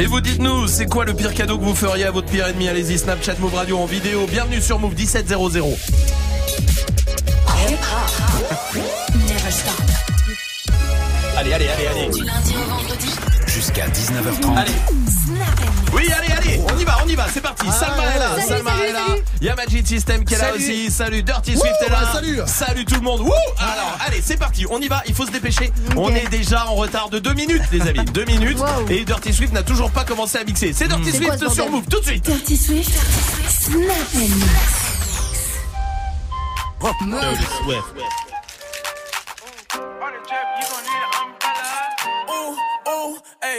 Et vous dites-nous, c'est quoi le pire cadeau que vous feriez à votre pire ennemi? Allez-y, Snapchat Move Radio en vidéo. Bienvenue sur Move 1700. Allez, allez, allez, allez. Du lundi au vendredi. Jusqu'à 19h30. Allez. Oui, allez, allez, on y va, on y va, c'est parti. Salma est là, Salut, Salma salut, est là. salut. Il y a Magic System qui est là aussi. Salut, Dirty Swift Wouh, est là. bah, salut. Salut tout le monde. Wouh Alors, allez, c'est parti, on y va, il faut se dépêcher. On est déjà en retard de deux minutes, les amis. Deux minutes. Wow. Et Dirty Swift n'a toujours pas commencé à mixer. C'est Dirty quoi, Swift ce sur Move, tout de suite. Dirty Swift. Snap and Dirty Swift.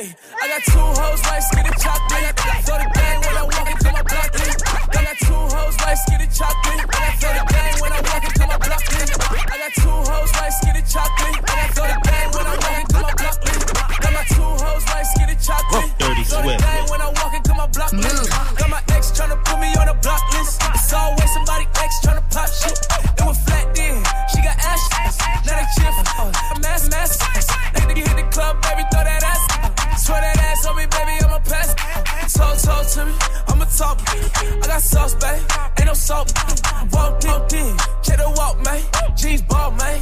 Ayy. I got two hoes like skinny chocolate. Throw the gang when I walk into my block. I got two hoes like skinny chocolate. Throw the gang when I walk into my block. I got two hoes like skinny chocolate. Throw the gang when I walk into my block. Got my two hoes like skinny chocolate. Dirty Throw the Swift. when I walk into my block. Got my ex tryna put me on a block list. It's always somebody ex tryna pop shit. It was flat then. She got ashes. Now they cheer for a mass mass. Nigga hit the club, baby, Talk, talk to me, I'ma talk. I got sauce, babe, ain't no salt. Walked in, walked in, check the walk, man. Jeans ball, man.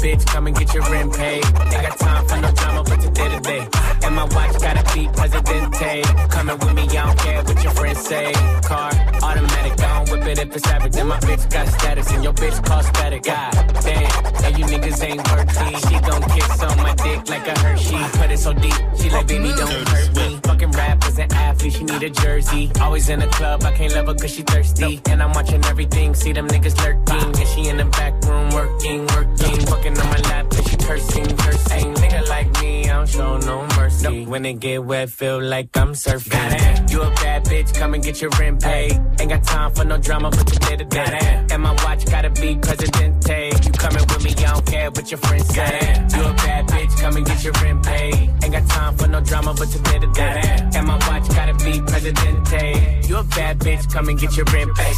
bitch, come and get your rent paid. Ain't got time for no drama, but today to day. And my watch gotta be Presidente. Coming with me, I don't care what your friends say. Car, it if it's average. And my bitch got status, and your bitch cost better. God damn, and you niggas ain't worthy. She gon' kiss on my dick like a Hershey. Put it so deep, she like, baby, don't hurt me. Fucking rappers and athletes, she need a jersey. Always in the club, I can't love her cause she thirsty. And I'm watching everything, see them niggas lurking. And she in the back room working, working. Fucking on my lap, and she cursing, cursing. Ain't nigga like me, don't show no mercy. When it get wet, feel like I'm surfing. Goddamn. You a bad bitch, come and get your rent paid. Ain't got time for no drama, but today to day. And my watch gotta be Presidente. You coming with me, I don't care what your friends say. You a bad bitch, come and get your rent paid. Ain't got time for no drama, but you today to day. And my watch gotta be Presidente. You a bad bitch, come and get your rent paid.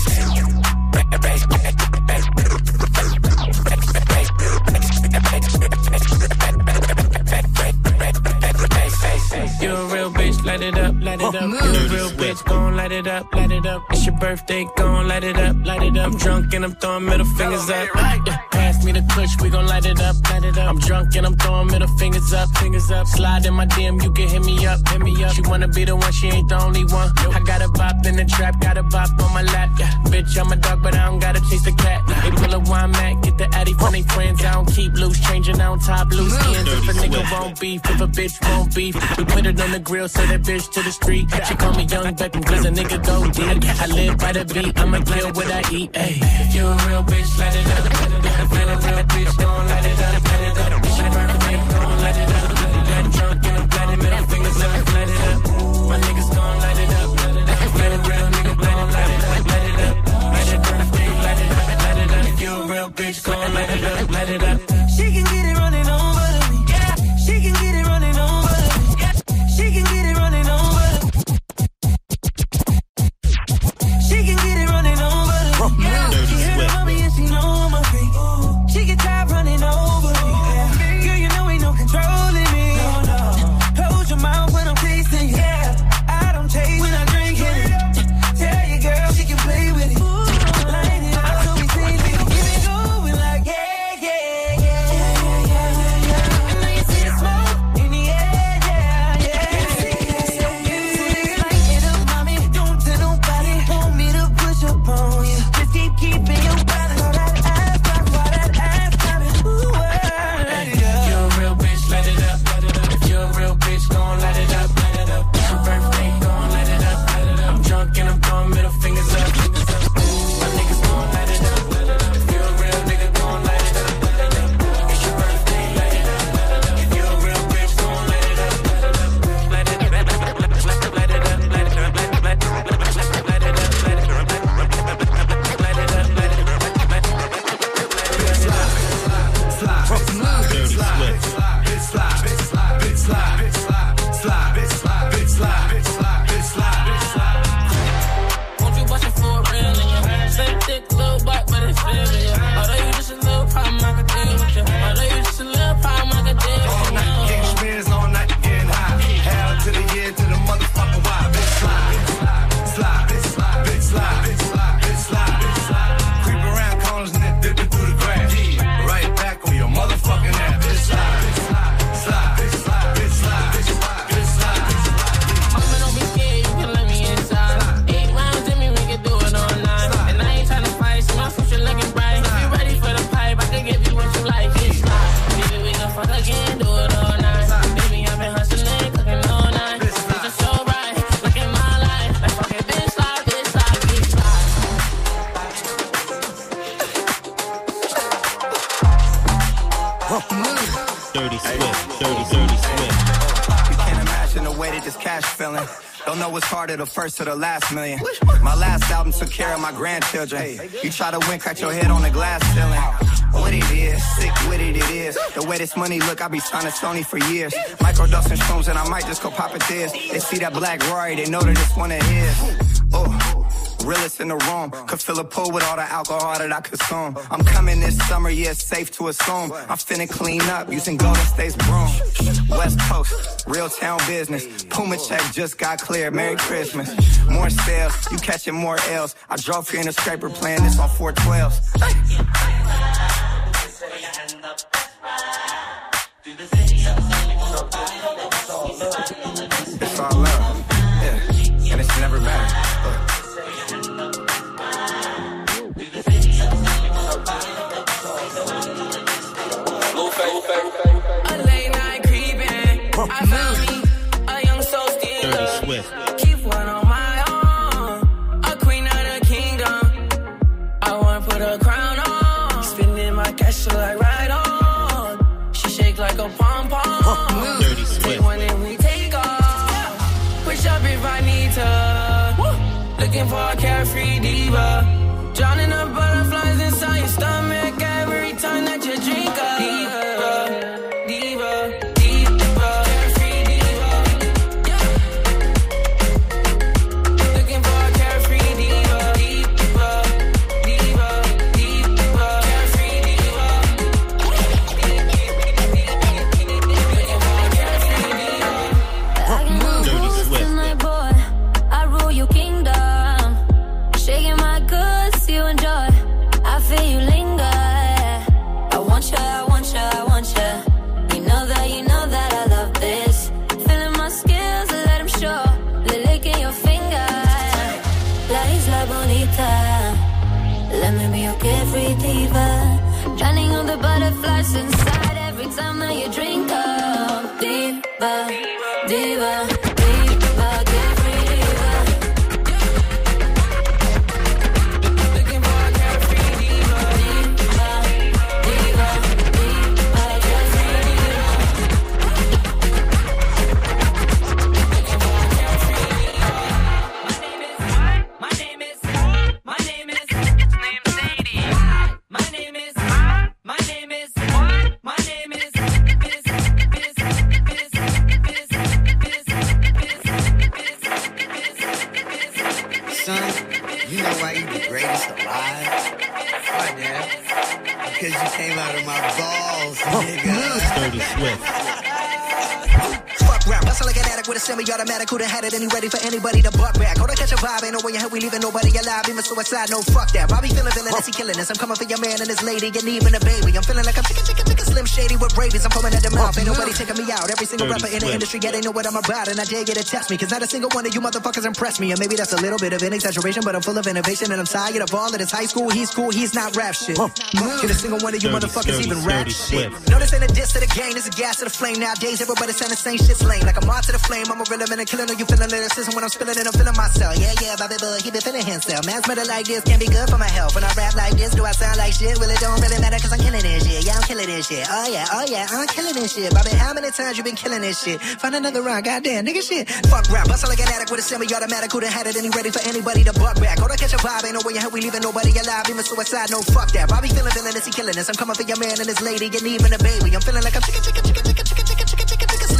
You a real bitch, light it up, light it up. You a real bitch, gon' light it up, light it up. It's your birthday, gon' light it up, light it up. I'm drunk and I'm throwing middle fingers up. Pass me the push, we gon' light it up, light it up. I'm drunk and I'm throwing middle fingers up, fingers up. Slide in my DM, you can hit me up, hit me up. She wanna be the one, she ain't the only one. I got a bop in the trap, got a bop on my lap. Yeah, bitch, I'm a dog, but I don't gotta chase the cat. They pull a wine mat, get the addy from friends. I don't keep loose, changing out top loose ends. If a nigga won't beef, if a bitch won't beef, we put it on the grill, send that bitch to the street. She call me Young Beckham, cause a nigga go deep. I live by the beat, I'ma kill what I eat. Ay. You a real bitch, light it up. You a real bitch, light it up, light it up. Light it up. Light it up. Light it up, it a real nigga, light it up, light it up. Light it up, light it up. You a real bitch, gon' light it up, light it up. Dirty first or the last million. My last album took care of my grandchildren. You try to win, crack your head on the glass ceiling. What it is, sick with it, it is. The way this money look, I be signing Sony for years. Microdosing shrooms and I might just go pop a tears. They see that black Rory, they know that it's one of his. Oh. Realest in the room. Could fill a pool with all the alcohol that I consume. I'm coming this summer, yeah, it's safe to assume. I'm finna clean up using Golden State's broom. West Coast, real town business. Puma check just got cleared. Merry Christmas. More sales, you catching more L's. I drove here in a scraper playing this on 412s. Vibe. Ain't no way in hell we leaving nobody alive. Even suicide, no fuck that. Bobby feeling villainous, he killing us. I'm coming for your man and his lady, and even a baby. I'm feeling like I'm chicken, chicken, chicken, slim shady with rabies. I'm foaming at the mouth. Ain't nobody taking me out. Every single rapper in the industry, yeah, they know what I'm about, and I dare get to test me. Cause not a single one of you motherfuckers impressed me. And maybe that's a little bit of an exaggeration, but I'm full of innovation, and I'm tired of all of this high school. He's cool, he's not rap shit. Can a single one of you motherfuckers even rap shit? No, this ain't a diss to the game, this is gas to the flame. Nowadays, everybody saying the same shit's lame. Like I'm on to the flame, I'm a real man and killing her. You feeling lyricism when I'm spilling it, I'm feeling myself. Yeah, yeah, Bobby Bug, he been feeling himself. Man's better like this, can't be good for my health. When I rap like this, do I sound like shit? Well, it don't really matter cause I'm killing this shit. Yeah, I'm killing this shit. Oh yeah, oh yeah, I'm killing this shit. Bobby, how many times you been killing this shit? Find another rhyme, goddamn, nigga shit. Fuck rap, bustle like an addict with a semi-automatic. Who Who'da had it and he ready for anybody to buck back? Hold on, catch a vibe, ain't no way in hell we leaving nobody alive. Even suicide, no fuck that. Bobby feeling villainous, he killing us. I'm coming for your man and his lady, and even a baby. I'm feeling like I'm chicken, chicken, chicken,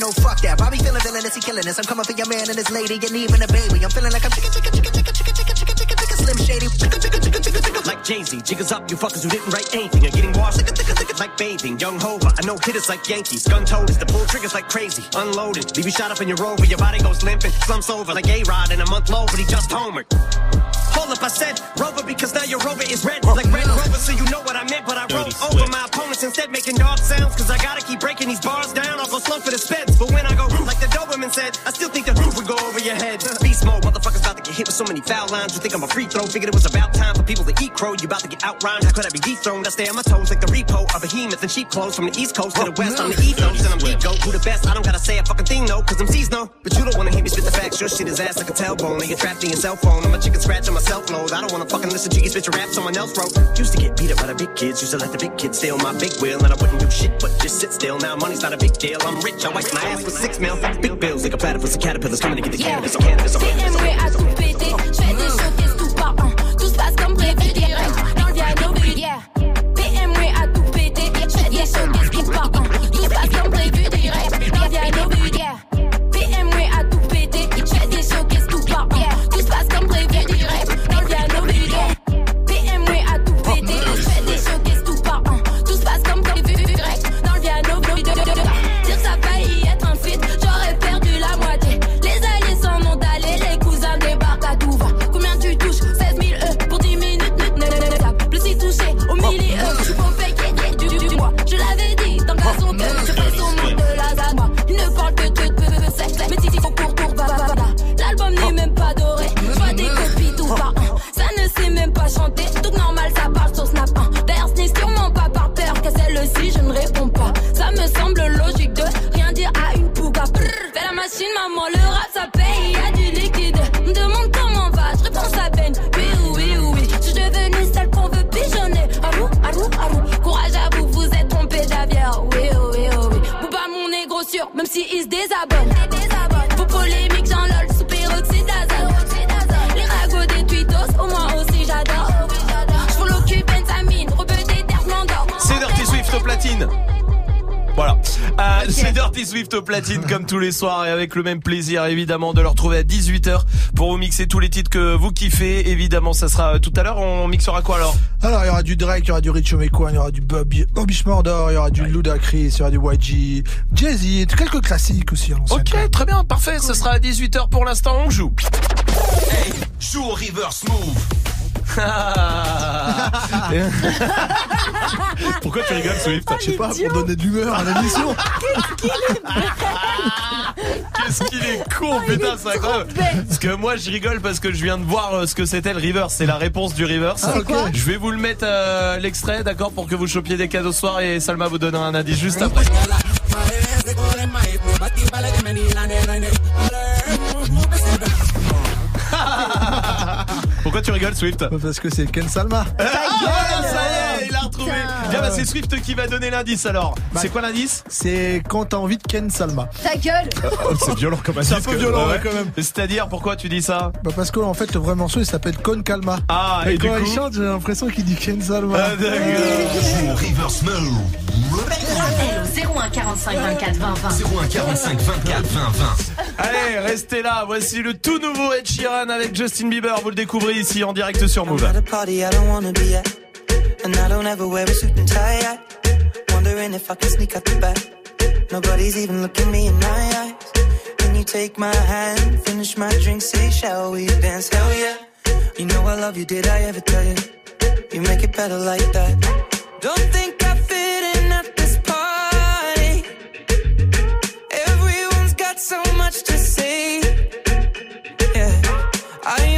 no fuck that. Bobby feeling villainous, he killing us. I'm coming for your man and his lady, and even a baby. I'm feeling like I'm chicken, chicken, chicken, chicken, chicken, chicken, chicken, chicken, chicken, slim shady. Like Jay-Z, jiggers up, you fuckers who didn't write anything are getting washed like bathing. Young Hova, I know hitters like Yankees. Gun toters, the pull triggers like crazy. Unloaded, leave you shot up in your rover, your body goes limping, slumps over like A-Rod in a month low, but he just homered. Roll up. I said Rover because now your Rover is red. Like Red Rover, so you know what I meant. But I roll over my opponents instead, making dog sounds. Cause I gotta keep breaking these bars down. I'll go slow for the speds. But when I go, like the Doberman said, I still think the roof would go over your head. Beast mode, motherfuckers about to get hit with so many foul lines. You think I'm a free throw? Figured it was about time for people to eat crow. You about to get outrhymed. How could I be dethroned? I stay on my toes like the repo. A behemoth and cheap clothes from the east coast to the west. I'm the ethos and I'm the goat. Who the best? I don't gotta say a fucking thing, no. Cause I'm C's no. But you don't wanna hear me spit the facts. Your shit is ass like a tailbone. And you're trapped in your cell phone. I'm a chicken scratch on my self load. I don't wanna fucking listen to you spit your rap someone else wrote. Used to get beat up by the big kids. Used to let the big kids steal my big wheel. And I wouldn't do shit but just sit still. Now money's not a big deal. I'm rich. I wipe my ass with six mil. Big bills like a platypus of caterpillars coming to get the cannabis. Cannabis. cannabis. PMW à tout péter, je fais des showcases tout par an. Tout se passe comme prévu direct dans le piano. Yeah. PMW à tout péter, je fais des showcases tout par an. Tout se passe comme prévu direct dans le piano même si il se désabonne. Vos polémiques, j'en lol, sous peroxyde. Les ragots des tweetos, au moins aussi j'adore. Je vous l'occupe, Benjamin, rebeté d'Hermandor. C'est Dirty Swift platine. Voilà. Euh, C'est Dirty Swift au platine comme tous les soirs et avec le même plaisir évidemment de le retrouver à 18h pour vous mixer tous les titres que vous kiffez. Évidemment, ça sera euh, tout à l'heure. On mixera quoi alors? Alors, il y aura du Drake, il y aura du Rich Homie il y aura du Bobby, Bobby Schmordor, il y aura du Ludacris, il y aura du YG, Jay-Z, quelques classiques aussi. à quand Ok, très bien, parfait. Ce sera à 18h pour l'instant. On joue. Joue au reverse move. Pourquoi tu rigoles, Swift Je sais pas, pour donner de l'humeur à l'émission. Qu'est-ce qu'il est con, putain, c'est incroyable. Parce que moi, je rigole parce que je viens de voir euh, ce que c'était le reverse. C'est la réponse du reverse. Ah. Je vais vous le mettre euh, l'extrait, d'accord, pour que vous chopiez des cadeaux ce soir et Salma vous donnera un indice juste après. Pourquoi tu rigoles, Swift Parce que c'est Ken Salma. Ah, ça y est, il a retrouvé. Bien, bah, c'est Swift qui va donner l'indice alors. C'est quoi l'indice C'est quand t'as envie de Ken Salma. Ta gueule C'est violent comme C'est un peu violent, ouais, quand même. C'est-à-dire, pourquoi tu dis ça Bah parce que en fait le vrai morceau il s'appelle Con Calma. Ah, et, et du quand coup il chante j'ai l'impression qu'il dit Ken Salma. Ah, d'accord. 01 45 24 20 20. 01 45 24 20 20. Allez, restez là. Voici le tout nouveau Ed Sheeran avec Justin Bieber. Vous le découvrez ici en direct sur Move. And I don't ever wear a suit and tie. I wondering if I can sneak out the back. Nobody's even looking me in my eyes. Can you take my hand, finish my drink, say, shall we dance? Hell yeah. You know I love you, did I ever tell you? You make it better like that. Don't think I so much to say. Yeah. I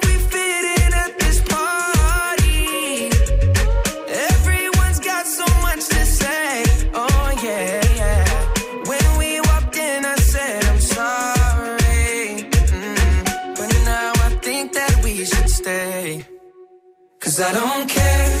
Cause I don't care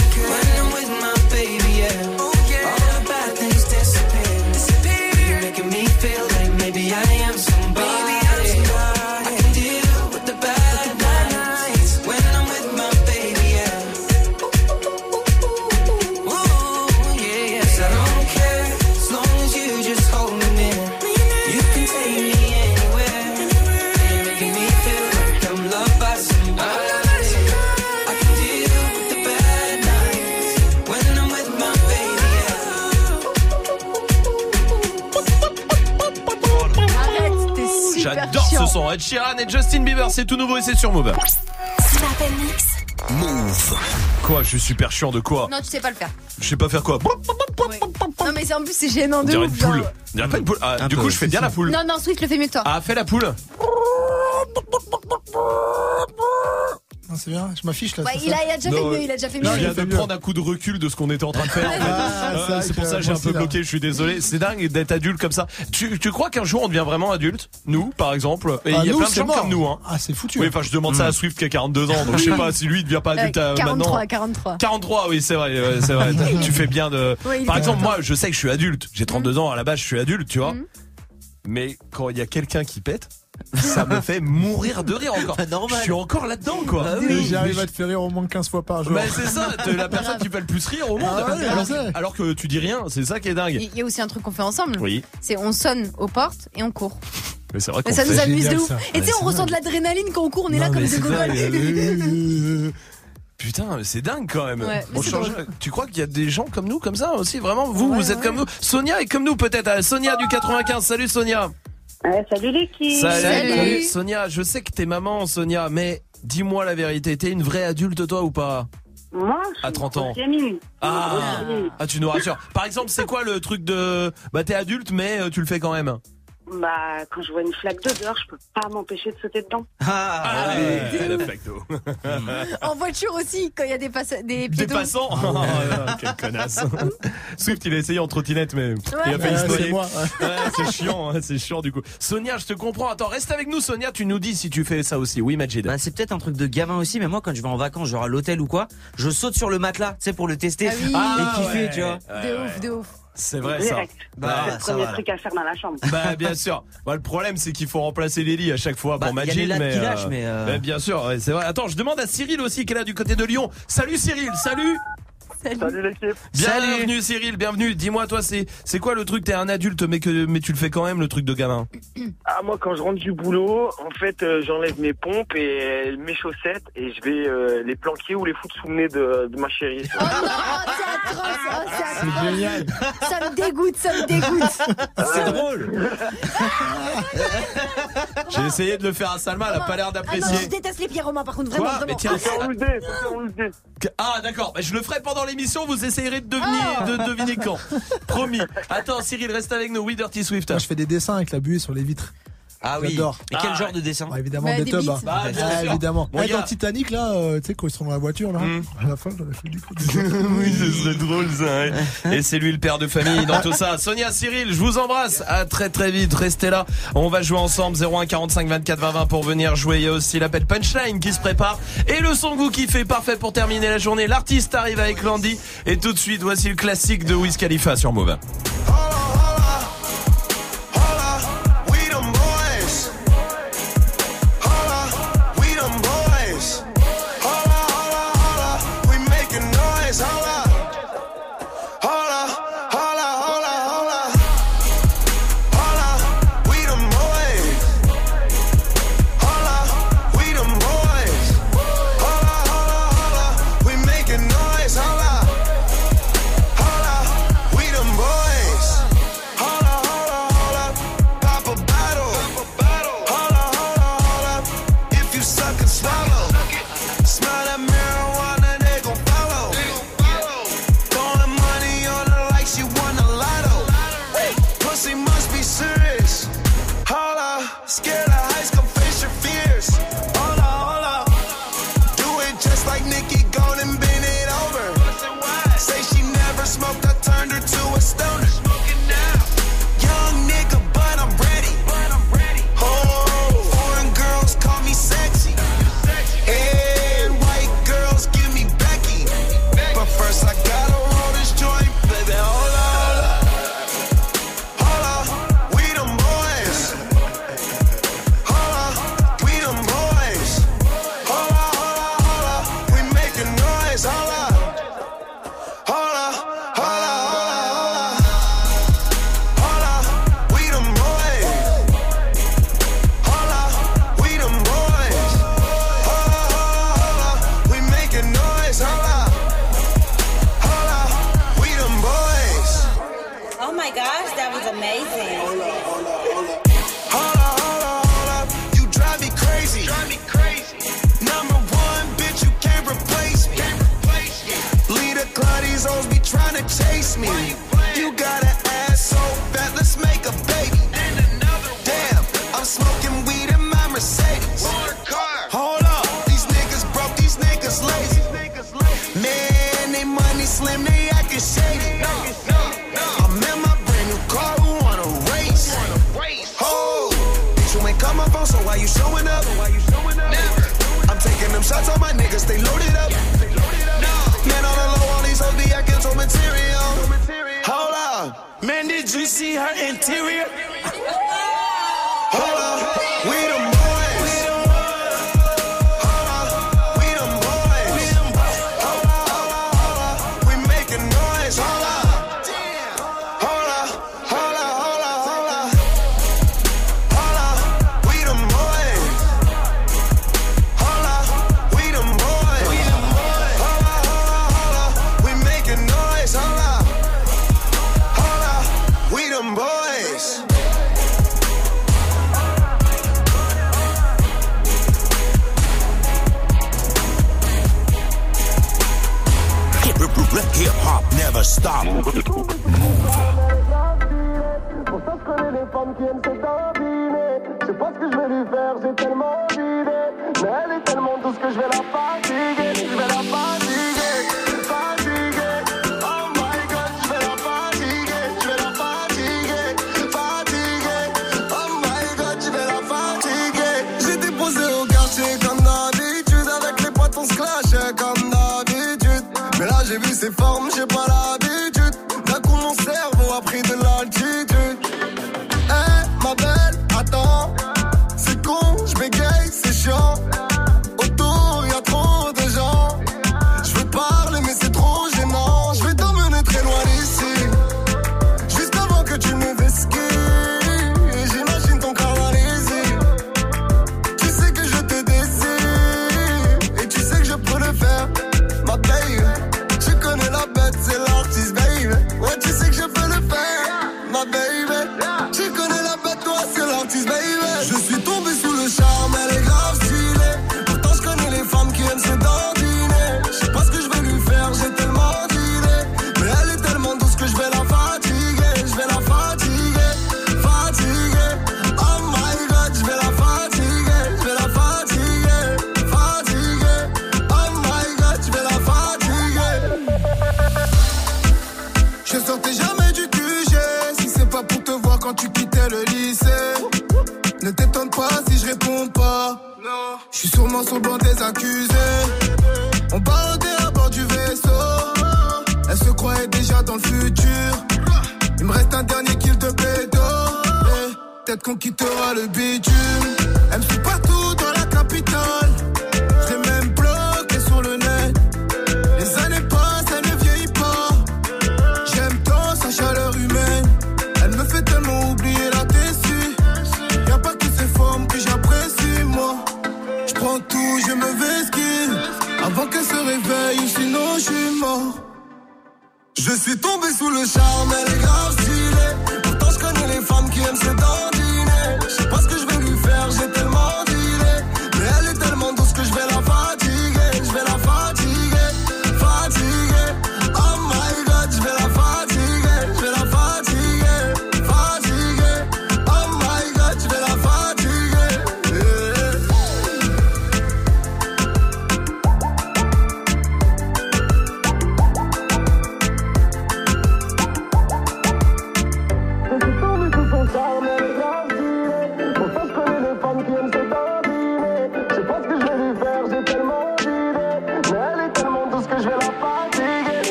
Ed Sheeran et Justin Bieber, c'est tout nouveau et c'est sur Move. Move. Quoi, je suis super chiant de quoi Non, tu sais pas le faire. Je sais pas faire quoi. Non, mais c'est en plus, c'est gênant On de dirait ouf. une genre. poule. On dirait pas une poule. Ah, Un du peu, coup, je fais bien ça. la poule. Non, non, Swift le fait mieux que toi. Ah, fais la poule. Non, c'est bien, je m'affiche là. Ouais, c'est il a, il a déjà fait Non, mieux, ouais. il a déjà fait Je mieux. viens de prendre un coup de recul de ce qu'on était en train de faire. fait. Ah, Euh, c'est pour ça que j'ai un peu aussi, là. bloqué, je suis désolé. C'est dingue d'être adulte comme ça. Tu, tu crois qu'un jour on devient vraiment adulte? Nous, par exemple. Et il Ah, y a nous, plein de gens mort. comme nous. Hein. Ah, c'est foutu. Oui, enfin, je demande ça à Swift qui a 42 ans, donc je sais pas si lui il devient pas adulte Euh, euh, 43, maintenant. 43. 43, oui, c'est vrai, ouais, c'est vrai. tu fais bien de. Oui, il Par exemple, moi, je sais que je suis adulte. J'ai 32 ans, à la base, je suis adulte, tu vois. Mhm. Mais quand il y a quelqu'un qui pète, ça me fait mourir de rire encore. normal. Je suis encore là-dedans, quoi. Ah oui, J'arrive à te faire rire au moins 15 fois par jour. Mais c'est ça, t'es la personne qui fait le plus rire au monde. Ah ouais, alors, sais. alors que tu dis rien, c'est ça qui est dingue. Il y a aussi un truc qu'on fait ensemble. Oui, C'est on sonne aux portes et on court. mais c'est vrai qu'on ça nous amuse de ouf. ça. Et tu sais, on ressent de l'adrénaline quand on court, on est là comme des gogoles. Putain, mais c'est dingue quand même. Ouais, On change-. Tu crois qu'il y a des gens comme nous, comme ça aussi, vraiment? Vous, Ouais, vous êtes ouais. comme nous. Sonia est comme nous peut-être. Ah, Sonia du 95. Salut Sonia. Salut l'équipe. Salut. Sonia, je sais que t'es maman, Sonia, mais dis-moi la vérité. T'es une vraie adulte toi ou pas? Moi, je suis À 30 une ans. Ah. Ah, tu nous rassures. Par exemple, c'est quoi le truc de bah t'es adulte mais euh, tu le fais quand même? Bah, quand je vois une flaque d'eau dehors, je peux pas m'empêcher de sauter dedans. Ah, Allez, la flaque d'eau. En voiture aussi, quand il y a des, des Des passants Oh, là, Quelle connasse Swift, il a essayé en trottinette, mais il a failli se Ouais, noyer. c'est moi. Ouais, c'est chiant, hein, c'est chiant du coup. Sonia, je te comprends. Attends, reste avec nous, Sonia. Tu nous dis si tu fais ça aussi. Oui, Majid. Bah, c'est peut-être un truc de gamin aussi, mais moi quand je vais en vacances, genre à l'hôtel ou quoi, je saute sur le matelas, tu sais, pour le tester Ah oui. Ah, et kiffer, ouais. tu vois. De ouais. ouf, de ouf. C'est vrai ça. Direct. Bah, c'est le ça premier va. truc à faire dans la chambre. Bah bien sûr. Bah, le problème c'est qu'il faut remplacer les lits à chaque fois Bah, pour y a Majid. les lattes mais, qui lâchent, mais, euh, bah, bien sûr, ouais, c'est vrai. Attends, je demande à Cyril aussi qui est là du côté de Lyon. Salut Cyril, salut. Salut l'équipe. Bienvenue Cyril, bienvenue. Dis-moi toi, c'est c'est quoi le truc T'es un adulte mais que mais tu le fais quand même le truc de gamin? Ah moi quand je rentre du boulot, en fait euh, j'enlève mes pompes et euh, mes chaussettes et je vais euh, les planquer ou les foutre sous le nez de, de ma chérie. Oh non, c'est atroce, oh, c'est atroce. C'est génial. Ça me dégoûte, ça me dégoûte. C'est drôle. J'ai essayé de le faire à Salma, elle a pas l'air Ah non, d'apprécier. je déteste les pierres romains, par contre, vraiment, Quoi? Mais tiens. Ah d'accord, bah, je le ferai pendant l'émission, vous essayerez de, devenir, Ah. de deviner quand. Promis. Attends Cyril, reste avec nous, oui Dirty Swift. Moi, je fais des dessins avec la buée sur les vitres. Ah oui. et quel ah, genre de dessin bah, Évidemment, bah, des, Bah, ah, évidemment. Bon. Dans Titanic, là, euh, tu sais, quand ils sont dans la voiture, là, hmm. à la fin, dans la film, Oui, ce serait drôle, ça. Ouais. Et c'est lui le père de famille dans tout ça. Sonia, Cyril, je vous embrasse. À très, très vite. Restez là. On va jouer ensemble. 01 45 24 20 pour venir jouer. Il y a aussi l'appel Punchline qui se prépare. Et le son goût qui fait parfait pour terminer la journée. L'artiste arrive avec Landy. Et tout de suite, voici le classique de Wiz Khalifa sur Move. Cause these hoes be trying to chase me. You gotta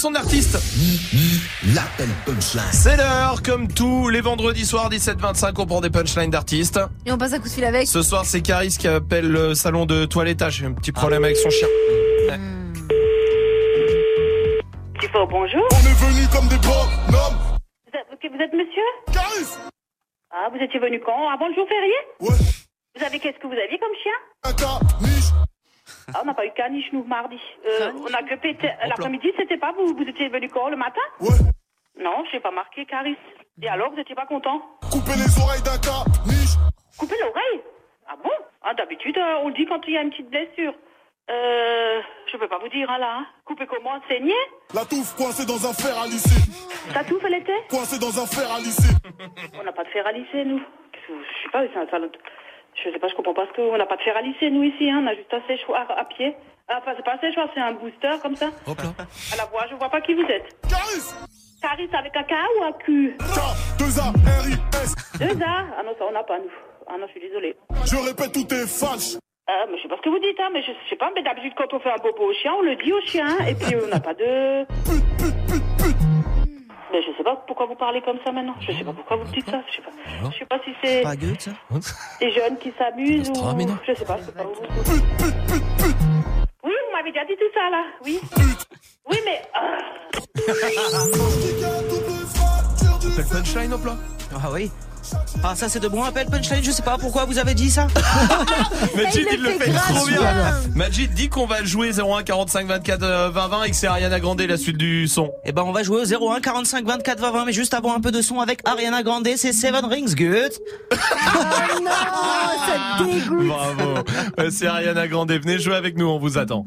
son d'artiste. L'appel punchline. C'est l'heure, comme tous les vendredis soirs, 17-25, on prend des punchlines d'artistes. Et on passe un coup de fil avec. Ce soir, c'est Caris qui appelle le salon de toilettage. J'ai un petit problème avec son chien. Tu fais au bonjour On est venu comme des bonhommes. vous êtes, vous êtes monsieur Caris Ah, vous étiez venu quand? Avant le jour férié? Ouais. Vous avez qu'est-ce que vous aviez comme chien? Un caniche. Ah, on n'a pas eu caniche, nous, mardi. Euh, on a que pété. L'après-midi, c'était pas vous Vous étiez venu quand Le matin Ouais. Non, je n'ai pas marqué, Caris. Et alors, vous n'étiez pas content Couper les oreilles d'un caniche. Couper l'oreille Ah bon ah, D'habitude, euh, on le dit quand il y a une petite blessure. Euh, je peux pas vous dire, hein, là. hein. Couper comment Saigner La touffe coincée dans un fer à lisser. Ta touffe, elle était Coincée dans un fer à lisser. On n'a pas de fer à lisser, nous. Je sais pas, c'est un salon. Je sais pas, je comprends pas ce que. On n'a pas de fer à lisser, nous, ici, hein. On a juste un séchoir à pied. Ah, Enfin, c'est pas un séchoir, c'est un booster, comme ça. À la voix, je vois pas qui vous êtes. Caris Caris avec un K ou un Q Deux A, R, I, S. Deux A Ah non, ça, on n'a pas, nous. Ah non, je suis désolée. Je répète, tout est falche. Ah, mais je sais pas ce que vous dites, hein, mais je, je sais pas, mais d'habitude, quand on fait un bobo au chien, on le dit au chien, et puis on n'a pas de. Mais je sais pas pourquoi vous parlez comme ça maintenant. Je sais pas pourquoi vous dites ça. Je sais pas. Je sais pas si c'est Pas gueule, ça des jeunes qui s'amusent ou. Nostra, mais non. Je sais pas. Je sais pas. Oui, vous m'avez déjà dit tout ça là. Oui. Oui, mais. ah. Appelle punchline, hop là? Ah oui. Ah ça c'est de bons appels punchline, je sais pas pourquoi vous avez dit ça. Majid, il il le fait trop bien. Majid dit qu'on va le jouer 01 45 24 euh, 20 20 et que c'est Ariana Grande la suite du son. Eh ben on va jouer au 01 45 24 20 20 mais juste avant un peu de son avec Ariana Grande, c'est Seven Rings Good. Oh non, ça dégoûte. Bravo. Euh, c'est Ariana Grande. Venez jouer avec nous, on vous attend.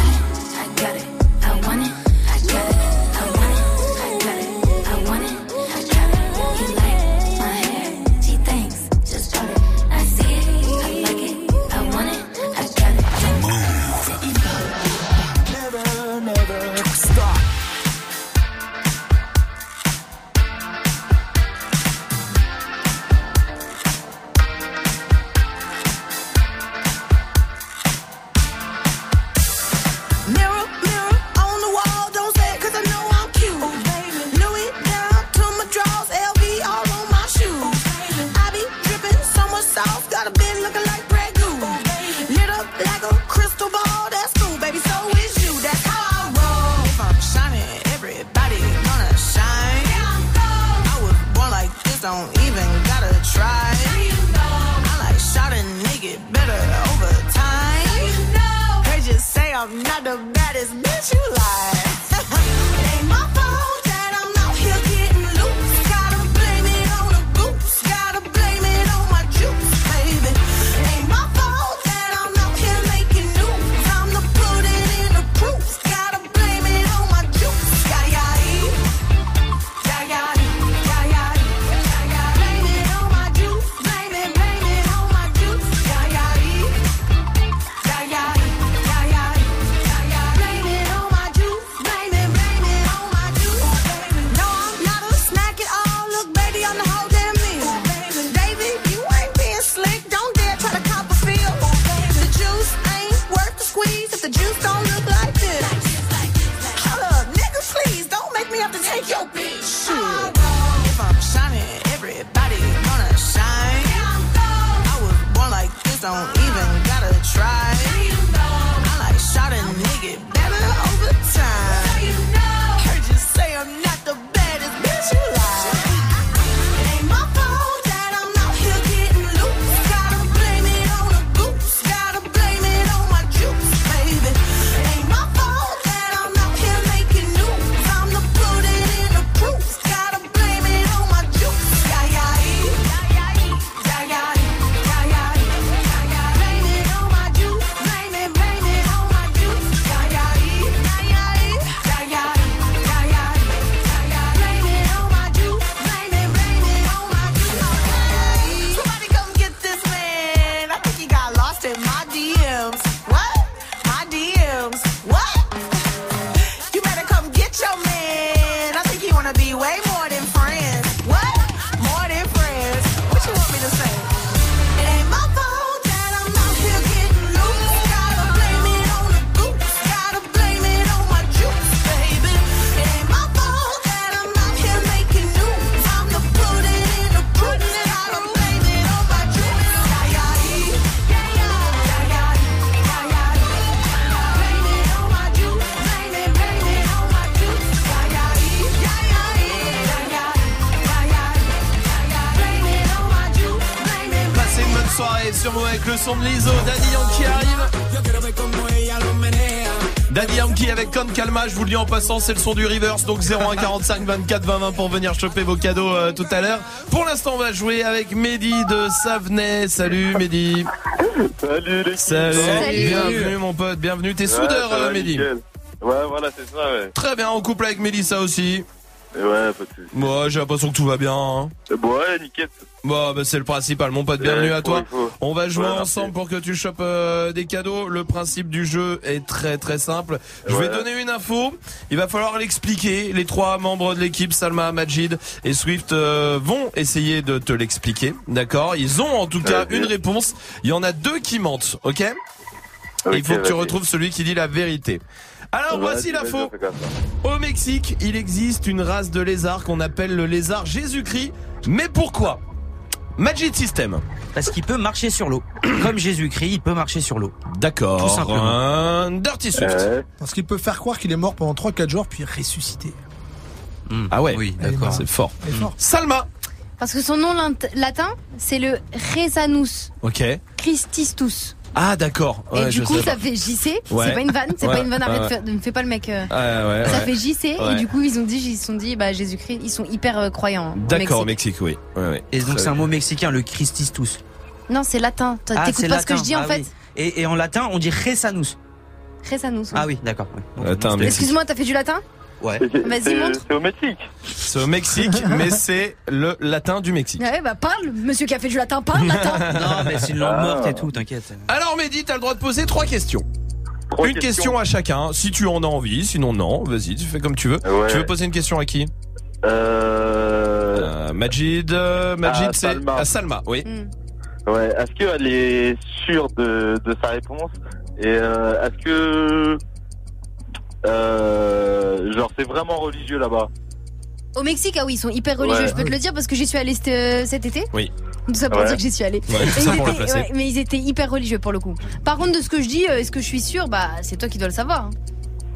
En passant, c'est le son du reverse, donc 01 45 24 20 20 pour venir choper vos cadeaux euh, tout à l'heure. Pour l'instant, on va jouer avec Mehdi de Savenay. Salut Mehdi. Salut les Salut. Salut. Bienvenue mon pote, bienvenue. T'es soudeur Ouais, ça euh, Mehdi. nickel. Ouais, voilà, c'est ça, ouais. Très bien, en couple avec Mélissa aussi. Et ouais, pas de soucis. Moi, j'ai l'impression que tout va bien. hein. Bon, ouais, nickel. Bon, bah, c'est le principal, mon pote. Bienvenue Ouais, à toi. faut. On va jouer ensemble pour que tu chopes euh, des cadeaux. Le principe du jeu est très très simple. Je vais donner une info. Il va falloir l'expliquer. Les trois membres de l'équipe, Salma, Majid et Swift, euh, vont essayer de te l'expliquer. D'accord? Ils ont en tout cas une réponse. Il y en a deux qui mentent. Ok, Et Il faut que tu retrouves celui qui dit la vérité. Alors voici l'info. Au Mexique, il existe une race de lézard qu'on appelle le lézard Jésus-Christ. Mais pourquoi? Magic System. Parce qu'il peut marcher sur l'eau. Comme Jésus-Christ, il peut marcher sur l'eau. D'accord. Tout simplement. Un Dirty Swift. Parce qu'il peut faire croire qu'il est mort pendant 3-4 jours puis ressusciter. Ah ouais, Oui, d'accord, c'est fort. Salma. Parce que son nom latin, c'est le Rezanus Ok. Christistus. Ah d'accord. Et du je coup, sais ça pas. fait JC. Ouais. C'est pas une vanne, c'est Ouais, pas une vanne. Arrête me fais pas le mec. euh. Ouais, ouais, ça ouais. fait JC Ouais. et du coup ils ont dit, ils sont dit, bah Jésus-Christ, ils sont hyper euh, croyants. au D'accord, au Mexique. Mexique, oui. Ouais, ouais. Et donc c'est un mot mexicain, le Christistus. Non, c'est latin. Ah, T'écoutes c'est pas ce que latin. je dis en Ah fait. oui. Et, et en latin, on dit Resanus. Rezanus. Ah oui, d'accord. Excuse-moi, t'as fait du latin? Ouais. Vas-y, montre. C'est au Mexique. C'est au Mexique, mais c'est le latin du Mexique. Ouais, bah parle, monsieur qui a fait du latin, parle latin. Non, mais c'est une langue morte et tout, t'inquiète. Alors Mehdi, t'as le droit de poser trois questions. Trois une questions. question à chacun, si tu en as envie, sinon non, vas-y, tu fais comme tu veux. Ouais. Tu veux poser une question à qui Euh... Euh, Majid, euh, Majid, Ah, c'est Salma. à Salma, oui. Ouais, est-ce qu'elle est sûre de, de sa réponse? Et euh, est-ce que... Euh, genre, c'est vraiment religieux là-bas Au Mexique, ah oui, ils sont hyper religieux. Ouais. Je peux te le dire parce que j'y suis allée cet, euh, cet été. Oui. Tout ça pour Ouais. dire que j'y suis allée. Ouais, tout Et ça ils pour le étaient- placer. ouais, mais ils étaient hyper religieux pour le coup. Par contre, de ce que je dis, euh, est-ce que je suis sûre? Bah, c'est toi qui dois le savoir. hein.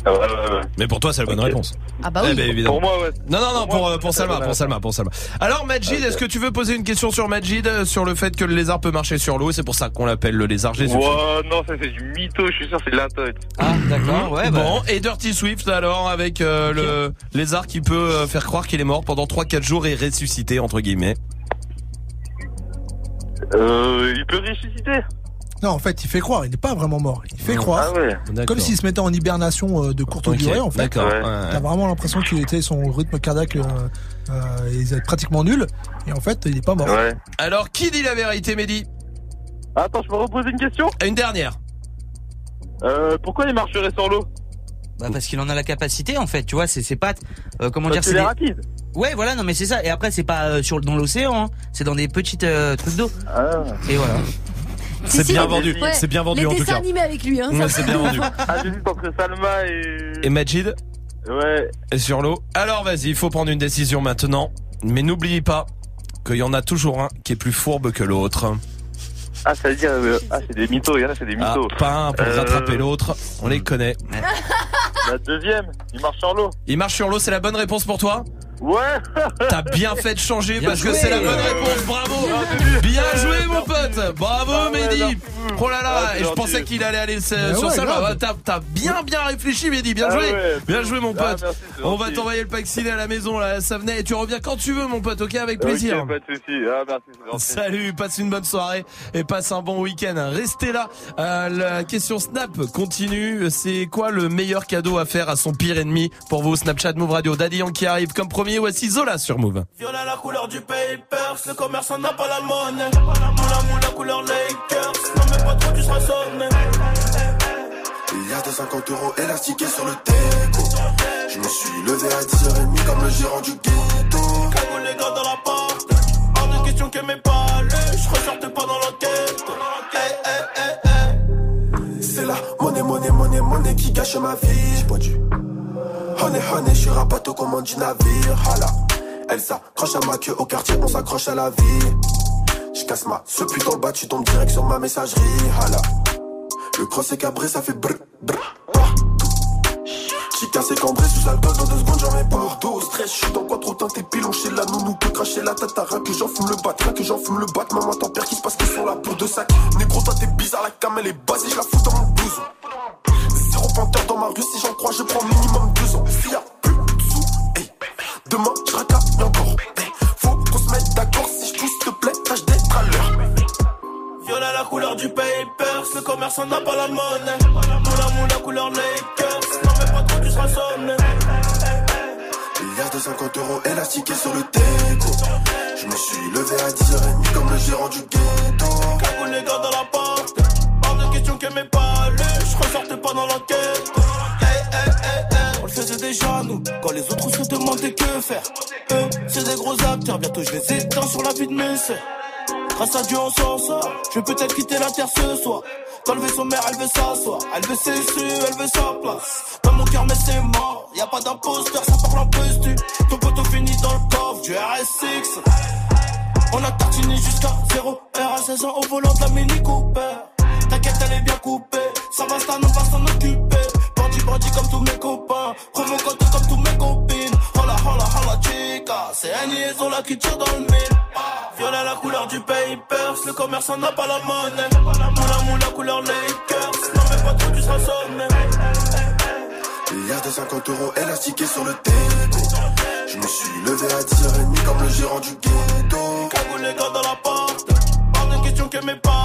Ah ouais, ouais, ouais. Mais pour toi, c'est la bonne réponse. Ah bah Eh oui. ben, évidemment. Pour moi, ouais. Non, non, non, Pour pour, moi, pour Salma, pour Salma, pour Salma. Alors Majid, est-ce que tu veux poser une question sur Majid, euh, sur le fait que le lézard peut marcher sur l'eau et c'est pour ça qu'on l'appelle le lézard Jésus Ouais, non, ça c'est du mytho, je suis sûr, c'est de la tête. Ah, d'accord, ouais, bah. Bon, et Dirty Swift alors avec euh, le lézard qui peut euh, faire croire qu'il est mort pendant 3-4 jours et ressusciter entre guillemets. Euh, il peut ressusciter Non, en fait, il fait croire. Il n'est pas vraiment mort. Il fait croire. Ah ouais. Comme s'il se mettait en hibernation euh, de courte durée, en fait. D'accord. Ouais. T'as vraiment l'impression qu'il était son rythme cardiaque euh, euh, il est pratiquement nul. Et en fait, il est pas mort. Ouais. Alors qui dit la vérité, Mehdi? Attends, je peux reposer une question? Une dernière. Euh, pourquoi il marcherait sur l'eau? Bah parce qu'il en a la capacité en fait, tu vois, c'est ses pattes. euh, comment Parce dire, c'est qu'il est des- rapide. Ouais, voilà, non mais c'est ça. Et après c'est pas euh, sur dans l'océan, hein. c'est dans des petites euh, trucs d'eau. Ah. Et voilà. C'est si, bien vendu. ouais, C'est bien vendu les en tout dessins cas. animés avec lui, hein. Ouais, c'est bien vendu. Ah, j'hésite entre Salma et... Et Majid Ouais. est sur l'eau. Alors vas-y, il faut prendre une décision maintenant. Mais n'oublie pas qu'il y en a toujours un qui est plus fourbe que l'autre. Ah, ça veut dire... euh, ah, c'est des mythos, il y en a, c'est des Ah, mythos. pas un pour Euh, rattraper l'autre. On les connaît. La deuxième, il marche sur l'eau. Il marche sur l'eau, c'est la bonne réponse pour toi? Ouais T'as bien fait de changer Bien parce que c'est la bonne réponse, bravo Bien joué mon pote Bravo Ah Mehdi. Oh là là, Ah, et je pensais qu'il allait aller sur ouais, ça. bah, T'as bien bien réfléchi Mehdi, bien Ah joué. Bien joué mon Ah, pote merci, On va t'envoyer le pack ciné à la maison là, ça venait et tu reviens quand tu veux mon pote, ok avec plaisir Ok, pas de soucis. Ah, merci, c'est gentil. Salut, passe une bonne soirée et passe un bon week-end. Restez là. Euh, la question Snap continue. C'est quoi le meilleur cadeau à faire à son pire ennemi? Pour vous Snapchat Move Radio Daddy Yankee arrive comme premier. Voici Zola sur Move. Violet la couleur du papers, le commerçant n'a pas la monnaie. Moula moula couleur Lakers, non mais pas trop tu seras sonné. Milliard de 50 euros élastiqués sur le déco. Je me suis levé à 10h30 comme le gérant du ghetto. Cagou les gars dans la porte, hors de question que mes palais, je ressortais pas dans l'enquête. Hey, hey, hey, hey. C'est la monnaie, monnaie, monnaie, monnaie qui gâche ma vie. J'ai pas dû. Honey, honey, je suis rapato comme du navire. Hala. Elle s'accroche à ma queue au quartier, on s'accroche à la vie. Je casse ma ce putain bas, tu tombes direct sur ma messagerie. Hala. Le cross est cabré, ça fait brr, brr. J'ai cassé cambré sous alcool dans deux secondes, j'en mets pas. Dos, stress, je suis dans quoi trop teinté, pilon chez la nounou, peut cracher la rien que j'en fume le bat, que j'en fume le bat. Maman, t'en perds qui se passe qu'ils sont là pour deux sacs. Négro, toi t'es bizarre, la cam elle est basée, je la fous dans mon blouson. Zéro dans ma rue, si j'en crois, je prends minimum deux ans. S'il y a plus de sous, hey, demain je racaille encore. Hey, faut qu'on se mette d'accord, si je tousse, s'il te plaît, tâche d'être à l'heure. Violet la couleur du papers, le commerçant n'a pas la monnaie. Moula moula couleur Lakers, non mais pas trop tu seras sonné. Milliard de 50 euros élastiqués sur le déco. Je me suis levé à 10h30 comme le gérant du ghetto. Cagou les gars dans la porte, hors de question que mes palais, pas dans. On le faisait déjà nous, quand les autres se demandaient que faire. Eux, c'est des gros acteurs, bientôt je les éteins sur la vie de mes sœurs. Grâce à Dieu on s'en sort, je vais peut-être quitter la terre ce soir. Quand le vaisseau mère, elle veut s'asseoir, elle veut ses su, elle veut sa place. Dans mon cœur, mais c'est mort, y a pas d'imposteur, ça parle en postu. Ton poteau finit dans le coffre du RS6. On a tartiné jusqu'à 0 R à 16 ans au volant de la Mini Cooper. T'inquiète, elle est bien coupée. Ça va, ça, on va s'en occuper. Bandit, bandit comme tous mes copains. Provocante comme tous mes copines. Hola, hola, hola, Africa. C'est un liaison là qui tire dans le mille. Violet la couleur du papers, le commerçant n'a pas la monnaie. Moula moula couleur Lakers, non mais pas trop tu seras sonné. Milliard de 50 euros élastiqués sur le déco. Je me suis levé à 10h30 comme le gérant du ghetto. Cagou les gars dans la porte? Pas de question que mes palais,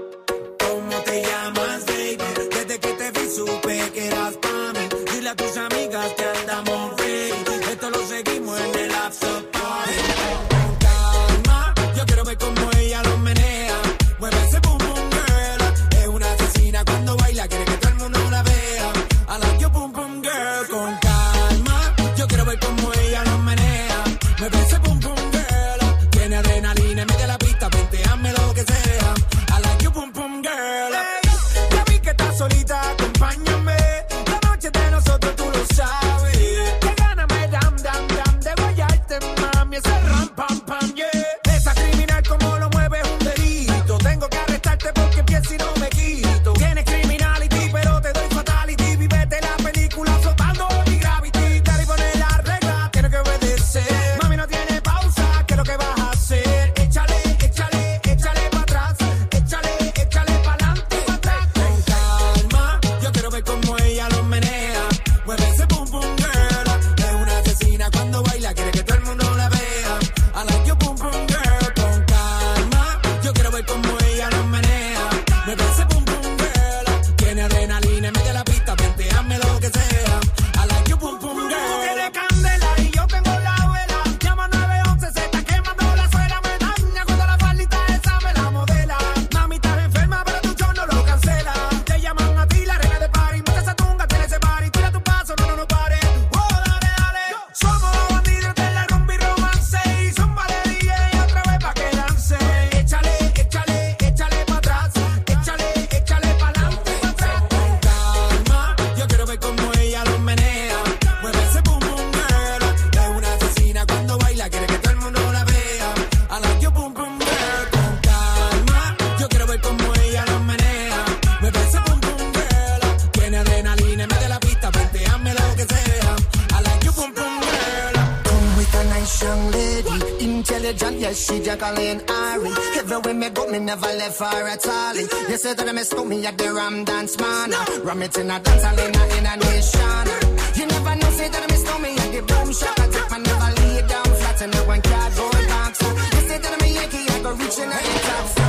Supe que eras pa' mí. Dile a tus amigas que andamos Jacqueline Ari. Everywhere me go, me never left her at all. You say that I miss me at the Ram Dance Man. Ram it in a dance hall in a, in a nation. You never know, say that I miss me at the boom shop. I take my never lay down flat in a one cardboard box. You say that I'm a Yankee, I go reaching at the top.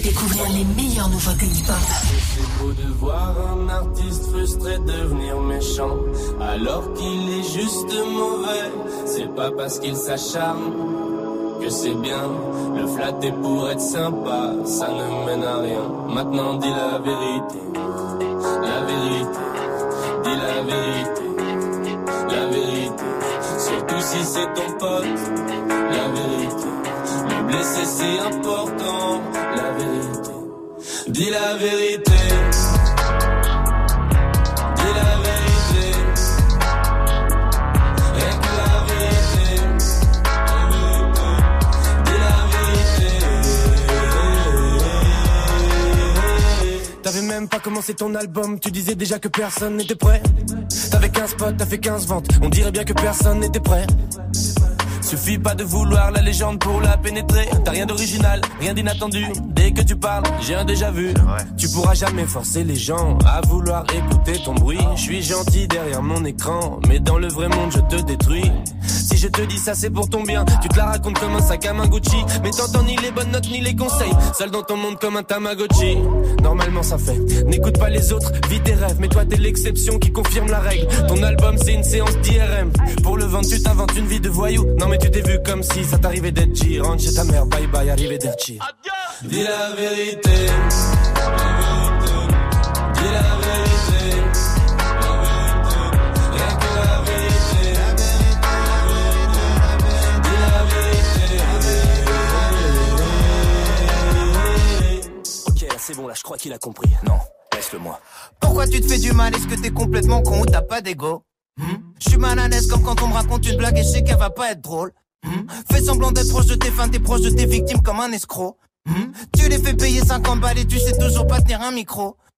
Découvrir les meilleures nouveautés hip-hop. C'est beau de voir un artiste frustré devenir méchant alors qu'il est juste mauvais. C'est pas parce qu'il s'acharne que c'est bien. Le flatter pour être sympa, ça ne mène à rien. Maintenant dis la vérité, ton album, tu disais déjà que personne n'était prêt. T'avais 15 potes, t'as fait 15 ventes, on dirait bien que personne n'était prêt. Suffit pas de vouloir la légende pour la pénétrer. T'as rien d'original, rien d'inattendu. Que tu parles, j'ai un déjà vu. Tu pourras jamais forcer les gens à vouloir écouter ton bruit. Je suis gentil derrière mon écran, mais dans le vrai monde, je te détruis. Si je te dis ça, c'est pour ton bien. Tu te la racontes comme un sac à main Gucci, mais t'entends ni les bonnes notes ni les conseils. Seul dans ton monde comme un Tamagotchi. Normalement, ça fait. N'écoute pas les autres, vis tes rêves, mais toi, t'es l'exception qui confirme la règle. Ton album, c'est une séance d'IRM. Pour le vendre, tu t'inventes une vie de voyou. Non, mais tu t'es vu comme si ça t'arrivait d'être G. Rentre chez ta mère, bye bye, arrivé d'être G. Dis la vérité. Dis la vérité. Rien que la vérité. Dis la vérité. Ok, là c'est bon, là je crois qu'il a compris. Non, laisse-le moi. Pourquoi tu te fais du mal? Est-ce que t'es complètement con ou t'as pas d'ego? Hmm? Je suis mal à l'aise comme quand on me raconte une blague et je sais qu'elle va pas être drôle. Hmm? Fais semblant d'être proche de tes fans, t'es proche de tes victimes comme un escroc. Hmm? Tu les fais payer 50 balles et tu sais toujours pas tenir un micro.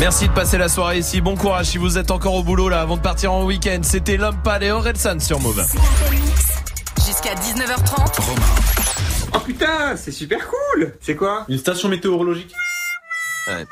Merci de passer la soirée ici. Bon courage si vous êtes encore au boulot là avant de partir en week-end. C'était Lumpal et Orelsan sur Move. Jusqu'à 19h30. Oh putain, c'est super cool C'est quoi? Une station météorologique? Ouais.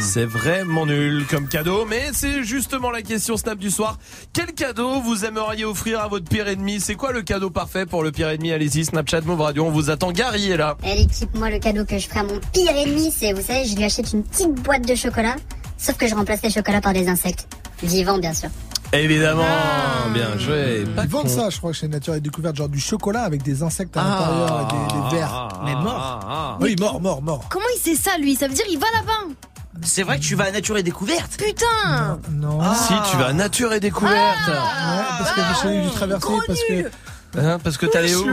C'est vraiment nul comme cadeau, mais c'est justement la question Snap du soir. Quel cadeau vous aimeriez offrir à votre pire ennemi? C'est quoi le cadeau parfait pour le pire ennemi? Allez-y, Snapchat Move Radio, on vous attend. Gary est là. Eh l'équipe, moi le cadeau que je ferai à mon pire ennemi, c'est, vous savez, je lui achète une petite boîte de chocolat, sauf que je remplace les chocolats par des insectes. Vivants, bien sûr. Évidemment, bien joué. Pas Ils vendent ça, je crois que chez Nature et Découverte, genre du chocolat avec des insectes à l'intérieur et des, des vers. Mais mort. Oui, mort, mort, mort. Comment il sait ça, lui? Ça veut dire il va là-bas. C'est vrai que tu vas à Nature et Découverte Putain Non. Si tu vas à Nature et Découverte. Ouais, parce que je suis dû traverser, parce que. Hein, parce que t'allais où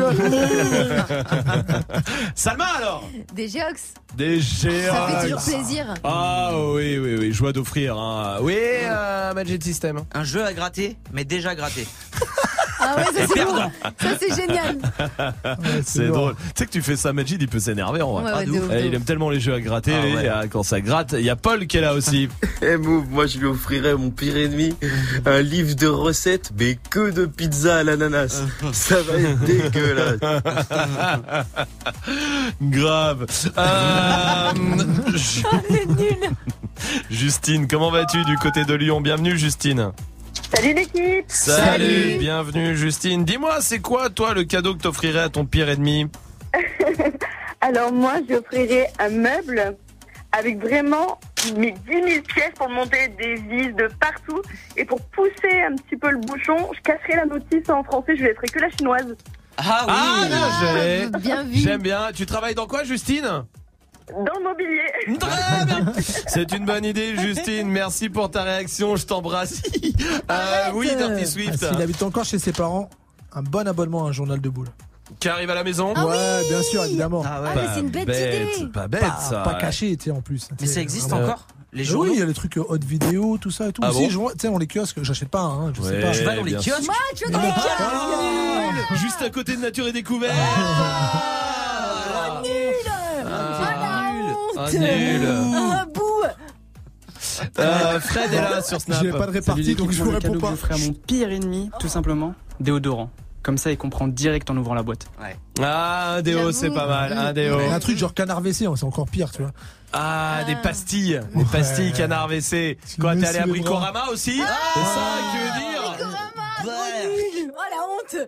Salma alors Des géox. Des géants. Ça fait toujours plaisir. Ah oui, oui, oui, joie d'offrir. Hein. Oui, euh, Magic System. Un jeu à gratter, mais déjà gratté. Ah ouais, ça c'est bon. Ça c'est génial. c'est drôle. Tu sais que tu fais ça, Majid, il peut s'énerver en vrai. Ouais, ouais, Ah, Eh, il aime tellement les jeux à gratter. Ah ah, Quand ça gratte, il y a Paul qui est là aussi. Eh Move, moi je lui offrirais mon pire ennemi, un livre de recettes, mais que de pizza à l'ananas. Ça va être dégueulasse. Grave. Euh, Ju- Justine, comment vas-tu du côté de Lyon? Bienvenue, Justine. Salut l'équipe Salut, bienvenue, Justine. Dis-moi, c'est quoi, toi, le cadeau que t'offrirais à ton pire ennemi Alors moi, j'offrirais un meuble avec vraiment mes 10 000 pièces pour monter des vis de partout. Et pour pousser un petit peu le bouchon, je casserai la notice en français, je laisserai que la chinoise. Ah oui Ah, bien joué. Bien vu. J'aime bien. Tu travailles dans quoi, Justine? Dans le mobilier. Très bien. C'est une bonne idée, Justine. Merci pour ta réaction. Je t'embrasse. Euh, oui, Dirty Ah, Swift. S'il habite encore chez ses parents, un bon abonnement à un journal de boules. Qui arrive à la maison ouais, bien sûr, évidemment. Ah ouais. Ah, mais c'est une bête idée. Pas bête, Pas, ça. pas caché, tu sais, en plus. Mais ça existe encore Les euh, journaux Oui, il y a les trucs euh, haute vidéo, tout ça et tout. Ah si, bon je vois, tu sais, on les kiosques, j'achète pas, hein, je sais pas. Tu vas dans les kiosques Moi, tu veux dans les kiosques Ah, Juste à côté de Nature et Découverte. Ah, Ah, Ah, nul. Ah, bouh Euh, Fred est là sur Snap. J'ai pas de répartie, donc je vous réponds pas. je ferai à mon pire ennemi, tout simplement, déodorant. Comme ça, il comprend direct en ouvrant la boîte. Ah, un déo, c'est pas mal. Un déo. Un truc genre canard WC, c'est encore pire, tu vois. Ah, des pastilles. Des pastilles canard WC. Quoi, mets t'es allé à. Bricorama aussi C'est ça que tu veux dire Oh la honte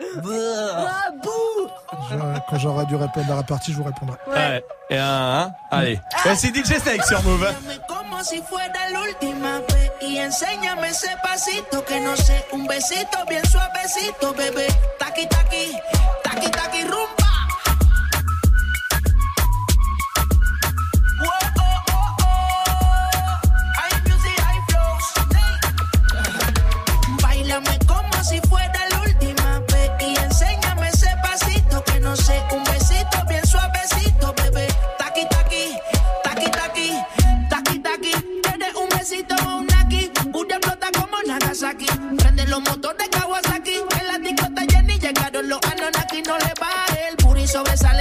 Ah bouh Je- quand j'aurai dû répondre à la partie, je vous répondrai. Ouais. Et un, hein Allez. Voici DJ Snake sur Move. como si fuera la última vez y enséñame ese pasito que no sé, un besito bien suavecito, bebé. Taqui taqui, taqui taqui rumba. Suavecito, bebé. Taqui taqui, taqui taqui, taqui taqui. Tienes un besito un naki, una explota como Nagasaki. Prende los motores Kawasaki, en la discota Jenny llegaron los Anunnaki, no le baje. El puri sobresale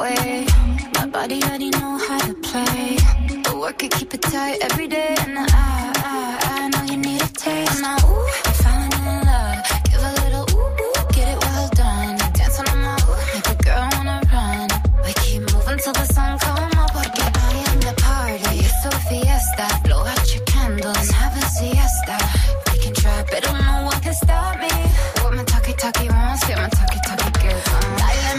Way. My body already know how to play. But work it, keep it tight every day. And I, I, I know you need a taste. Now, ooh, I'm falling in love. Give a little ooh, ooh, get it well done. Dance on my ooh, make a girl wanna run. We keep moving till the sun come up. Porque I am the party. It's a fiesta. Blow out your candles have a siesta. We can try, but don't know what can stop me. What my talkie talkie wants, get my talkie on.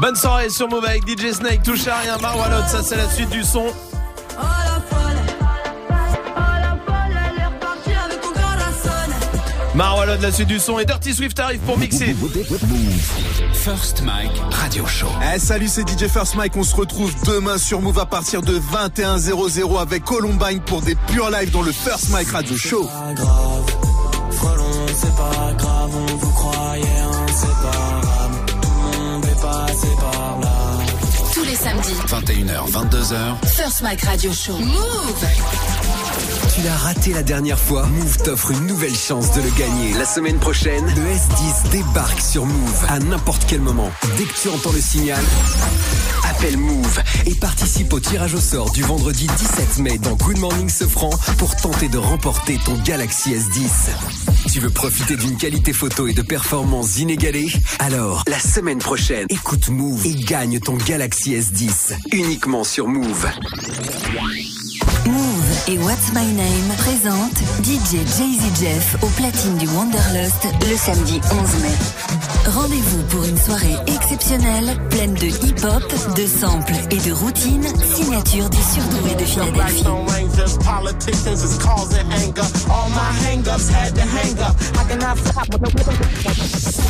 Bonne soirée sur Move avec DJ Snake. Touche à rien, Marwalot. Ça, c'est la suite du son. Marwalot, la suite du son. Et Dirty Swift arrive pour mixer. First Mike Radio Show. Eh, salut, c'est DJ First Mike. On se retrouve demain sur Move à partir de 21h00 avec Columbine pour des purs live dans le First Mike Radio Show. Frelon, c'est pas grave, on vous croyait inséparable. Samedis, 21h, 22h. First Mike Radio Show. Move Tu l'as raté la dernière fois Move t'offre une nouvelle chance de le gagner. La semaine prochaine, le S10 débarque sur Move à n'importe quel moment. Dès que tu entends le signal, appelle Move et participe au tirage au sort du vendredi 17 mai dans Good Morning Sofran pour tenter de remporter ton Galaxy S10. Tu veux profiter d'une qualité photo et de performances inégalées? Alors, la semaine prochaine, écoute Move et gagne ton Galaxy S10 uniquement sur Move. Et What's My Name présentent DJ Jay-Z Jeff au platine du Wanderlust le samedi 11 mai. Rendez-vous pour une soirée exceptionnelle, pleine de hip-hop, de samples et de routines, signature du surdoué de Philadelphie.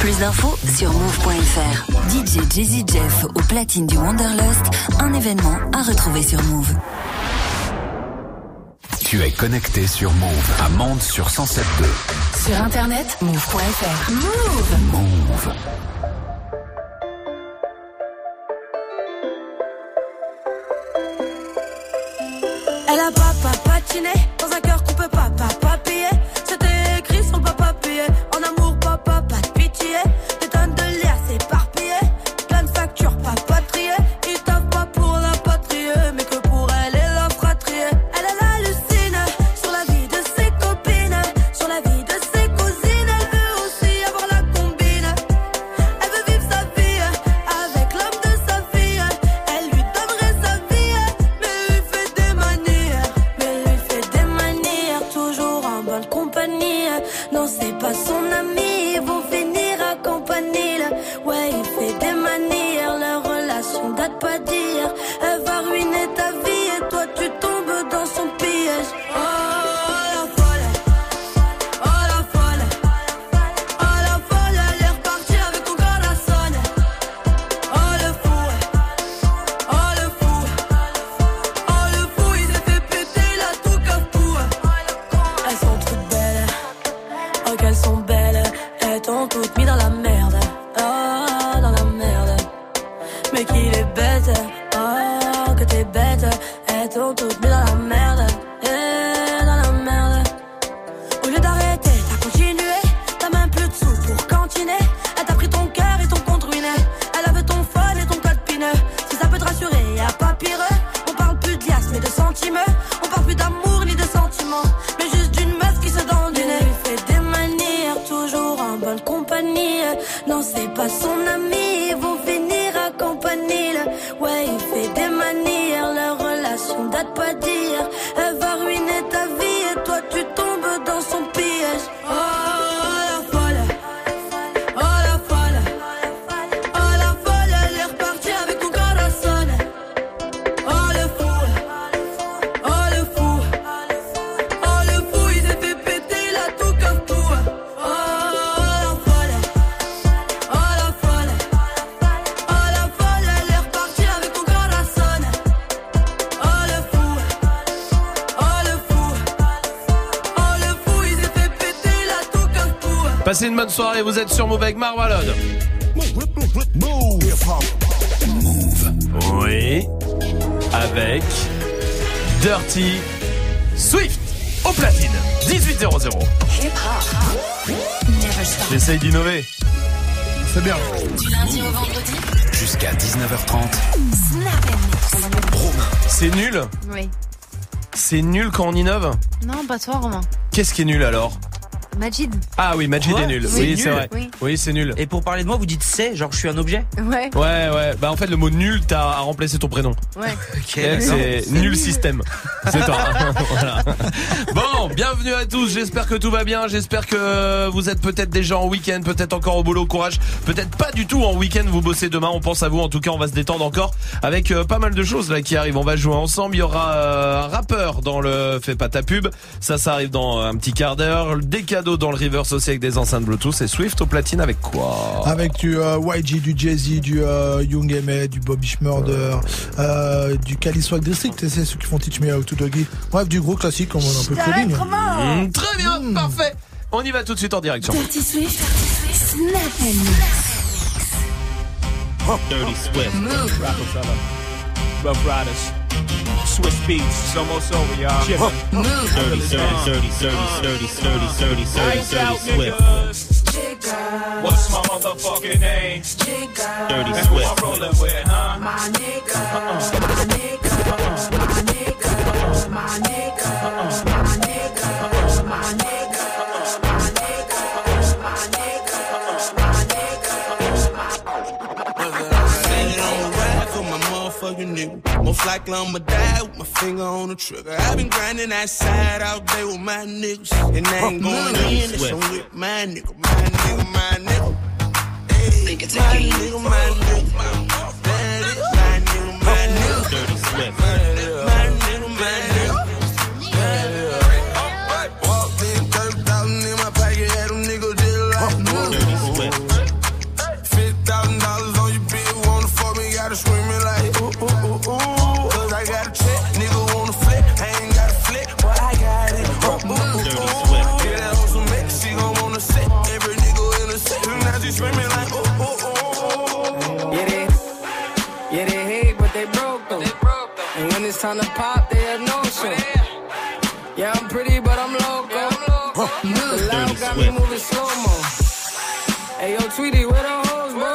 Plus d'infos sur move.fr. DJ Jazzy Jeff au platine du Wanderlust, un événement à retrouver sur Move. Tu es connecté sur Move à Mende sur 107.2. Sur internet, move.fr. Move Move. Elle a pas pas patiné bonne soirée, vous êtes sur Move avec Marmalade. Oui. Avec Dirty Swift au platine. 1800. J'essaye d'innover. C'est bien. Du lundi au vendredi, Jusqu'à 19h30. C'est nul Oui. C'est nul quand on innove Non, pas toi, Romain. Qu'est-ce qui est nul alors? Majid. Ah oui, Majid est nul. Oui, nul c'est vrai. Oui. Oui, c'est nul. Et pour parler de moi, vous dites c'est, genre je suis un objet Ouais. Ouais, ouais. Bah en fait, le mot nul, t'as à remplacer ton prénom. Ouais. Elle, c'est d'accord. nul système. C'est toi. Voilà. Bon, bienvenue à tous. J'espère que tout va bien. J'espère que vous êtes peut-être déjà en week-end, peut-être encore au boulot. Courage. Peut-être pas du tout en week-end. Vous bossez demain. On pense à vous. En tout cas, on va se détendre encore avec euh, pas mal de choses là qui arrivent. On va jouer ensemble. Il y aura euh, un rappeur dans le Fais pas ta pub. Ça, ça arrive dans euh, un petit quart d'heure. Des cadeaux dans le reverse aussi avec des enceintes Bluetooth. Et Swift au platine avec quoi? Avec du euh, YG, du Jay-Z, du euh, Young M.A., du Bobby Schmurder, euh, du Cali Swag District, c'est ceux qui font Teach Me How to Doggy. Bref, du gros classique, comme on un peu clubbing. Mmh, Très bien, parfait. On y va tout de suite en direction. Dirty Swift, Snap and Mix. Dirty Swift. Move. Rough Riders. Swiss beats. It's almost over, y'all. Move. Dirty, dirty, dirty, dirty, dirty, dirty, dirty, dirty, Lights out, dirty Swift. What's my motherfucking name? Dirty And who Swift. I'm rolling with, huh? Uh-uh. My nigga, my nigga, my nigga, my nigga, my Most likely I'ma die with my finger on the trigger. I've been grinding that side out there with my niggas. And I ain't going in, it's on with my nigga, my nigga, my nigga. Hey, My nigga, my nigga. That time to pop, they no show. Yeah, I'm pretty, but I'm loco. The loud got me moving slow mo. Hey, yo, Tweety, where the hoes, bro?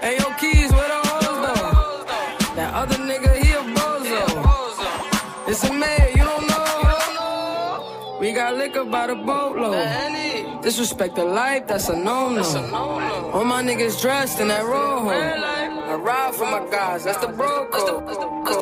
Hey, yo, Keys, where the hoes, though? That other nigga, he a bozo. It's a mayor, you don't know. We got liquor by the boatload. Disrespect the life, that's a no-no. All my niggas dressed in that rojo. I ride for my guys, that's the bro code.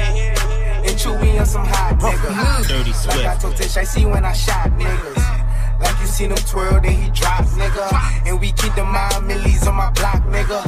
And Chewy on some hot nigga. Dirty Like I Swift. told Tish, I see when I shot niggas. Like you seen him twirl, then he drop, nigga. And we keep the mind millies on my block, nigga.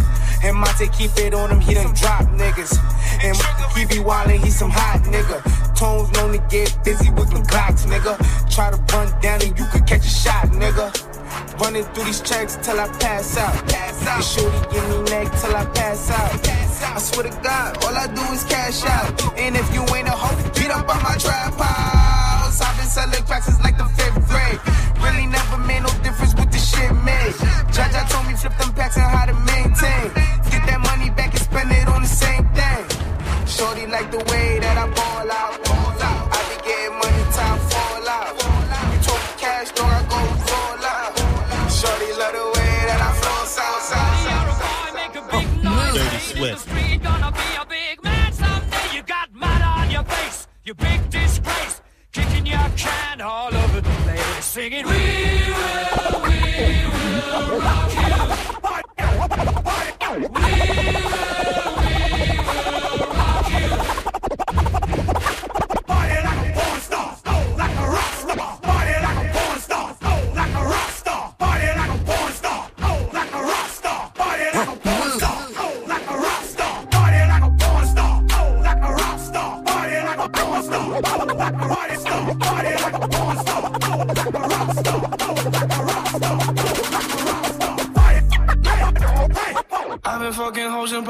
And Monte keep it on him, he done drop niggas. And keep be wildin', he some hot nigga. Tones known to get busy with them clocks, nigga. Try to run down and you could catch a shot, nigga. Running through these checks till I pass out. And shorty give me neck till I pass out. I swear to God, all I do is cash out. And if you ain't a hoe, beat up on my trap house. I've been selling cracks since like the fifth grade. Really never made no difference with the shit made. Jaja told me flip them packs and how to maintain. Get that money back and spend it on the same thing. Shorty like the way someday. You got mud on your face, you big disgrace. Kicking your can all over the place, singing, We will, we will rock you. We will, we will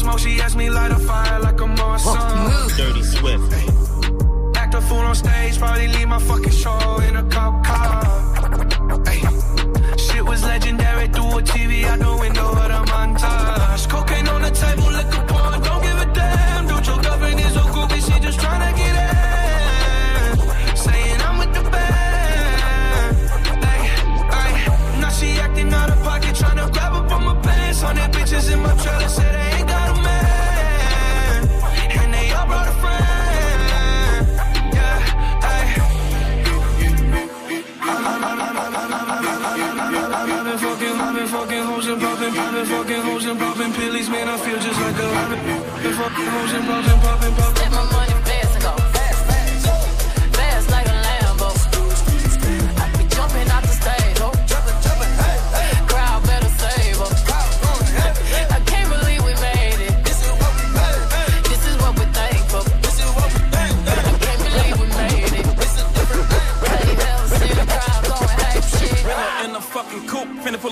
Smoke, she asked me light a fire like a Marsan. Dirty Swift. Act a fool on stage, probably leave my fucking show in a been fucking hoes and popping pillies, man. I feel just like a. I've been, fucking hoes and popping, popping, popping. Let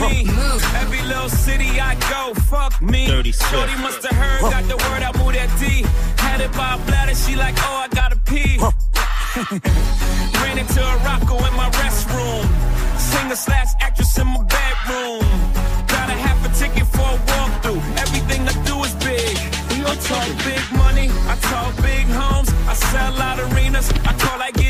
me. Every little city I go, fuck me. Shorty must have heard, got the word, I moved that D. Had it by a bladder, she like, oh, I gotta pee. Ran into a rocko in my restroom. Singer slash actress in my bedroom. Got a half a ticket for a walkthrough. Everything I do is big. I talk big money, I talk big homes. I sell out arenas, I call that getting.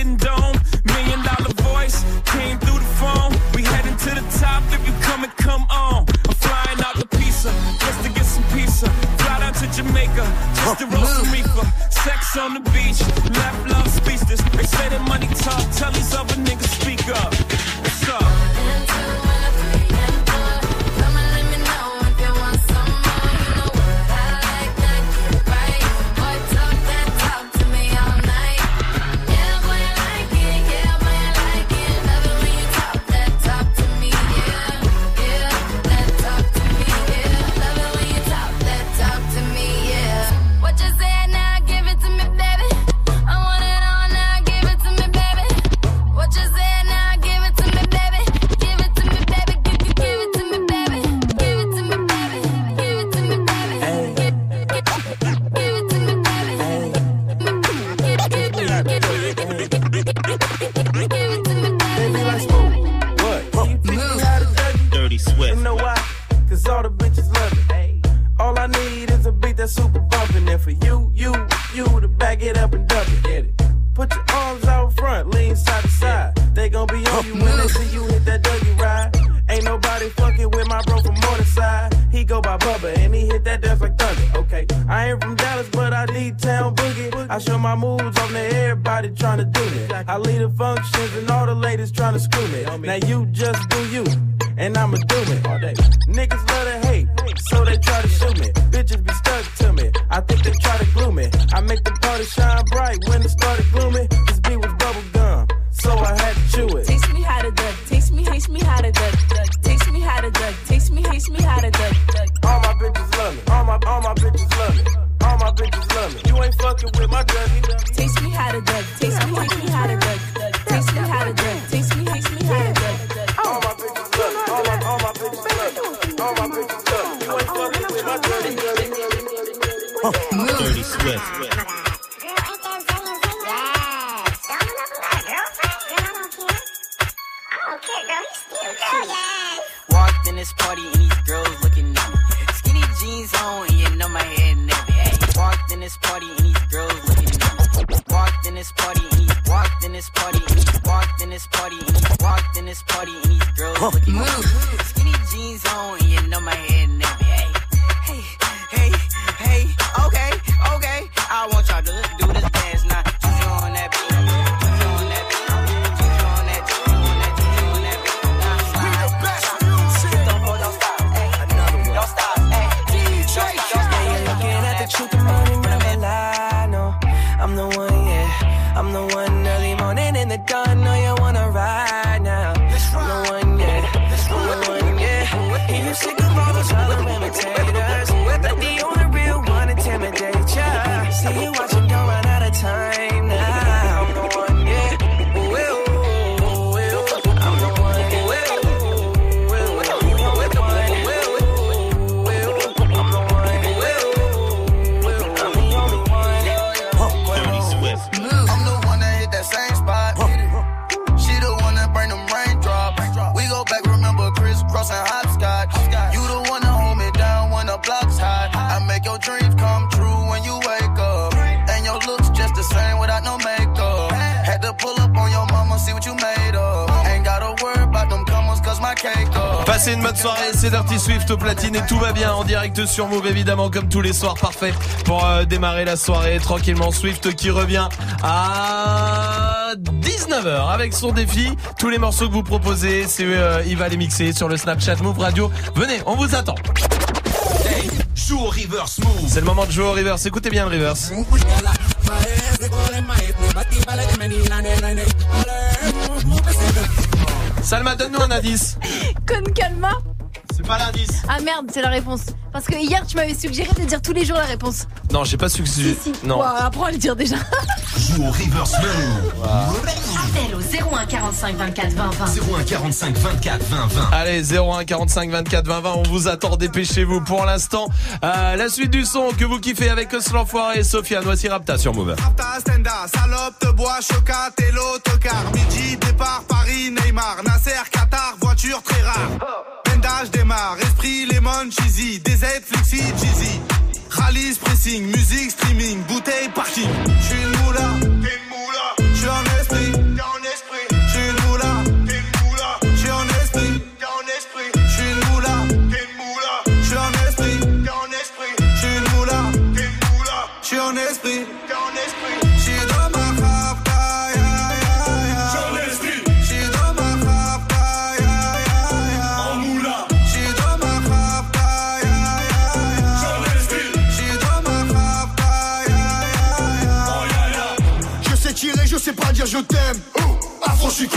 On. I'm flying out the pizza just to get some pizza. Fly down to Jamaica just to roll some reefer. Sex on the beach, left love speechless. They say that money talk, tell these other niggas speak up. It up and dump it. Get it. Put your arms out front, lean side to side. They gon' be on you when they see you hit that Dougie ride. Ain't nobody fucking with my bro from Morningside. He go by Bubba and he hit that dance like thunder. Okay, I ain't from Dallas, but I need town boogie. I show my moves on to everybody trying to do me. I lead the functions and all the ladies trying to screw me. Now you just do you, and I'ma do it. Niggas love to hate, so they try to shoot me. I make the party shine bright when it started gloomy. Dirty Swift. Sur Move évidemment comme tous les soirs parfait pour euh, démarrer la soirée tranquillement Swift qui revient à 19h avec son défi. Tous les morceaux que vous proposez, c'est euh, il va les mixer sur le Snapchat Move Radio. Venez, on vous attend. Joue au reverse move. C'est le moment de jouer au reverse. Écoutez bien le reverse. Salma, donne-nous un indice. Con calma. C'est pas l'indice. Ah merde, c'est la réponse. Parce que hier, tu m'avais suggéré de dire tous les jours la réponse. Non, j'ai pas succès. Non. Bon, apprends à le dire déjà. Joue au reverse. Appel au 01 45 24 20 20. 01 45 24 20 20. Allez, 01 45 24 20 20, on vous attend, dépêchez-vous pour l'instant. Euh, la suite du son que vous kiffez avec Os l'enfoiré et Sofiane, voici Rapta sur Move. Ta stenda, salope, te bois, chocat et l'autocar. Midi, départ, Paris, Neymar. Nasser, Qatar, voiture très rare. Démarre, esprit, lemon, cheesy. DZ, flexi, cheesy. Rallye, pressing, musique, streaming, bouteille, parking. Moula, t'es une moula.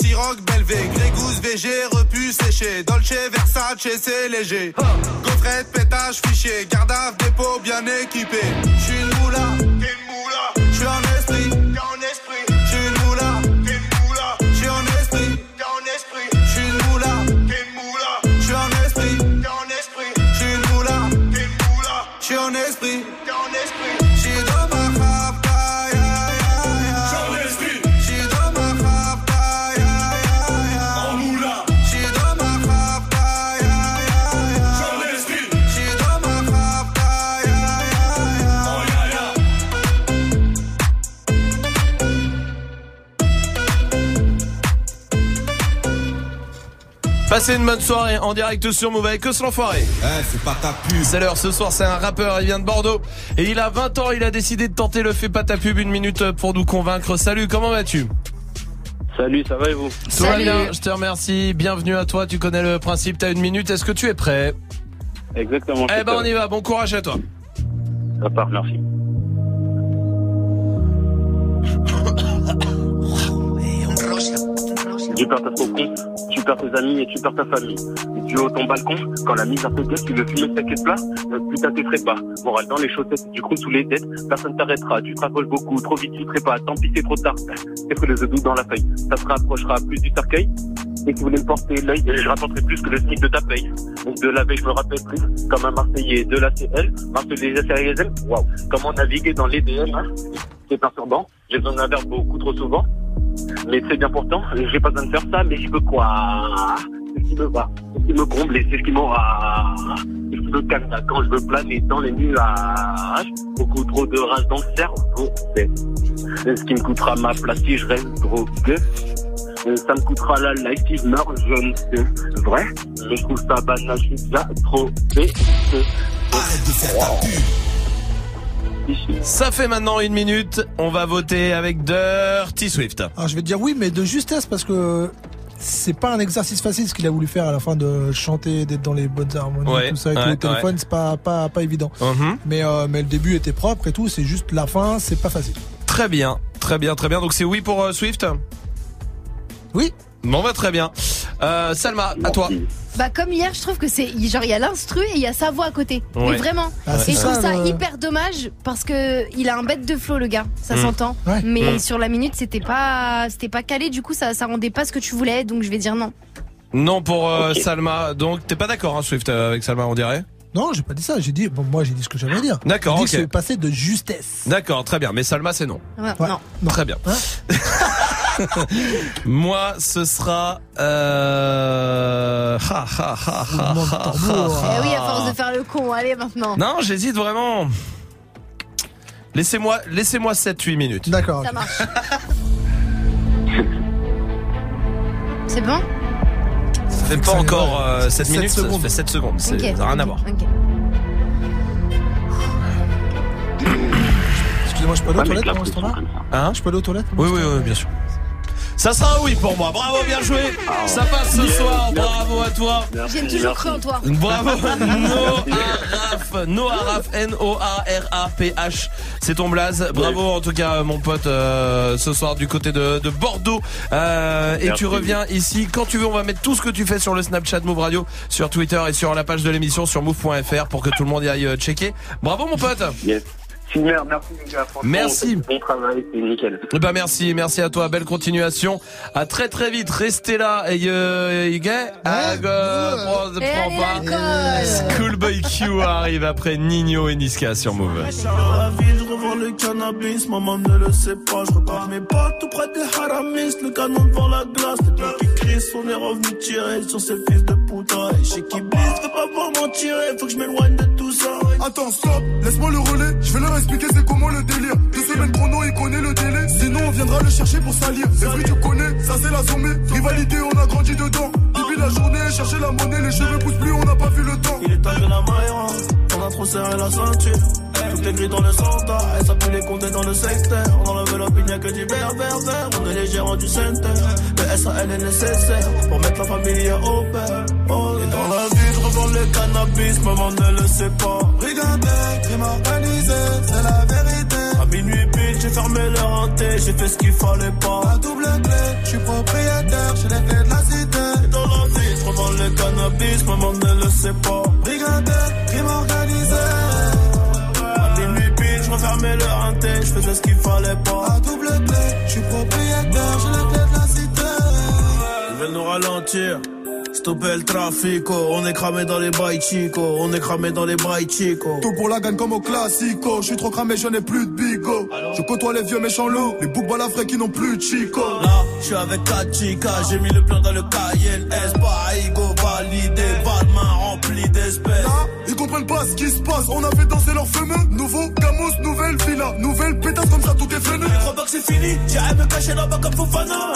siroc, belvé, grégousse, VG, repu, séché. Dolce, Versace, c'est léger. Gaufrette, pétage, fichier, garde dépôt bien équipé. Passez une bonne soirée en direct sur Move avec Os l'enfoiré. Eh, c'est pas ta pub. C'est l'heure ce soir, c'est un rappeur, il vient de Bordeaux et il a 20 ans, il a décidé de tenter le fait pas ta pub une minute pour nous convaincre. Salut, comment vas-tu? Salut, ça va et vous? Tout va bien, je te remercie. Bienvenue à toi, tu connais le principe, t'as une minute, est-ce que tu es prêt? Exactement. Eh ben on y va, bon courage à toi. Ça part, merci. Tu perds ta copine, tu perds tes amis et tu perds ta famille. Et tu es ton balcon, quand la misère te guette, tu veux fumer ta de plat, euh, putain t'es pas. Moral dans les chaussettes, tu croules sous les dettes, personne t'arrêtera, tu te rapproches beaucoup, trop vite tu pas. tant pis c'est trop tard. C'est que les œufs dans la feuille, ça se rapprochera plus du cercueil? Et si vous voulez me porter l'œil, je rapporterai plus que le SMIC de ta paye. Donc de la veille, je me rappelle plus, comme un Marseillais de la CL, Marseillais CRSL, waouh. Comment naviguer dans les DM, hein C'est perturbant, j'ai besoin d'un verbe beaucoup trop souvent. Mais c'est bien pourtant, j'ai pas besoin de faire ça, mais je veux quoi C'est ce qui me va, c'est ce qui me comble et c'est ce qui m'aura. Qui me calme quand je veux planer dans les nuages. Beaucoup trop de rage dans le cerveau, c'est ce qui me coûtera ma place si je reste drogué. Euh, Ça me coûtera la life si je meurs, je ne sais vrai. Je trouve ça banal, je suis déjà trop faire. Ça fait maintenant une minute, on va voter avec Dirty Swift. Alors je vais te dire oui, mais de justesse parce que c'est pas un exercice facile ce qu'il a voulu faire à la fin de chanter, d'être dans les bonnes harmonies, Ouais, tout ça avec ouais, le téléphone, ouais. c'est pas, pas, pas évident. Mhm. Mais, euh, mais le début était propre et tout, c'est juste la fin, c'est pas facile. Très bien, très bien, très bien. Donc c'est oui pour euh, Swift? Oui. Bon bah très bien. Euh, Salma, à toi. Bah comme hier, je trouve que c'est genre il y a l'instru et il y a sa voix à côté. Ouais. Mais vraiment. Ah, et je trouve ça, ça le- hyper dommage parce que il a un bête de flow le gars, ça Mm. s'entend. Ouais. Mais Mm. sur la minute, c'était pas c'était pas calé du coup ça ça rendait pas ce que tu voulais donc je vais dire non. Non pour euh, Salma. Donc t'es pas d'accord hein, Swift euh, avec Salma on dirait? Non, j'ai pas dit ça, j'ai dit, bon, moi j'ai dit ce que j'avais à dire. D'accord, ok. que c'est passé de justesse. D'accord, très bien. Mais Salma c'est non. Ouais, Ouais. Non. Très bien. Moi, ce sera. Euh... ha, ha, ha, ha, ha, ha, Eh oui, à force de faire le con, allez maintenant. Non, j'hésite vraiment. Laissez-moi, laissez-moi 7-8 minutes. D'accord. Ça marche. c'est bon? Ça fait pas encore euh, 7 Sept minutes, ça secondes. fait 7 secondes. C'est- Ok. Ça n'a rien à voir. Ok. Excusez-moi, je peux aller aux toilettes pendant ce temps-là ça. Hein? Je peux aller aux toilettes Oui, oui, oui, bien sûr. Ça sera un oui pour moi. Bravo, bien joué. Ça passe ce Yeah, soir. merci. Bravo à toi. J'ai toujours cru en toi. Bravo Noaraf Noaraf N-O-A-R-A-P-H C'est ton blaze Bravo en tout cas mon pote euh, ce soir du côté de, de Bordeaux Euh, Et tu reviens ici quand tu veux On va mettre tout ce que tu fais sur le Snapchat Move Radio Sur Twitter et sur la page de l'émission sur move.fr Pour que tout le monde y aille euh, checker Bravo mon pote Yes. Super, merci les gars. Franchement, Merci. Bon travail, c'est nickel. Eh ben merci, merci à toi, belle continuation. À très très vite, restez là et Schoolboy Q arrive après Nino et Niska sur Move. Dans la ville, je revends le cannabis, maman ne le sait pas. Je repars mes potes tout près des haramis, le canon devant la glace. Les deux qui crient, on est revenu tirer sur ces fils de putain. Et chez qui blisse, fais pas voir m'en tirer, faut que je m'éloigne de tout ça. Attends, stop, laisse-moi le relais. Je vais leur expliquer c'est comment le délire. Deux semaines chrono, il connaît le délai. On viendra le chercher pour salir. C'est vrai, tu connais, ça c'est la sommée. Rivalité, on a grandi dedans. Depuis la journée, chercher la monnaie, les cheveux poussent plus, on n'a pas vu le temps. Il est tard de la maille, on a trop serré la ceinture. Tout est gris dans le centre, et ça pue les compter dans le secteur. On enlève l'opinion que du vert, vert, vert. On est les gérants du center. Le SAL est nécessaire pour mettre la famille au père. Oh, et dans la vie, je revends le cannabis, maman ne le sait pas. Regardez, crime organisé, c'est la vérité. À minuit j'ai fermé le hanté, j'ai fait ce qu'il fallait pas. La double clé, je suis propriétaire, j'ai les clés de la cité. Et dans la vie, je revends le cannabis, maman ne le sait pas. Regardez, crime organisé. À minuit pile, je refermais le hanté, je faisais ce qu'il fallait pas. La double clé, je suis propriétaire, j'ai les clés de la cité. Ils veulent nous ralentir. Stopper le trafic, on est cramé dans les bails chico, on est cramé dans les bails chico. Tout pour la gagne comme au classico. Je suis trop cramé, je n'ai plus de bigo. Je côtoie les vieux méchants loups, les boucs balafrés qui n'ont plus de chico. Là, je suis avec 4 chicas, j'ai mis le plan dans le cahier, S, Paigo, validé, Valmain rempli d'espèces. Là, ils comprennent pas ce qui se passe. On a fait danser leurs fameux. Nouveau Gamos, nouvelle villa, nouvelle pétasse comme ça, tout est freiné. Je crois pas que c'est fini, j'irai me cacher là-bas comme Fofana.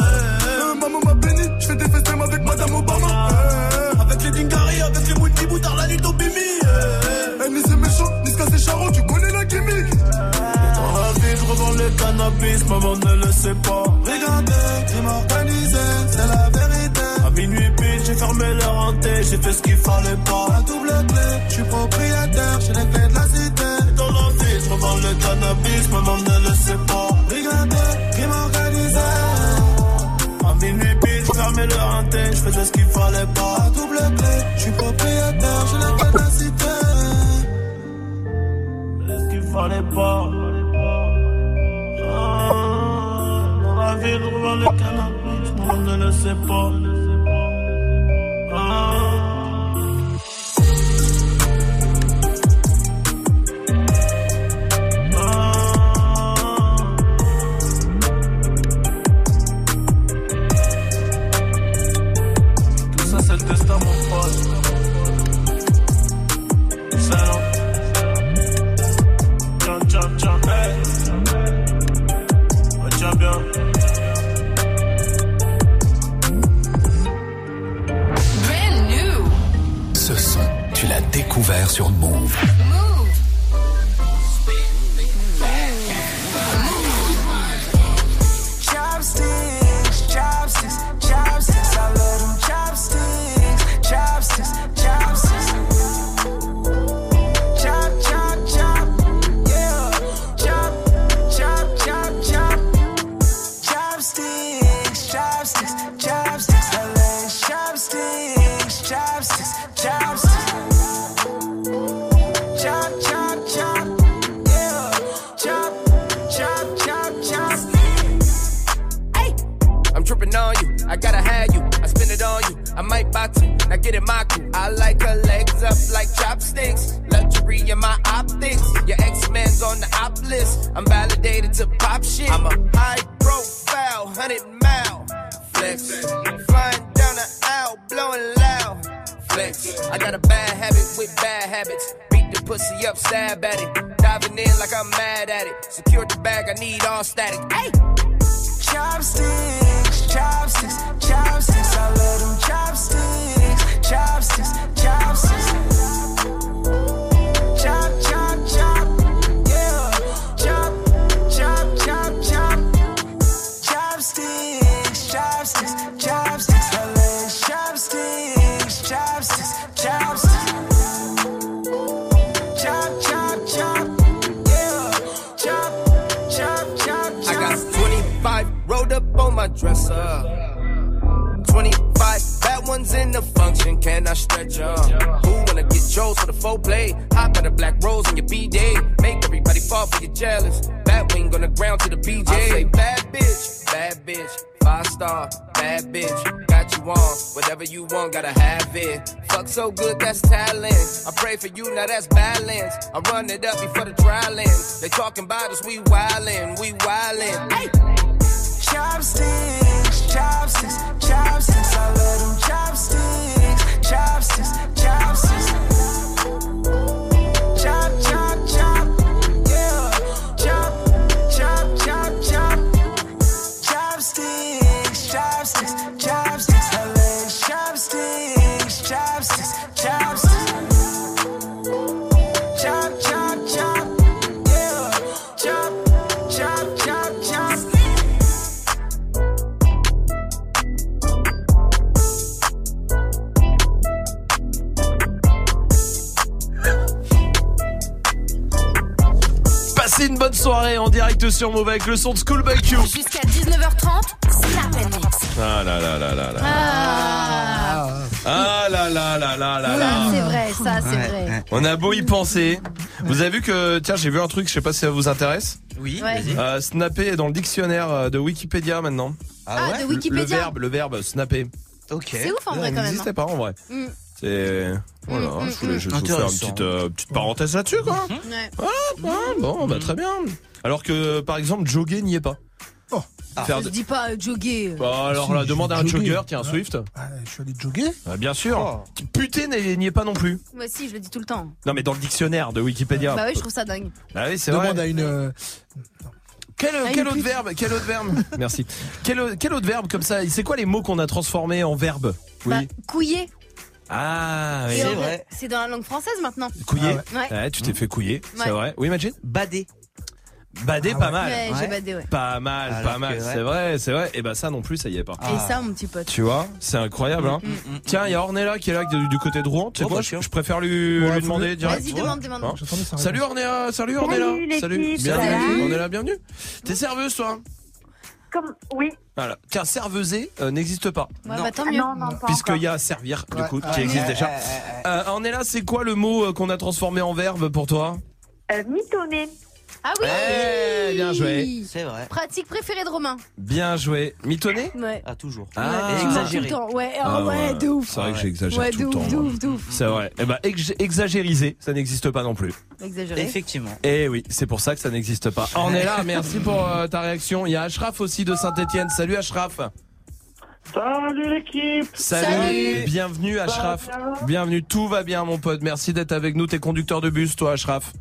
Maman m'a béni, je fais des festins avec Madame Obama. Euh, Avec les Dingari, avec les multi boutards la nuit au bimi. eh, ni c'est méchant, ni c'est charron, tu connais la gimmick. Dans la vie, je revends le cannabis, maman ne le sait pas. Regardez, crime organisé, c'est la vérité. À minuit pile, j'ai fermé le hanté, j'ai fait ce qu'il fallait pas. La double clé, je suis propriétaire, j'ai les clés de la cité. Dans la vie, je revends le cannabis, maman ne le sait pas. Pile, je le faisais ce qu'il fallait pas. La double clé, je suis propriétaire, j'ai la cité. ce qu'il fallait pas. Ah, dans la je revends le cannabis, maman ne le sait pas. Ah. Sur Move. Validated to pop shit. I'm a high profile, 100 mile flex. Flying down the aisle, blowing loud flex. I got a bad habit with bad habits. Beat the pussy up, stab at it. Diving in like I'm mad at it. Secure the bag, I need all static. Hey! Chopsticks, chopsticks, chopsticks. I love them chopsticks, chopsticks. Up my dresser. 25 bad ones in the function, can I stretch them? Who wanna get Joe's for the full play? Hop at the black rose on your B-day. Make everybody fall for your jealous. Bat wing on the ground to the BJ. I say bad bitch, bad bitch. Five star, bad bitch. Got you on, whatever you want, gotta have it. Fuck so good, that's talent. I pray for you, now that's balance. I run it up before the ends. They talking about us, we wildin', we wildin'. Hey! Chopsticks, chopsticks, chopsticks. I love them chopsticks, chopsticks, chopsticks. Chop, chop, chop. Yeah. Chop, chop, chop, chop. Chopsticks, chopsticks, chopsticks. Direct sur Move avec le son de School by Q. Jusqu'à 19h30, Snap and Mix. Ah là là là là là. Ah, Ah là là là là là ça, là. c'est vrai, ça c'est vrai. On a beau y penser. Vous avez vu que, tiens, j'ai vu un truc, je sais pas si ça vous intéresse. Oui, Ouais. Euh, snapper est dans le dictionnaire euh, de Wikipédia maintenant. Ah, de Le- Wikipédia. Le verbe, le verbe snapper. Ok. C'est ouf en vrai Ça quand même. n'existait hein. pas en vrai. Mm. C'est voilà, Mm, mm, je voulais juste vous faire une petite euh, petite parenthèse là-dessus quoi. Ouais. Ah, ah, bon, bah très bien. Alors que par exemple, jogger n'y est pas. Oh. Faire Je de- dis pas euh, jogger. Bah, alors Si, là, je demande à un jogger. jogger, tiens, un Swift. Ah, je suis allé jogger. Ah, bien sûr. Oh. Putain, n'y est pas non plus. Moi si, je le dis tout le temps. Non, mais dans le dictionnaire de Wikipédia. Bah oui, je trouve ça dingue. Ah oui, c'est vrai. Demande à une. euh, Quel, Ah, quel autre pute. verbe Quel autre verbe? Merci. Quel, quel autre verbe comme ça? C'est quoi les mots qu'on a transformés en verbe Oui. Bah, couiller. Ah, oui. C'est vrai. C'est dans la langue française maintenant. Couiller. Ah ouais. Ouais, tu t'es fait couiller, c'est vrai. Oui, Imagine. Badé. Badé, Ah pas ouais. mal. Ouais, j'ai Ouais. badé, ouais. Pas mal, Alors pas mal. ouais. C'est vrai, c'est vrai. Et bah ça non plus, ça y est pas. Ah. Et ça, mon petit pote. Tu vois, c'est incroyable. Hein. Mm, mm. Tiens, il y a Ornella qui est là du, du côté de Rouen. Tu sais Oh, quoi bah, je, préfère lui, Ouais, lui demander direct. Vas-y, demande, demande. Hein. Salut Ornella, salut Ornella. Salut. Bienvenue. Ornella, bienvenue. T'es serveuse toi Comme, oui. Voilà. Tiens, serveuser euh, n'existe pas. Ouais, bah tant Ah mieux. non, non, pas Puisqu'il y a servir, du Ouais. coup, qui Ouais. existe déjà. Eh, Euh, Ornella, c'est quoi le mot euh, qu'on a transformé en verbe pour toi? Euh, mitonner. Ah oui Eh, bien joué. C'est vrai. Pratique préférée de Romain. Bien joué. Mitonné Ouais. Ah, toujours. Ah. Et tout le temps, exagéré. tout le temps. Ouais, Ah oh, ouais, ouais. de ouf. C'est vrai que j'exagère Ouais, tout de le temps. ouf, de moi. ouf, de ouf. C'est vrai. Eh ben, ex- exagériser, ça n'existe pas non plus. Exagéré. Effectivement. Eh oui, c'est pour ça que ça n'existe pas. Ornella, merci pour euh, ta réaction. Il y a Ashraf aussi de Saint-Etienne. Salut Ashraf. Salut l'équipe. Salut. Salut. Bienvenue Ashraf. Ça va bien? Bienvenue, tout va bien mon pote. Merci d'être avec nous. T'es conducteur de bus, toi Ashraf.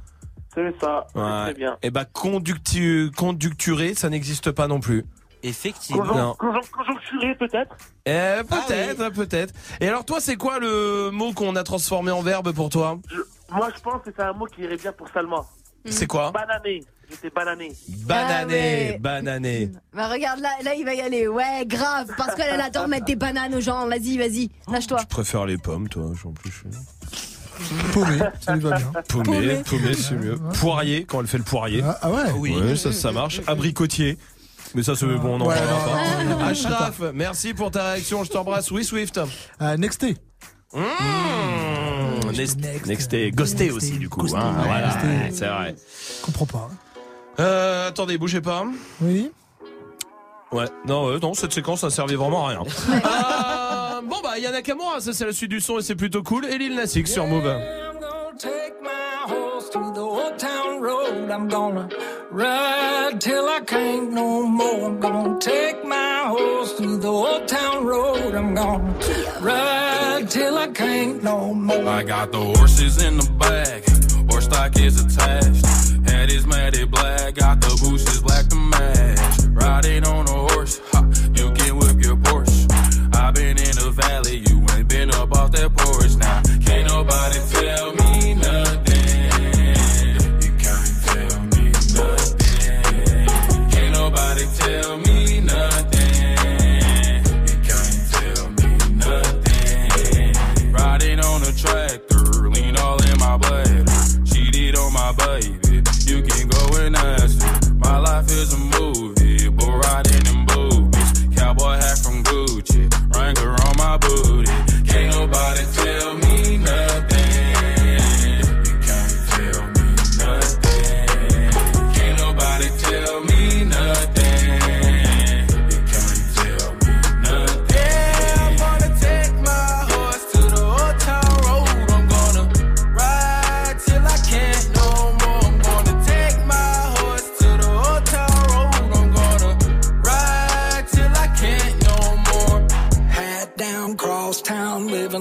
C'est ça. Ouais. Très bien. Eh ben, conductu conducturé, ça n'existe pas non plus. Effectivement. Conjoncturé peut-être Eh, peut-être, peut-être. Et alors toi, c'est quoi le mot qu'on a transformé en verbe pour toi? Moi je pense que c'est un mot qui irait bien pour Salma. C'est quoi? Banané. J'étais banané. Banané, Ah ouais. banané. Bah regarde, là, là, il va y aller. Ouais, grave. Parce qu'elle elle adore mettre des bananes aux gens. Vas-y, vas-y. Lâche-toi. Je préfère les pommes, toi, en plus. je- Paumé, ça lui va bien. Paumé, Paumé. paumé, c'est mieux. Poirier, quand elle fait le poirier. Ah, ah ouais Oui. Ouais, ça, ça marche. Abricotier. Mais ça, c'est bon, on n'en Ouais, parlera non, pas. Ashraf, merci pour ta réaction. Je t'embrasse. Oui, Swift. Euh, Nexté. Mmh. Next, Nexté. Ghosté aussi, du coup. hein, voilà, Ghosté. ouais, c'est vrai. Je comprends pas. Euh, attendez, bougez pas. Oui Ouais, non, euh, non, cette séquence, ça servait vraiment à rien. Euh, bon, bah, Yana Kamura, ça c'est la suite du son et c'est plutôt cool. Et Lil Nas X sur Move. I'm gonna take my horse to the old town road. I'm gonna ride till I can't no more. I'm gonna take my horse to the old town road. I'm gonna ride till I can't no more. I got the horses in the back, horse stock is attached. Head is matted black, got the bushes black to match. Riding on a horse, ha, valley, you ain't been up off that porch now. Can't nobody tell me nothing. You can't tell me nothing. Can't nobody tell me nothing. You can't tell me nothing. Riding on a tractor, lean all in my. Cheated on my baby, you can go and ask. My life is a movie,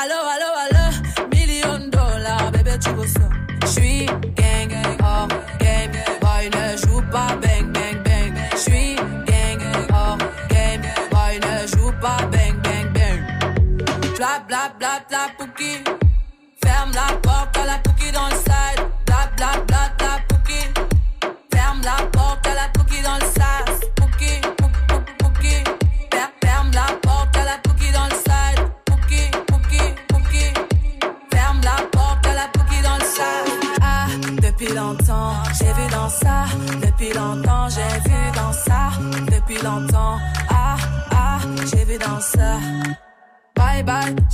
allo allo allo, million dollars, bébé tu veux ça? J'suis gang, hors game, boy ne joue pas? Bang bang bang. J'suis gang, hors game, boy ne joue pas? Bang bang bang. Bla bla bla bla pouki. Ferme la porte à la pouki dans le side. Bla bla bla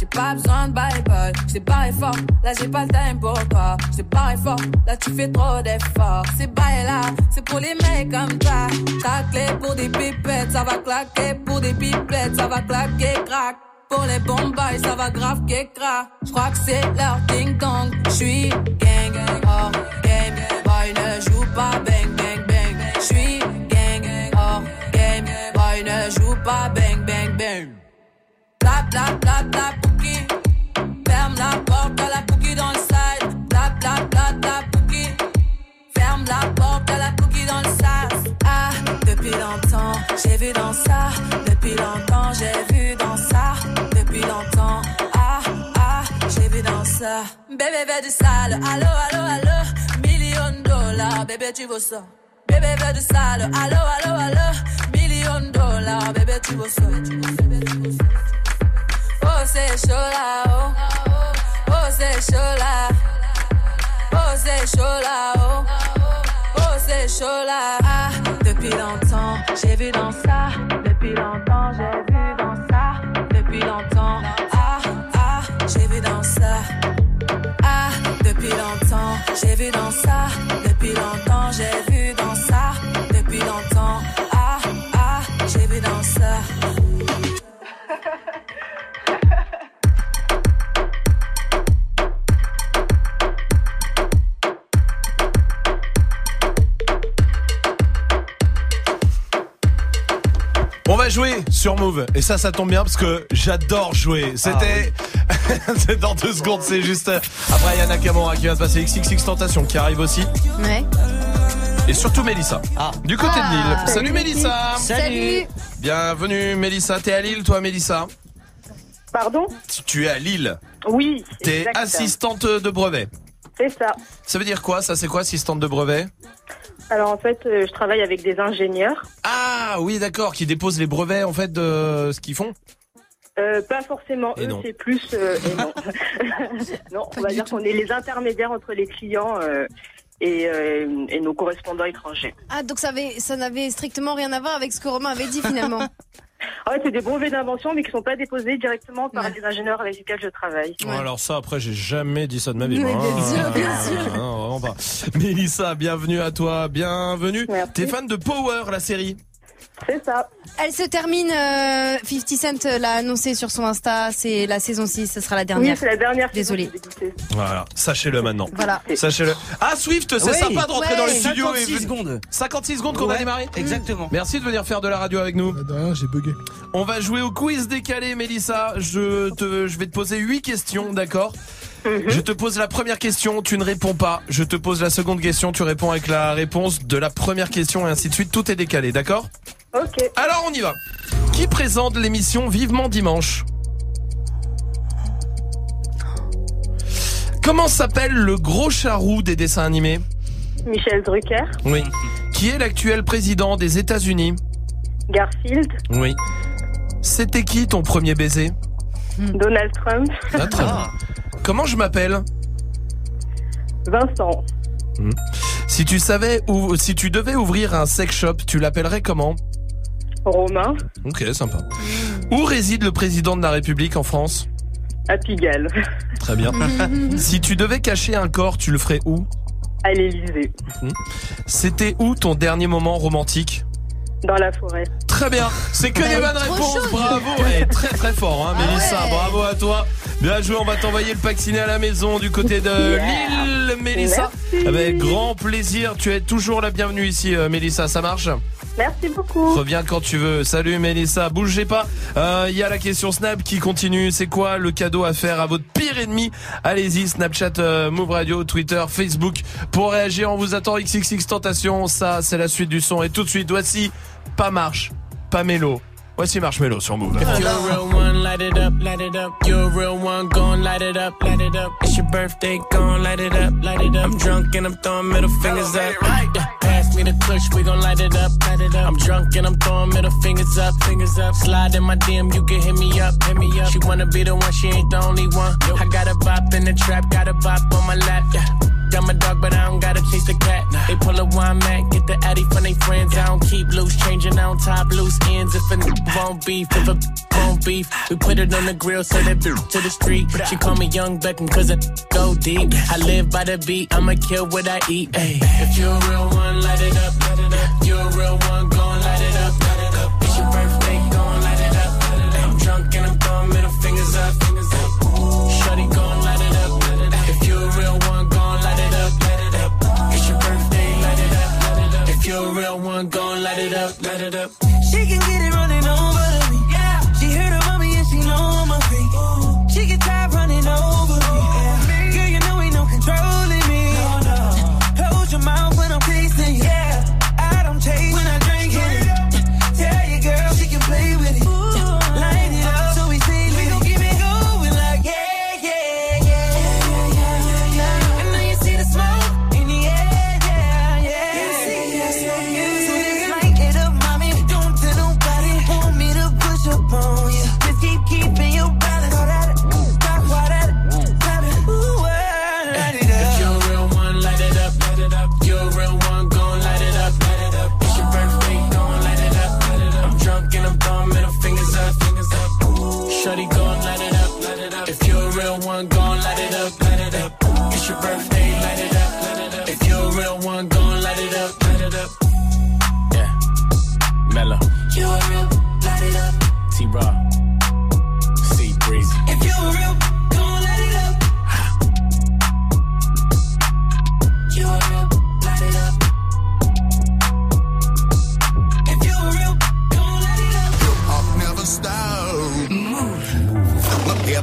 j'ai pas besoin de bye bye. J't'ai barré fort, là j'ai pas le time pour toi. J't'ai barré fort, là tu fais trop d'efforts. C'est bye là, c'est pour les mecs comme toi. Ta clé pour des pipettes, ça va claquer. Pour des pipettes, ça va claquer, crack. Pour les bombes, ça va grave qu'écra. J'crois que c'est leur ding dong. J'suis gang, hors game. Boy ne joue pas bang bang bang. J'suis gang, hors game. Boy ne joue pas bang bang bang. Bla bla bla bla Ferme la porte à la pouki dans le side. Bla bla bla. Ferme la porte à la pouki dans le sas. Ah, depuis longtemps, j'ai vu dans ça. Depuis longtemps, j'ai vu dans ça. Depuis longtemps, ah, ah, j'ai vu dans ça. Bébé veut du sale, allo, allo, allo. Million de dollars, bébé tu veux ça. Bébé veut du sale, allo, allo, allo. Million de dollars, bébé tu veux ça. Bébé, tu veux. Oh, oh. Ah, depuis longtemps, j'ai vu dans ça. Depuis longtemps, j'ai vu dans ça. Depuis longtemps, ah, ah, j'ai vu dans ça. Depuis longtemps, j'ai vu dans ça. Depuis longtemps, j'ai vu jouer sur Move. Et ça, ça tombe bien parce que j'adore jouer. C'était c'est dans deux secondes, c'est juste euh, après Yana Nakamura qui vient de passer XXX Tentation qui arrive aussi. Ouais. Et surtout Mélissa. Du côté Ah. de Lille. Salut, Salut. Mélissa. Salut. Bienvenue Mélissa. T'es à Lille toi Mélissa Pardon? Tu- Tu es à Lille. Oui. T'es assistante de brevet. C'est ça. Ça veut dire quoi Ça? C'est quoi assistante de brevet? Alors en fait, euh, je travaille avec des ingénieurs. Ah oui d'accord, qui déposent les brevets en fait de ce qu'ils font. Euh, pas forcément Et eux, non. c'est plus. euh, et non. non, on va dire qu'on est les intermédiaires entre les clients euh, et, euh, et nos correspondants étrangers. Ah, donc ça, avait, ça n'avait strictement rien à voir avec ce que Romain avait dit finalement. Ah ouais, c'est des brevets d'invention, mais qui sont pas déposés directement par les ingénieurs avec lesquels je travaille. Oh, alors ça, après, j'ai jamais dit ça de ma vie. Moi, bien hein. sûr, bien sûr. Non, vraiment pas. Mélissa, bienvenue à toi, bienvenue. T'es fan de Power, la série? C'est ça. Elle se termine, euh, 50 Cent l'a annoncé sur son Insta, c'est la saison 6, ce sera la dernière. Oui, c'est la dernière. Désolée. Voilà, sachez-le maintenant. Voilà. Sachez-le. Ah, Swift, c'est Oui. sympa de rentrer Ouais. dans le studio. 56 et... secondes. 56 secondes qu'on va Ouais, démarrer exactement. Merci de venir faire de la radio avec nous. De rien, j'ai bugué. On va jouer au quiz décalé, Mélissa. Je, te, je vais te poser 8 questions, d'accord Je te pose la première question, tu ne réponds pas. Je te pose la seconde question, tu réponds avec la réponse de la première question et ainsi de suite. Tout est décalé, d'accord Ok. Alors on y va. Qui présente l'émission Vivement Dimanche Comment s'appelle le gros charroux des dessins animés Michel Drucker, Oui. Qui est l'actuel président des États-Unis Garfield, Oui. C'était qui ton premier baiser Donald Trump, Ah, très bien. Comment je m'appelle Vincent, Hmm. Si tu savais ou si tu devais ouvrir un sex shop, tu l'appellerais comment Romain, Ok, sympa. Où réside le président de la République en France? À Pigalle, Très bien. si tu devais cacher un corps, tu le ferais où? À l'Élysée, Hmm. C'était où ton dernier moment romantique? Dans la forêt. Très bien, c'est que Elle des bonnes réponses, bravo, Ouais, très très fort, hein, Mélissa, ouais. bravo à toi. Bien joué, on va t'envoyer le pack ciné à la maison du côté de Yeah. Lille, Mélissa. Merci. Avec grand plaisir, tu es toujours la bienvenue ici, euh, Mélissa, ça marche? Merci beaucoup. Reviens quand tu veux. Salut Mélissa, bougez pas. Euh, Il y a la question Snap qui continue. C'est quoi le cadeau à faire à votre pire ennemi? Allez-y, Snapchat, euh, Move Radio, Twitter, Facebook. Pour réagir, on vous attend XXX Tentation. Ça, c'est la suite du son. Et tout de suite, voici Pas Marche, pas Mélo. Voici Marshmello sur Move. If you're a real one, light it up, light it up. You're a real one, gon' light it up, light it up. It's your birthday, gon' light it up, light it up. I'm drunk and I'm throwing middle fingers up. Yeah, pass me the push, we gon' light it up, light it up. I'm drunk and I'm throwing middle fingers up, fingers up. Slide in my DM, you can hit me up, hit me up. She wanna be the one, she ain't the only one. I got a bop in the trap, got a bop on my lap, yeah. Got my dog, but I don't gotta chase the cat. They pull a wine mat, get the addy from they friends. I don't keep loose, changing, I don't top loose ends. If a n- won't beef, if a won't beef, we put it on the grill, send it to the street. She call me Young Beckham, cause I go deep. I live by the beat, I'ma kill what I eat. Ay. If you're a real one, light it up, light it up. You're a real one, gon' light it up, light it up. It's your birthday, real one, gon' light it up, light it up.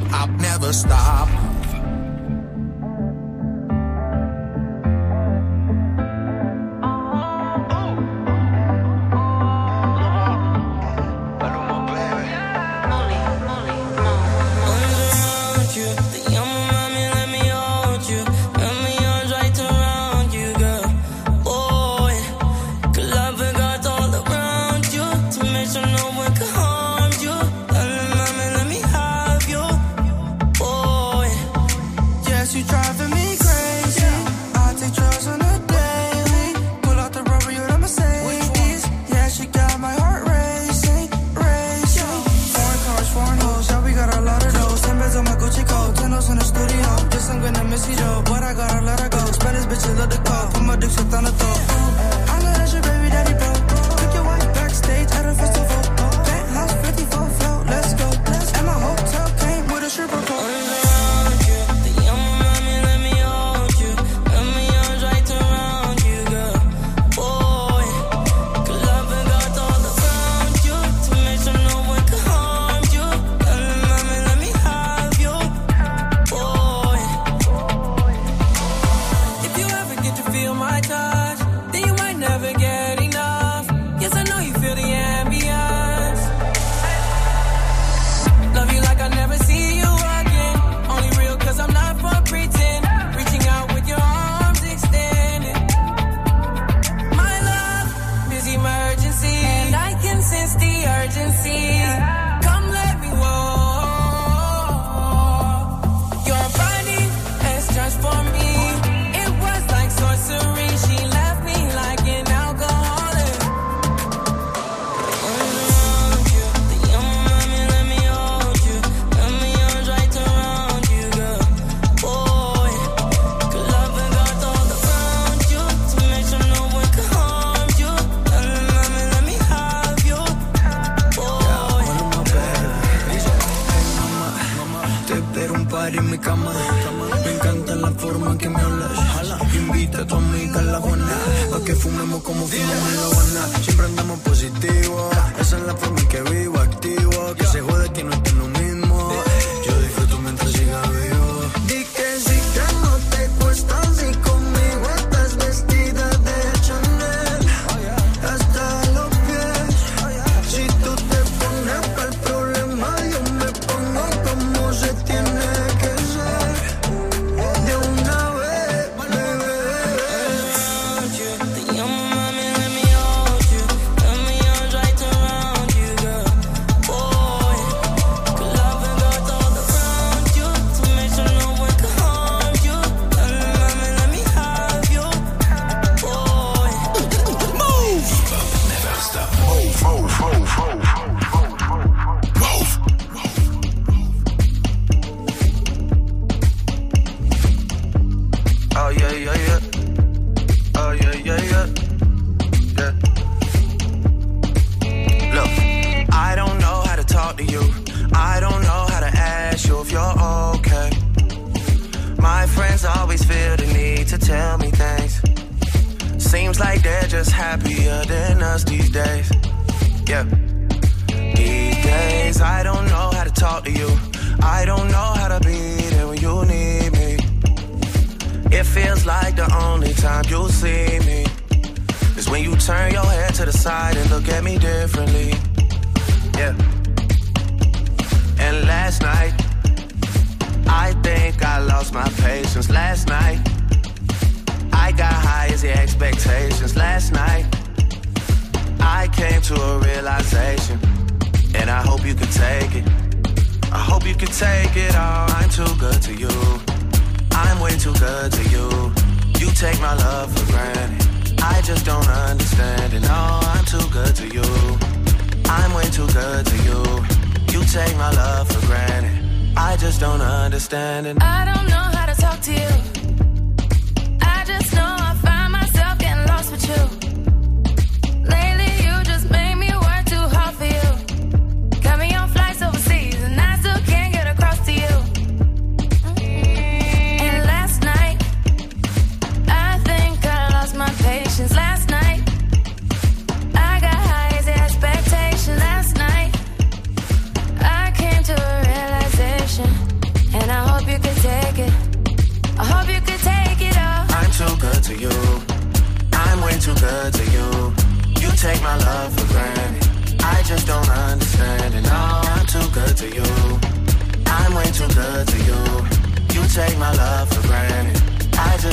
Hip hop never stop. Put my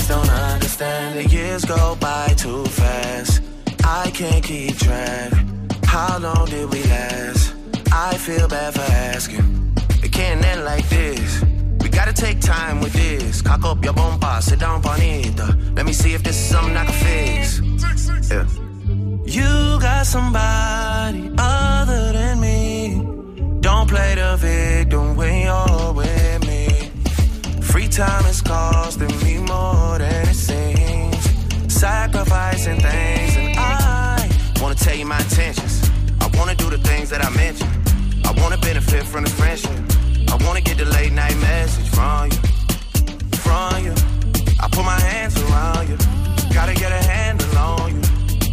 just don't understand. The years go by too fast. I can't keep track. How long did we last? I feel bad for asking. It can't end like this. We gotta take time with this. Cock up your bomba, sit down, bonita. Let me see if this is something I can fix. Yeah. You got somebody other than me. Don't play the victim when you're with time is costing me more than it seems. Sacrificing things, and I wanna tell you my intentions. I wanna do the things that I mentioned. I wanna benefit from the friendship. I wanna get the late night message from you, from you. I put my hands around you. Gotta get a handle on you.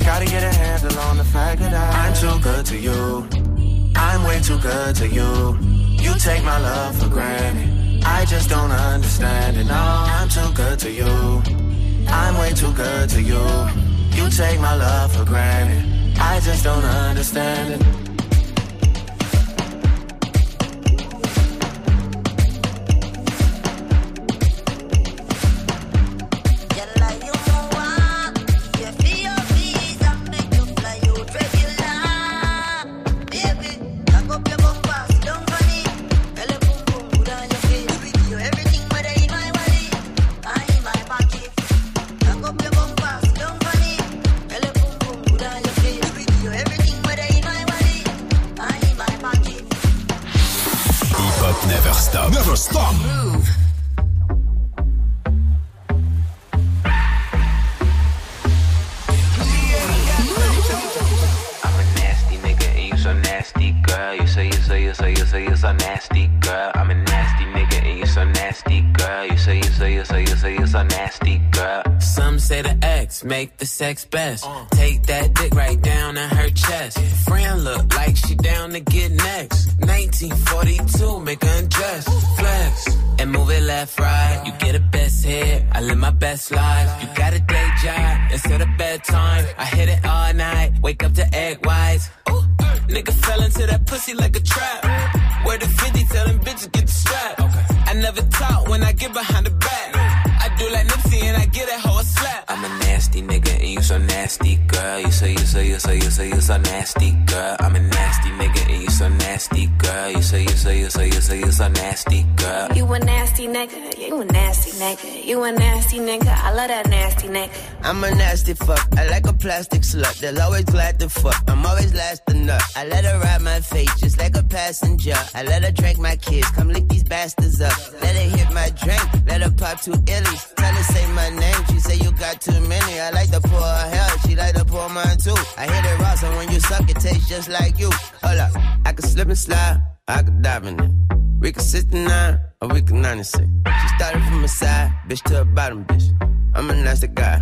Gotta get a handle on the fact that I, I'm too good to you. I'm way too good to you. You take my love for granted. I just don't understand it. No, I'm too good to you. I'm way too good to you. You take my love for granted. I just don't understand it. Make the sex best. Take that dick right down in her chest. Friend look like she down to get next. 1942, make her undress. Flex and move it left, right. You get a best hit. I live my best life. You got a day job instead of bedtime. I hit it all night. Wake up to girl. You say you say you say you say you're so nasty, girl. I'm a nasty nigga you so nasty, girl. You say you say you say you say you so nasty, girl. You a nasty nigga, you a nasty nigga, you a nasty nigga. I love that nasty nigga. I'm a nasty fuck. I like a plastic slut. They're always glad to fuck. I'm always last to nut. I let her ride my face just like a passenger. I let her drink my kids. Come lick these bastards up. Let her hit my drink. Let her pop two illies. Tell her say my name. She say you got too many. I like to pour her hell. She like to pour mine too. I hit it raw, so when you suck, it tastes just like you. Hold up. I can slip and slide. I could dive in it. We can 69 or we can 96. She started from a side, bitch to a bottom, bitch. I'm a nasty guy,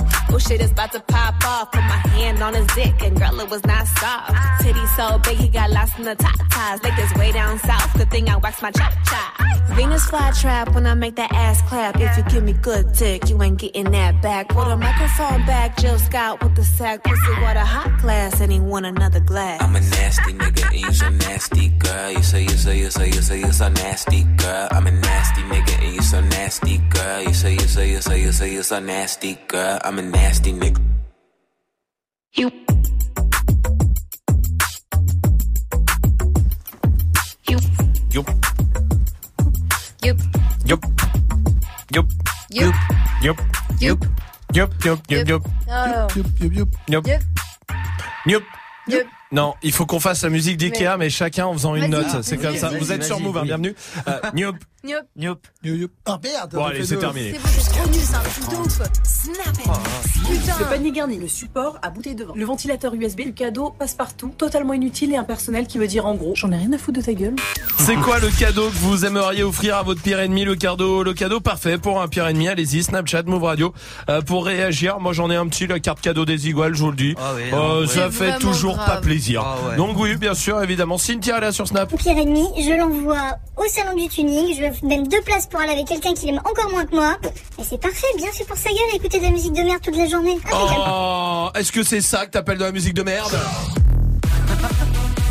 Oh shit is about to pop off. Put my hand on his dick and girl it was not soft. Titty so big he got lost in the top ties. Like this way down south. Good thing I waxed my chop chop. Venus fly trap when I make that ass clap. If you give me good dick, you ain't getting that back. Put a microphone back, Jill Scott with the sack. Pussy water hot glass and he want another glass. I'm a nasty nigga and you so nasty, girl. You say you say you say you say you so nasty, girl. I'm a nasty nigga and you so nasty, girl. You say you say you say you say you so nasty, girl. I'm a nasty nigga. You. You. Yup. Yup. Yup. Yup. Yup. Yup. Yup. Yup. Yup. Yup. Yup. Oh. Yup. Yup. Yup. Yup. Yup. Non, il faut qu'on fasse la musique d'Ikea, Mais- mais chacun en faisant une note. C'est comme ça. Vous êtes sur Move, hein, oui. bienvenue. Euh, Yup. Nyop. Nyop. Ah merde Bon, allez, c'est terminé. C'est bon, c'est trop nul, c'est un truc de ouf. Snap it. Putain. Le panier garni, le support à bouteille de vin, le ventilateur USB, le cadeau passe-partout, totalement inutile et impersonnel qui veut dire en gros, j'en ai rien à foutre de ta gueule. C'est quoi le cadeau que vous aimeriez offrir à votre pire ennemi Le cadeau, le cadeau parfait pour un pire ennemi? Allez-y, Snapchat, Move Radio, euh, pour réagir. Moi, j'en ai un petit, la carte cadeau des Iguales, je vous le dis. Ah oui, Euh, ouais. ça fait toujours grave. pas plaisir. Ah ouais. Donc oui, bien sûr, évidemment. Cynthia est là sur Snap. Pire ennemi, je l'envoie au salon du tuning, je même deux places pour aller avec quelqu'un qui l'aime encore moins que moi. Et c'est parfait, bien fait pour sa gueule, écouter de la musique de merde toute la journée. Impeccable. Oh, est-ce que c'est ça que t'appelles de la musique de merde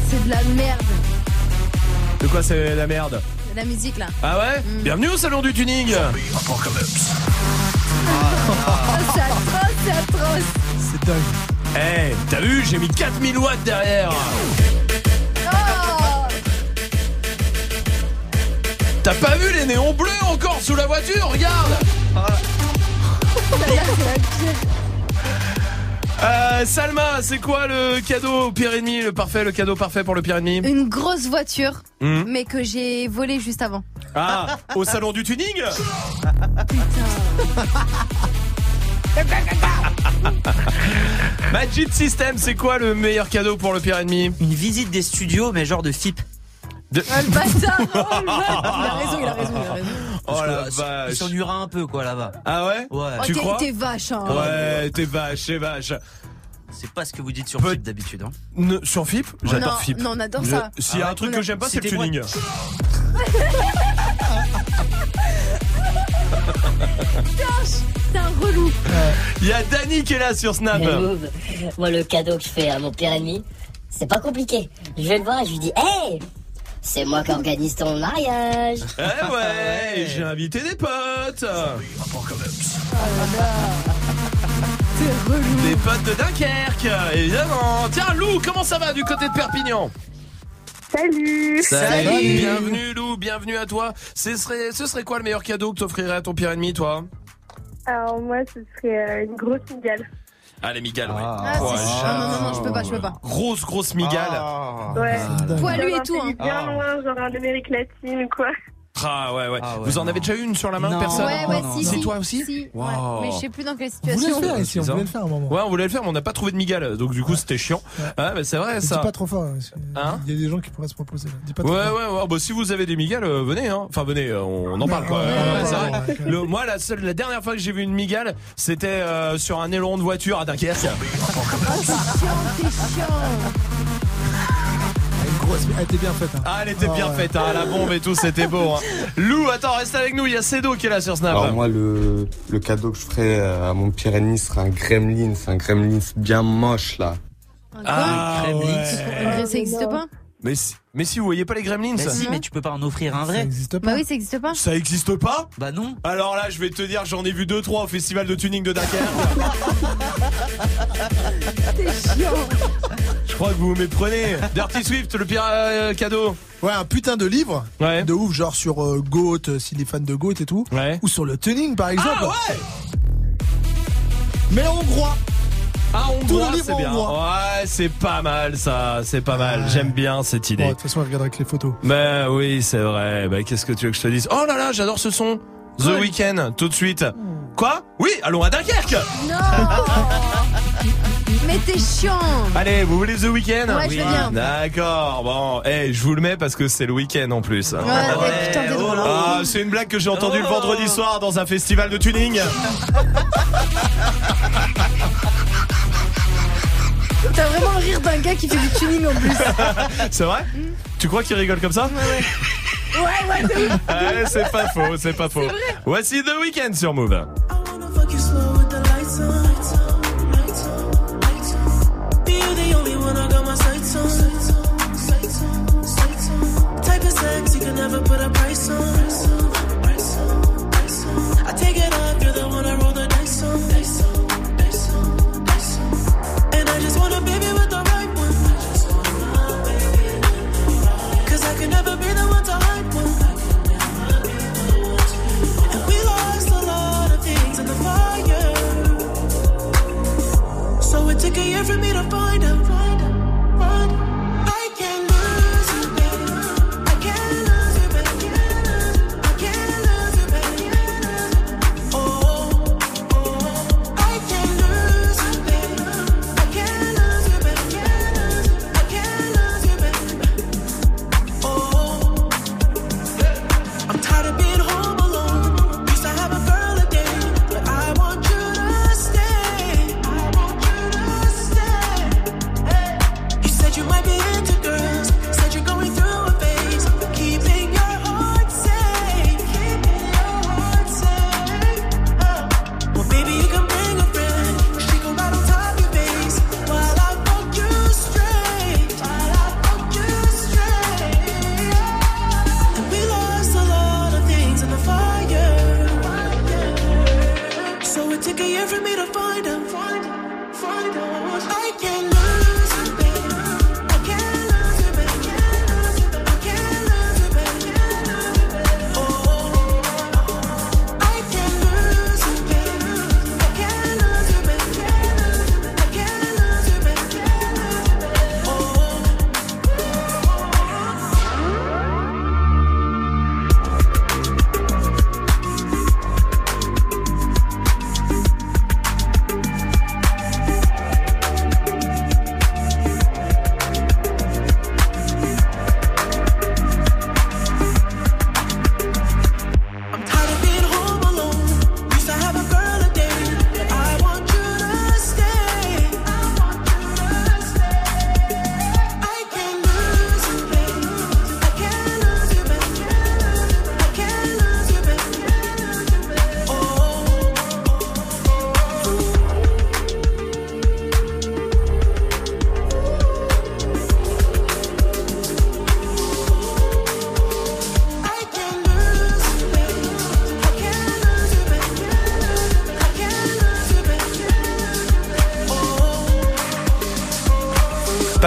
C'est de la merde. De quoi c'est la merde De la musique là. Ah ouais Mm. Bienvenue au salon du tuning Oh, c'est atroce, c'est atroce. C'est dingue. Eh, t'as vu, j'ai mis 4000 watts derrière T'as pas vu les néons bleus encore sous la voiture Regarde Euh, Salma, c'est quoi le cadeau au pire ennemi, le parfait, le cadeau parfait pour le pire ennemi Une grosse voiture, Mhm. mais que j'ai volée juste avant. Ah, au salon du tuning? Magic System, c'est quoi le meilleur cadeau pour le pire ennemi Une visite des studios, mais genre de FIP. De... Ah, le bâtard oh, le bâtard. Il a raison, il a raison, il a raison. Oh la Il vache s'ennuiera un peu, quoi, là-bas. Ah ouais Ouais. Oh, Tu t'es- crois T'es vache, hein. Ouais, t'es vache, t'es vache. C'est pas ce que vous dites sur FIP d'habitude. Hein. Ne- sur FIP J'adore Non, FIP. non, on adore Je- ça. S'il y a Ah un truc que j'aime pas, c'est le tuning. T'es un relou. Il y a Dani qui est là sur Snap. Moi le cadeau que je fais à mon pire ennemi, c'est pas compliqué. Je vais le voir et je lui dis Hey C'est moi qui organise ton mariage Eh ouais, j'ai invité des potes. Des potes de Dunkerque, évidemment. Tiens, Lou, comment ça va du côté de Perpignan? Salut Salut. Bienvenue Lou, bienvenue à toi. Ce serait, ce serait quoi le meilleur cadeau que t'offrirais à ton pire ennemi, toi? Alors moi, ce serait euh, une grosse migale. Allez, Migale, ouais. Ah, c'est Ouais, chiant. Non, non, non, je peux pas, je peux pas. Grosse, grosse Migale. Ouais. Poilu et tout, hein. Bien Ah. loin, genre en Amérique latine ou quoi. Ah ouais, ouais. Ah ouais, Vous en non. avez déjà eu une sur la main, Non. personne Ouais, ouais, si, C'est si. toi aussi Si, ouais. Mais je sais plus dans quelle On voulait situation. le faire ici, on voulait le faire un moment. Ouais, on voulait le faire, mais on n'a pas trouvé de Migale, donc du coup c'était chiant. Ah, mais c'est vrai ça. pas trop fort. hein, Hein Il y a des gens qui pourraient se proposer. là. Dis pas Ouais, trop ouais, fort. ouais. Bah, si vous avez des migales, euh, venez, hein. Enfin, venez, euh, on en parle, quoi. Ouais, Ouais, ouais, c'est ouais, vrai. ouais, ouais. Le- moi, la seule, la dernière fois que j'ai vu une migale, c'était euh, sur un aileron de voiture à Dunkerque. Oh, t'es chiant, t'es chiant. Elle était bien faite. hein. Ah, elle était Ah, bien ouais. faite, hein, la bombe et tout, c'était beau. Hein. Lou, attends, reste avec nous. Il y a Cedo qui est là sur Snap. Alors moi le, le cadeau que je ferais euh, à mon pire ennemi serait un gremlin, c'est un gremlin bien moche là. ah, Gremlins. ouais. Ça existe pas? Mais si, mais si vous voyez pas les gremlins, Bah si, mais tu peux pas en offrir un Ça vrai. existe pas. Bah oui, ça existe pas. ça existe pas? Bah non. Alors là, je vais te dire, j'en ai vu deux trois au festival de tuning de Dunkerque. T'es chiant. je crois que vous vous méprenez. Dirty Swift, le pire euh, cadeau. Ouais, un putain de livre. Ouais. De ouf, genre sur euh, Goat, euh, s'il est fan de Goat et tout. Ouais. Ou sur le tuning, par exemple. Ah ouais Mais en hongrois. Ah, hongrois, c'est en bien. Ouais, c'est pas mal ça, c'est pas mal. J'aime bien cette idée. de toute façon, on regardera avec les photos. Bah oui, c'est vrai. Bah qu'est-ce que tu veux que je te dise? Oh là là, j'adore ce son. The. Weeknd, tout de suite. Quoi? Oui, allons à Dunkerque. Non Mais t'es chiant Allez, vous voulez The Weeknd? Ouais, je veux bien. D'accord. Bon, eh, je vous le mets parce que c'est le week-end en plus. Ouais, ouais, putain, t'es drôle. hein. Ah, c'est une blague que j'ai entendue le vendredi soir dans un festival de tuning. T'as vraiment le rire d'un gars qui fait du tuning en plus. c'est vrai Tu crois qu'il rigole comme ça Ouais, ouais, ouf. Ouais, c'est pas faux, c'est pas faux. Voici The Weeknd sur Move.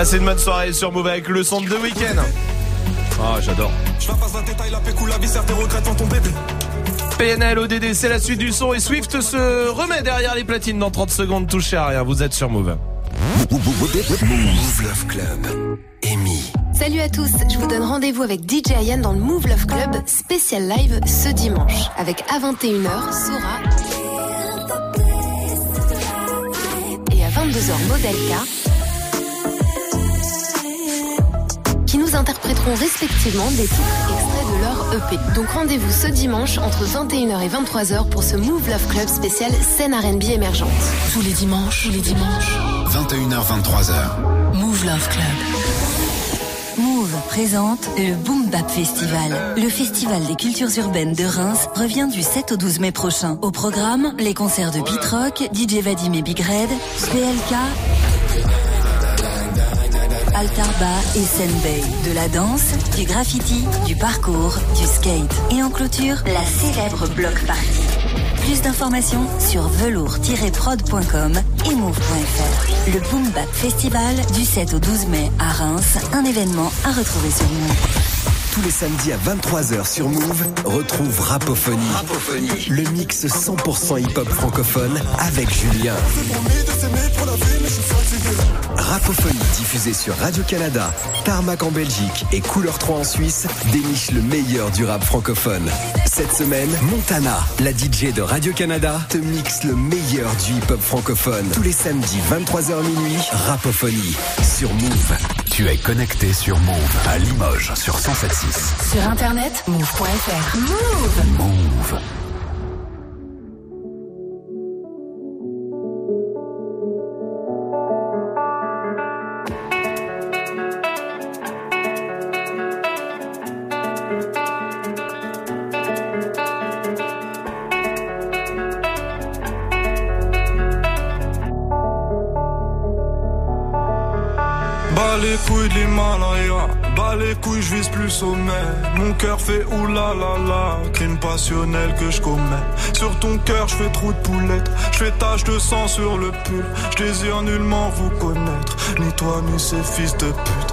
Passez une bonne soirée sur Move avec le son de The Weeknd. Ah, j'adore. Je la passe un détail, la pécou, la vie, tes regrets devant ton bébé. PNL, ODD, c'est la suite du son et Swift se remet derrière les platines dans 30 secondes, touchez à rien, vous êtes sur Move. Move Love Club. Amy. Salut à tous, je vous donne rendez-vous avec DJ Ayan dans le Move Love Club spécial live ce dimanche avec à 21h Sora et à 22h Modelka interpréteront respectivement des titres extraits de leur EP. Donc rendez-vous ce dimanche entre 21h et 23h pour ce Move Love Club spécial scène R&B émergente. Tous les dimanches, tous les dimanches. 21h, 23h. Move Love Club. Move présente le Boom Bap Festival. Le festival des cultures urbaines de Reims revient du 7 au 12 mai prochain. Au programme, les concerts de Beat Rock, DJ Vadim et Big Red, PLK, Altarba et Senbei. De la danse, du graffiti, du parcours, du skate. Et en clôture, la célèbre block party. Plus d'informations sur velours-prod.com et move.fr. Le Boom Bap Festival du 7 au 12 mai à Reims, un événement à retrouver sur Move. Tous les samedis à 23h sur Move, retrouve Rapophonie. Le mix 100% hip-hop francophone avec Julien. Rapophonie diffusée sur Radio-Canada, Tarmac en Belgique et Couleur 3 en Suisse déniche le meilleur du rap francophone. Cette semaine, Montana, la DJ de Radio-Canada, te mixe le meilleur du hip-hop francophone. Tous les samedis 23h minuit, Rapophonie sur Move. Tu es connecté sur Move à Limoges sur 107.6. Sur internet, move.fr. Move Move. Les couilles de l'Himalaya, bas les couilles, je vise plus sommet. Mon cœur fait oulala la, crime passionnel que je commets. Sur ton cœur, je fais trou de poulette, je fais tache de sang sur le pull. Je désire nullement vous connaître, ni toi ni ces fils de pute.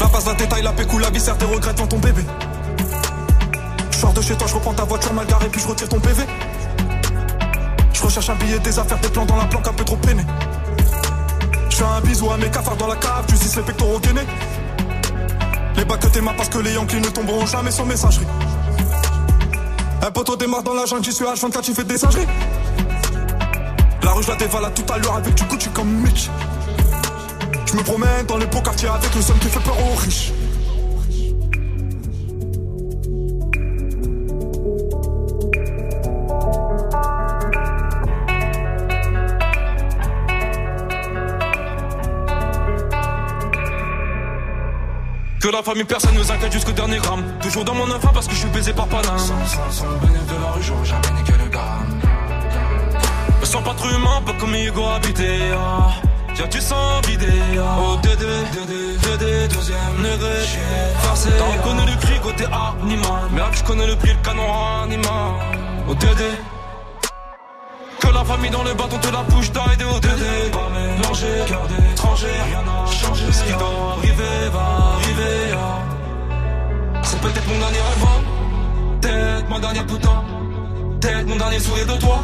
la passe la détail, la pécou, la vie tes regrets devant ton bébé. Je sors de chez toi, je reprends ta voiture mal garée, puis je retire ton PV. Je recherche un billet, des affaires, des plans dans la planque un peu trop peiné. Je fais un bisou à mes cafards dans la cave, tu sais les pectoraux gainés. Les bacs que t'aimas parce que les Yankees ne tomberont jamais sur messagerie. Un poteau démarre dans la jungle, j'y suis H24, tu fais des singeries. La rue, je la dévalade tout à l'heure avec du Gucci comme Mitch. Je me promène dans les beaux quartiers avec le seul qui fait peur aux riches. Que la famille personne nous inquiète jusqu'au dernier gramme Toujours dans mon enfant parce que je suis baisé par Paname Sans, sans, sans de la rue, j'aurais jamais niqué le gramme Me sens pas comme Hugo habité ah. Y'a du sang vidé ah. Oh Dédé, Dédé, Dédé, deuxième degré Forcé, t'en connais le cri côté animal. Merde, je connais le prix, le canon animal. Oh Dédé que la famille dans le bâton te la bouche d'aide au Dédé Pas mélanger, cœur d'étranger, rien n'a changé. Ce qui doit arriver va arriver ah. C'est peut-être mon dernier rêve hein. Peut-être mon dernier putain. Peut-être mon dernier sourire de toi.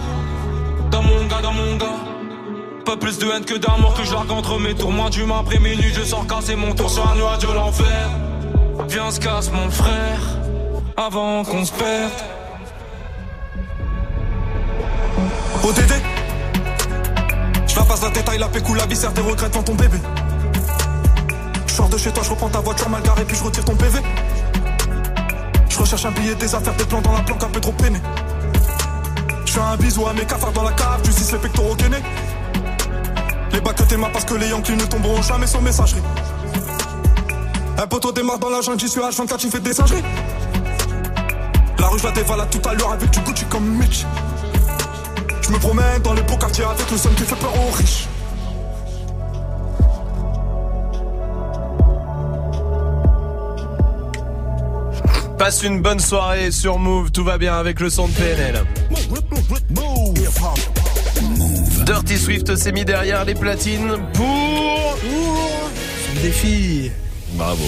Dans mon gars, dans mon gars Pas plus de haine que d'amour que je entre mes tours Moi du après minuit je sors casser mon tour sur un nuage de l'enfer Viens se casse mon frère Avant qu'on se perde ODD Je la passe la détail, la pécou, la viscère, des regrets devant ton bébé. Je sors de chez toi, je reprends ta voiture mal garée, puis je retire ton PV. Je recherche un billet, des affaires, des plans dans la planque, un peu trop peiné. Je fais un bisou à mes cafards dans la cave, tu les pectoraux gainés. Les bacs que t'aimas parce que les Yankees ne tomberont jamais sur messagerie. Un poteau démarre dans la jungle, j'y suis H24, tu fais des singeries. La rue, je la dévalade tout à l'heure avec du Gucci comme Mitch. Je me promène dans les beaux quartiers avec le son qui fait peur aux riches. Passe une bonne soirée sur Move, tout va bien avec le son de PNL. Dirty Swift s'est mis derrière les platines pour son défi. Bravo.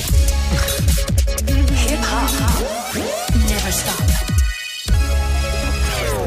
Never stop.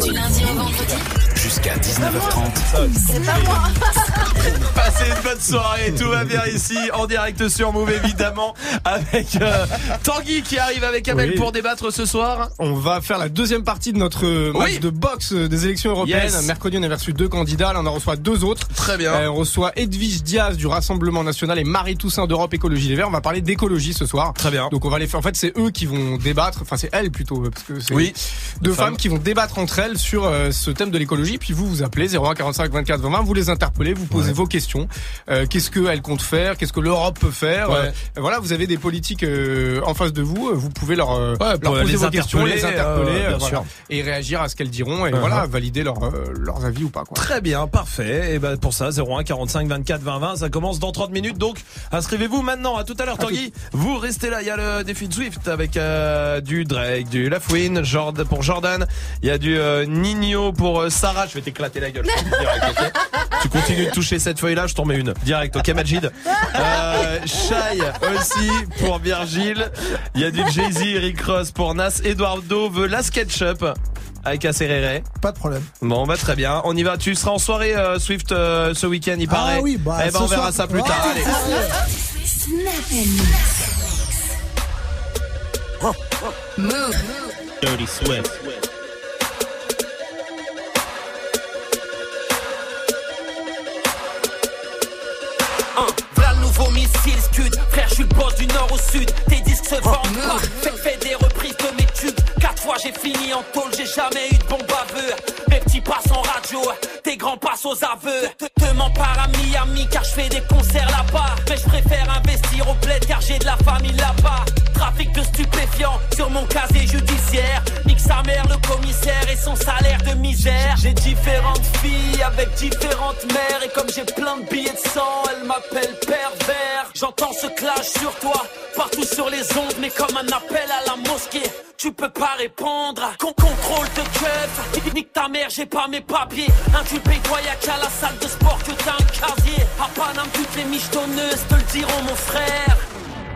Du lundi au vendredi. Jusqu'à 19h30. C'est pas moi. Passez une bonne soirée, tout va bien ici, en direct sur Move évidemment, avec euh, Tanguy qui arrive avec Amel Oui. pour débattre ce soir. On va faire la deuxième partie de notre euh, match Oui. de boxe euh, des élections européennes. Yes. Mercredi, on a reçu deux candidats. Là, on en reçoit deux autres. Très bien. Euh, on reçoit Edwige Diaz du Rassemblement National et Marie Toussaint d'Europe Écologie Les Verts. On va parler d'écologie ce soir. Très bien. Donc on va les faire. En fait, c'est eux qui vont débattre. Enfin, c'est elles plutôt, parce que c'est Oui. deux Deux femmes. femmes. qui vont débattre entre elles sur euh, ce thème de l'écologie. Puis vous, vous appelez 01 45 24 20 Vous les interpellez, vous posez vos questions. Euh, Qu'est-ce qu'elles comptent faire? Qu'est-ce que l'Europe peut faire? Ouais. Euh, Voilà, vous avez des politiques euh, en face de vous. Vous pouvez leur, Ouais, leur pour poser vos questions, les interpeller, interpeller, bien voilà. sûr. et réagir à ce qu'elles diront et Uh-huh. voilà, valider leur, leurs avis ou pas. Quoi. Très bien, parfait. Et ben pour ça, 01 45 24 20 20, ça commence dans 30 minutes. Donc inscrivez-vous maintenant. À tout à l'heure, Tanguy. Vous restez là. Il y a le défi de Swift avec du Drake, du Lafouine, Jordan pour Jordan. Il y a du Nino pour Sarah. Je vais t'éclater la gueule. direct, ok tu continues de toucher cette feuille-là, je t'en mets une. Direct, ok Majid euh, Shai aussi pour Virgile. Il y a du Jay-Z, Rick Ross pour Nas. Eduardo veut la SketchUp avec Acerere. Pas de problème. Bon, bah très bien. On y va. Tu seras en soirée euh, Swift euh, ce week-end, il paraît. Ah oui, bah, Eh ben, on verra soir. ça plus tard. Ah, Allez. Dirty Swift. Frère je suis le boss du nord au sud. Tes disques se vendent pas. fais, fais des reprises de mes tubes. Quatre fois j'ai fini en tôle. J'ai jamais eu de bon baveux petits passent en radio. Tes grands passent aux aveux. Te, te pas à Miami Car je fais des concerts là-bas. Mais je préfère investir au bled Car j'ai de la famille là-bas. Trafic de stupéfiants sur mon casier judiciaire. Nique sa mère le commissaire et son salaire de misère. J'ai différentes filles avec différentes mères Et comme j'ai plein de billets de sang Elle m'appelle pervers. J'entends ce clash sur toi Partout sur les ondes Mais comme un appel à la mosquée tu peux pas répondre Con contrôle de keuf. Nique ta mère j'ai pas mes papiers. Inculpé toi y'a qu'à la salle de sport que t'as un casier. À Paname toutes les michetonneuses te le diront mon frère.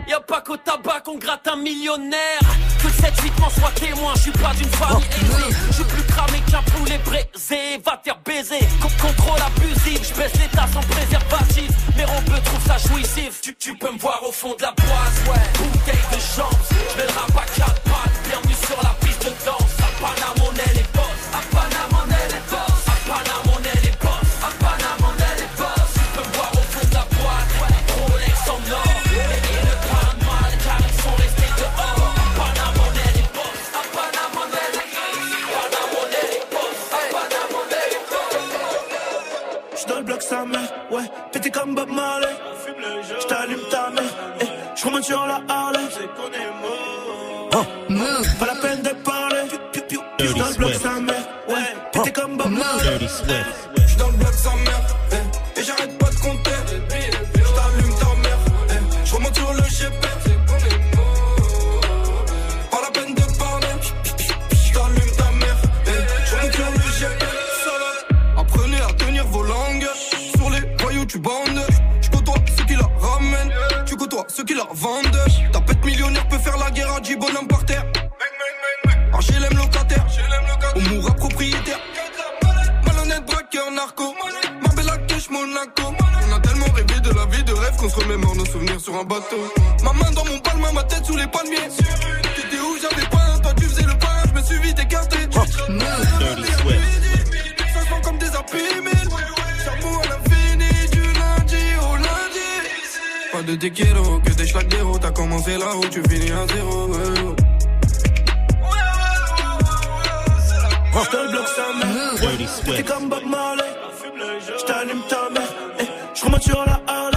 Y'a pas qu'au tabac qu'on gratte un millionnaire. Que le 7-8 m'en soit témoin, je suis pas d'une famille aisée. Je suis plus cramé qu'un poulet braisé, va te faire baiser. Con- Contrôle abusif, je baisse les tasses sans préservatif. Mes rompeux trouvent ça jouissif. Tu, peux me voir au fond de la boise, ouais. Bouteille de chance, je le rap à quatre pattes. Bienvenue sur la piste de danse. À Paname on est sa ouais, pété comme Bob Marley. J't'allume ta mère, et j'remonte sur la Harley. Move. Pas la peine de parler. Le bloc sa mère, ouais, pété comme Bob Marley. Ceux qui la vendent. Ta pète millionnaire peut faire la guerre à 10 bonhommes par terre. HLM locataire. On mourra propriétaire. Malhonnête braqueur narco. Marbella cash Monaco. On a tellement rêvé de la vie de rêve qu'on se remémore nos souvenirs sur un bateau. Ma main dans mon palme, ma tête sous les palmiers. T'étais où? J'avais pas un, toi tu faisais le pain, je me suis vite écarté. Vend comme des. Charbon de tes kilos, que des schlags d'héros. T'as commencé là où tu finis à zéro. ouais. J'te le bloque sa mère. T'es comme Bob Marley. J't'allume ta mère. Eh, J'remonte sur la Harley.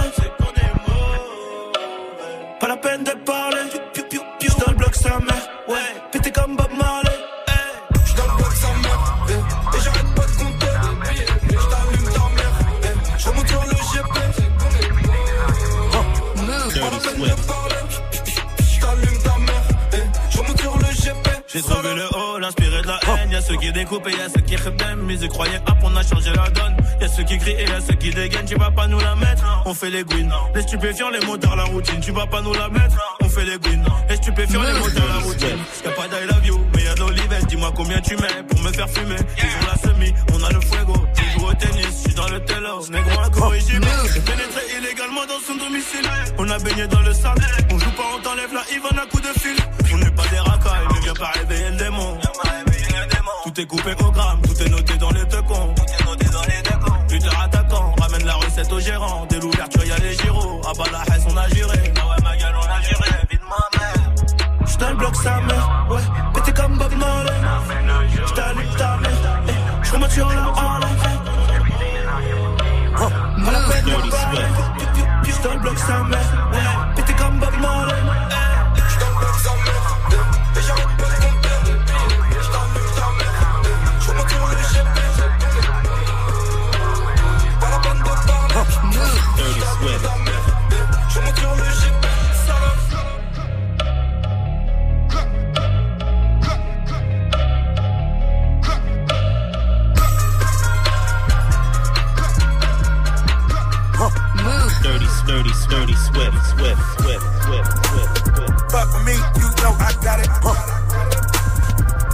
J'ai trouvé le hall, inspiré de la haine. Y'a ceux qui découpent et y'a ceux qui rebellent. Mais ils croyaient hop, on a changé la donne. Y'a ceux qui crient et y'a ceux qui dégainent. Tu vas pas nous la mettre, on fait les gouines. Les stupéfiants, les motards, la routine. Tu vas pas nous la mettre, on fait les gouines. Les stupéfiants, les motards, la routine. Y'a pas d'I love you, mais y'a de. Dis-moi combien tu mets pour me faire fumer. Ils ont la semi, on a le fuego. Tennis, je suis dans le télo. Négro incorrigible. J'ai pénétré illégalement dans son domicile. On a baigné dans le sable. On joue pas, on t'enlève la Yvonne à coup de fil. On n'est pas des racailles, mais viens pas réveiller le démon. Tout est coupé au gramme, tout est noté dans les deux cons. Lutteur attaquant, ramène la recette au gérant. Dès l'ouverture, y'a les gyros. À bas la haisse, on a juré. Ah ouais, ma gueule, on a juré. Vite ma mère. J'te le bloque sa mère, ouais. Pété comme Bob Marley. J't'allume ta mère. eh, J'remonte sur la Pas la peine de parler. J'te Fuck with me, you know I got it. Huh.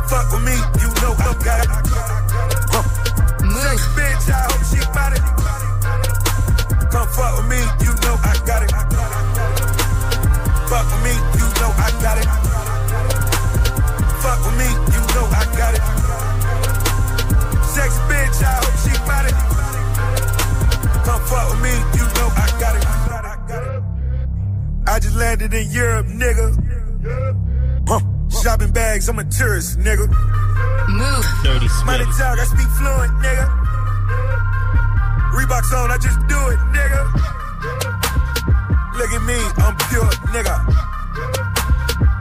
Fuck with me, you know I got it. Landed in Europe, nigga. Huh. Shopping bags, I'm a tourist, nigga. Move. Dirty Money swift. talk, I speak fluent, nigga. Reeboks on, I just do it, nigga. Look at me, I'm pure, nigga.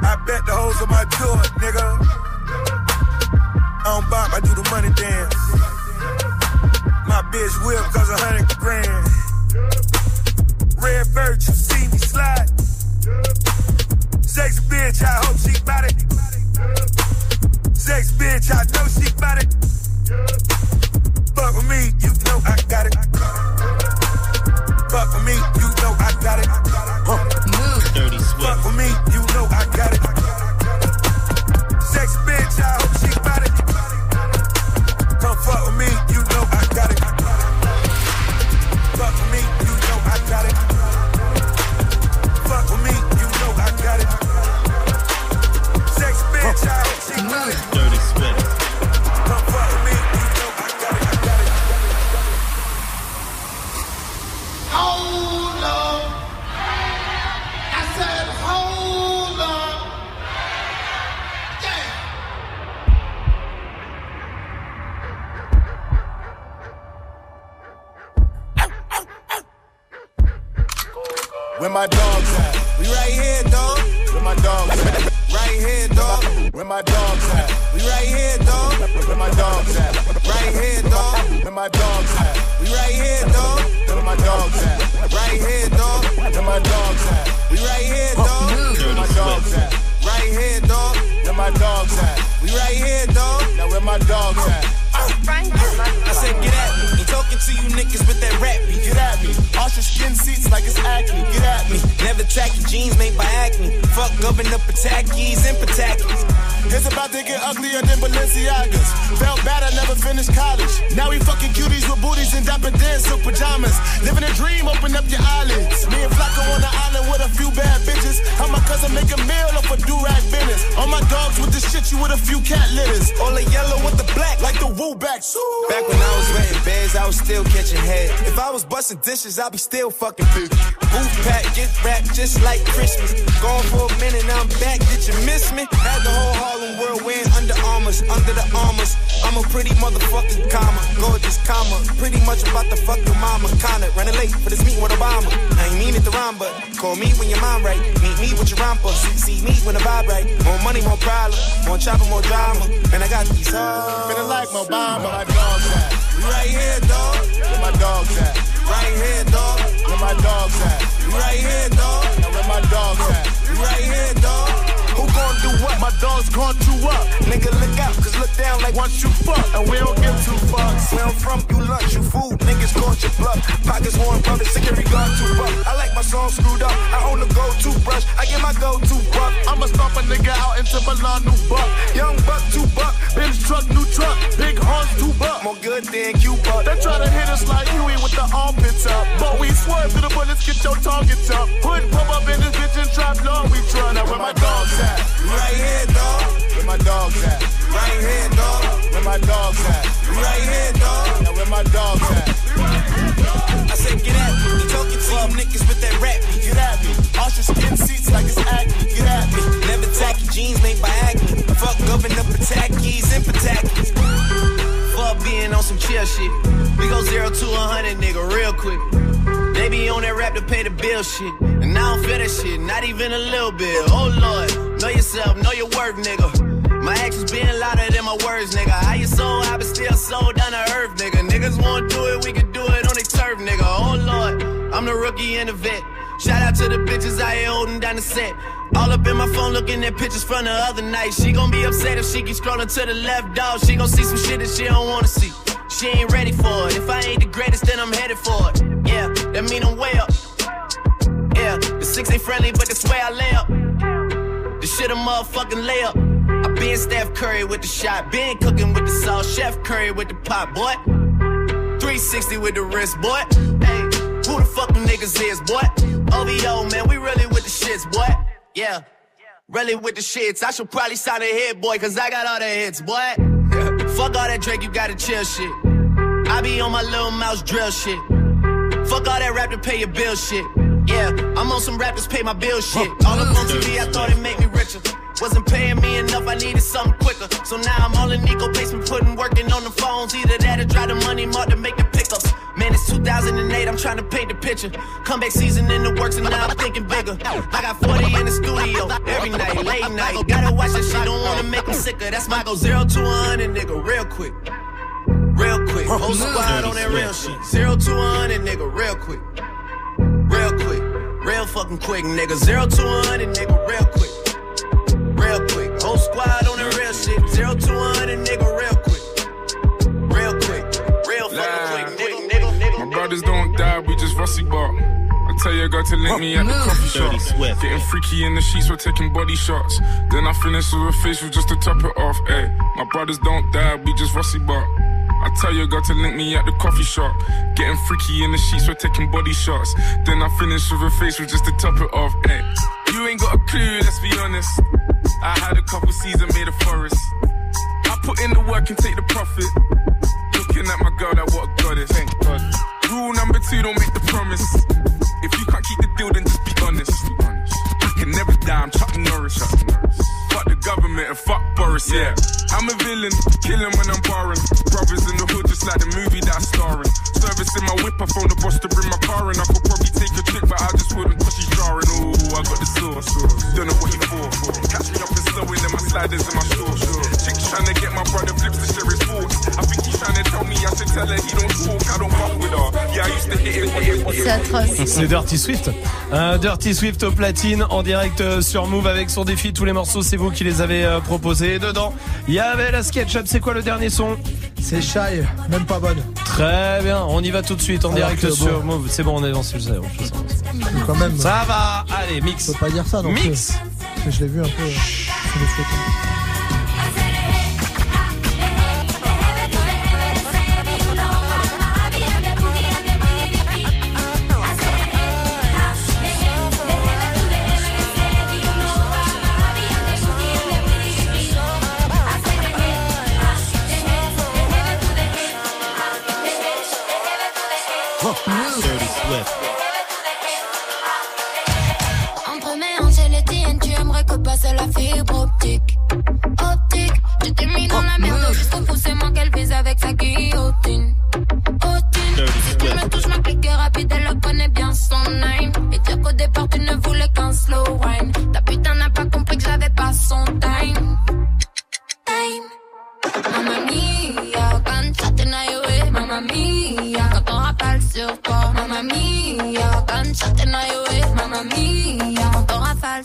I bet the hoes on my door, nigga. I don't bop, I do the money dance. My bitch whip cause a hundred grand. Red bird, Sex bitch, I hope she bout it. Sex bitch, I know she bout it. Fuck with me, dishes, I'd be still fucking big. Booth pack, get wrapped just like Christmas. Gone for a minute, I'm back. Did you miss me? Had the whole Harlem world wearing Under under the armors. I'm a pretty motherfucking comma, gorgeous comma. Pretty much about to fuck your mama. Kinda running late for this meeting with Obama. I ain't mean it to rhyme, but call me when your mind right. Meet me with your romper. See, me when the vibe right. More money, more problem. More chopper, more drama. And I got these hoes. Feeling like my dogs New buck. Young buck, two buck. Benz truck, new truck. Big horns, two buck. More good than you buck. They try to hit us like Huey with the armpits up. But we swerve through the bullets, get your targets up. Hood pop up in this bitch and trap law. We try. Now where my dogs at? Right here, dog. Where my dogs at? Right here, dog. Where my dogs at? Right here, dog. Now where my dogs at? I said, get at me. You talking to you niggas with that rap beat. Get at me. Ostrich skin seats like it's acne. Get at me. Never tacky jeans made by acne. Fuck governor Patakis and Patakis. Fuck being on some chill shit. We go zero to a hundred, nigga, real quick. They be on that rap to pay the bill shit. And I don't feel that shit, not even a little bit. Oh lord, know yourself, know your worth, nigga. My actions being louder than my words, nigga. How you so I been still sold down to earth, nigga. Niggas won't do it, we can do it on the turf, nigga. Oh lord, I'm the rookie and the vet. Shout out to the bitches I here holding down the set. All up in my phone looking at pictures from the other night. She gon' be upset if she keep scrolling to the left, dog. She gon' see some shit that she don't wanna see. She ain't ready for it. If I ain't the greatest, then I'm headed for it. Yeah, that mean I'm way up. Yeah, the six ain't friendly, but that's where I lay up. The shit a motherfucking layup. I been Steph Curry with the shot, been cooking with the sauce, Chef Curry with the pot, boy. 360 with the wrist, boy. Hey, who the fuck them niggas is, boy? OVO, man, we really with the shits, boy. Yeah, really with the shits. I should probably sign a hit, boy, cause I got all the hits, boy. fuck all that Drake, you gotta chill shit. I be on my little mouse drill shit. Fuck all that rap to pay your bill shit. Yeah, I'm on some rappers pay my bill shit. All up on TV, I thought it made me richer. Wasn't paying me enough, I needed something quicker. So now I'm all in Nico basement, putting working on the phones. Either that or drive the money mark to make the pickups. Man, it's 2008, I'm trying to paint the picture. Comeback season in the works, and now I'm thinking bigger. I got 40 in the studio every night, late night. Gotta watch that shit, don't wanna make them sicker. That's my go zero to 100, nigga, real quick. Real quick. Whole squad on that real shit. Zero to 100, nigga, real quick. Real quick. Real fucking quick, nigga. Zero to 100, nigga, real quick. Real quick. Whole squad on that real shit. Zero to 100, nigga, real quick. Real quick. Real fucking quick, nigga, nigga, nigga. My brothers don't die, we just rusty bark. Eh. I tell your girl to link me at the coffee shop. Getting freaky in the sheets, we're taking body shots. Then I finish with a facial just to top it off. Ay, my brothers don't die, we just rusty bark. I tell your girl to link me at the coffee shop. Getting freaky in the sheets, we're taking body shots. Then I finish with a facial just to top it off. Ay, you ain't got a clue, let's be honest. I had a couple seasons made a forest. I put in the work and take the profit. Looking at my girl, that what a goddess. Thank God. Rule number two, don't make the promise. If you can't keep the deal, then just be honest. I can never die, I'm Chuck Norris. Fuck the government and fuck Boris, yeah. I'm a villain, killing when I'm barring. Brothers in the hood, just like the movie that I'm starring. Service in my whip, I phone the boss to bring my car in. I could probably take a trick, but I just wouldn't cause she's jarring. Ooh, I got the sauce. Don't know what he for. Catch me up and slowing in my sliders in my shorts. Chick's trying to get my brother flips share his thoughts. I think he's trying to tell me I should tell her he don't talk, I don't fuck with her. Yeah, I used to hit it, hit it, hit it. C'est atroce. C'est Dirty Swift. Un Dirty Swift au platine en direct euh, sur Move avec son défi. Tous les morceaux, c'est vous qui les avez euh, proposés. Et dedans, il y avait la SketchUp. C'est quoi le dernier son? C'est Shy, même pas bonne. Très bien, on y va tout de suite en Alors direct sur bon. Move. C'est bon, on est avancé, je sais. on ça. Quand même. Ça va, allez, mix. Je peux pas dire ça non plus. Mix. Je l'ai vu un peu.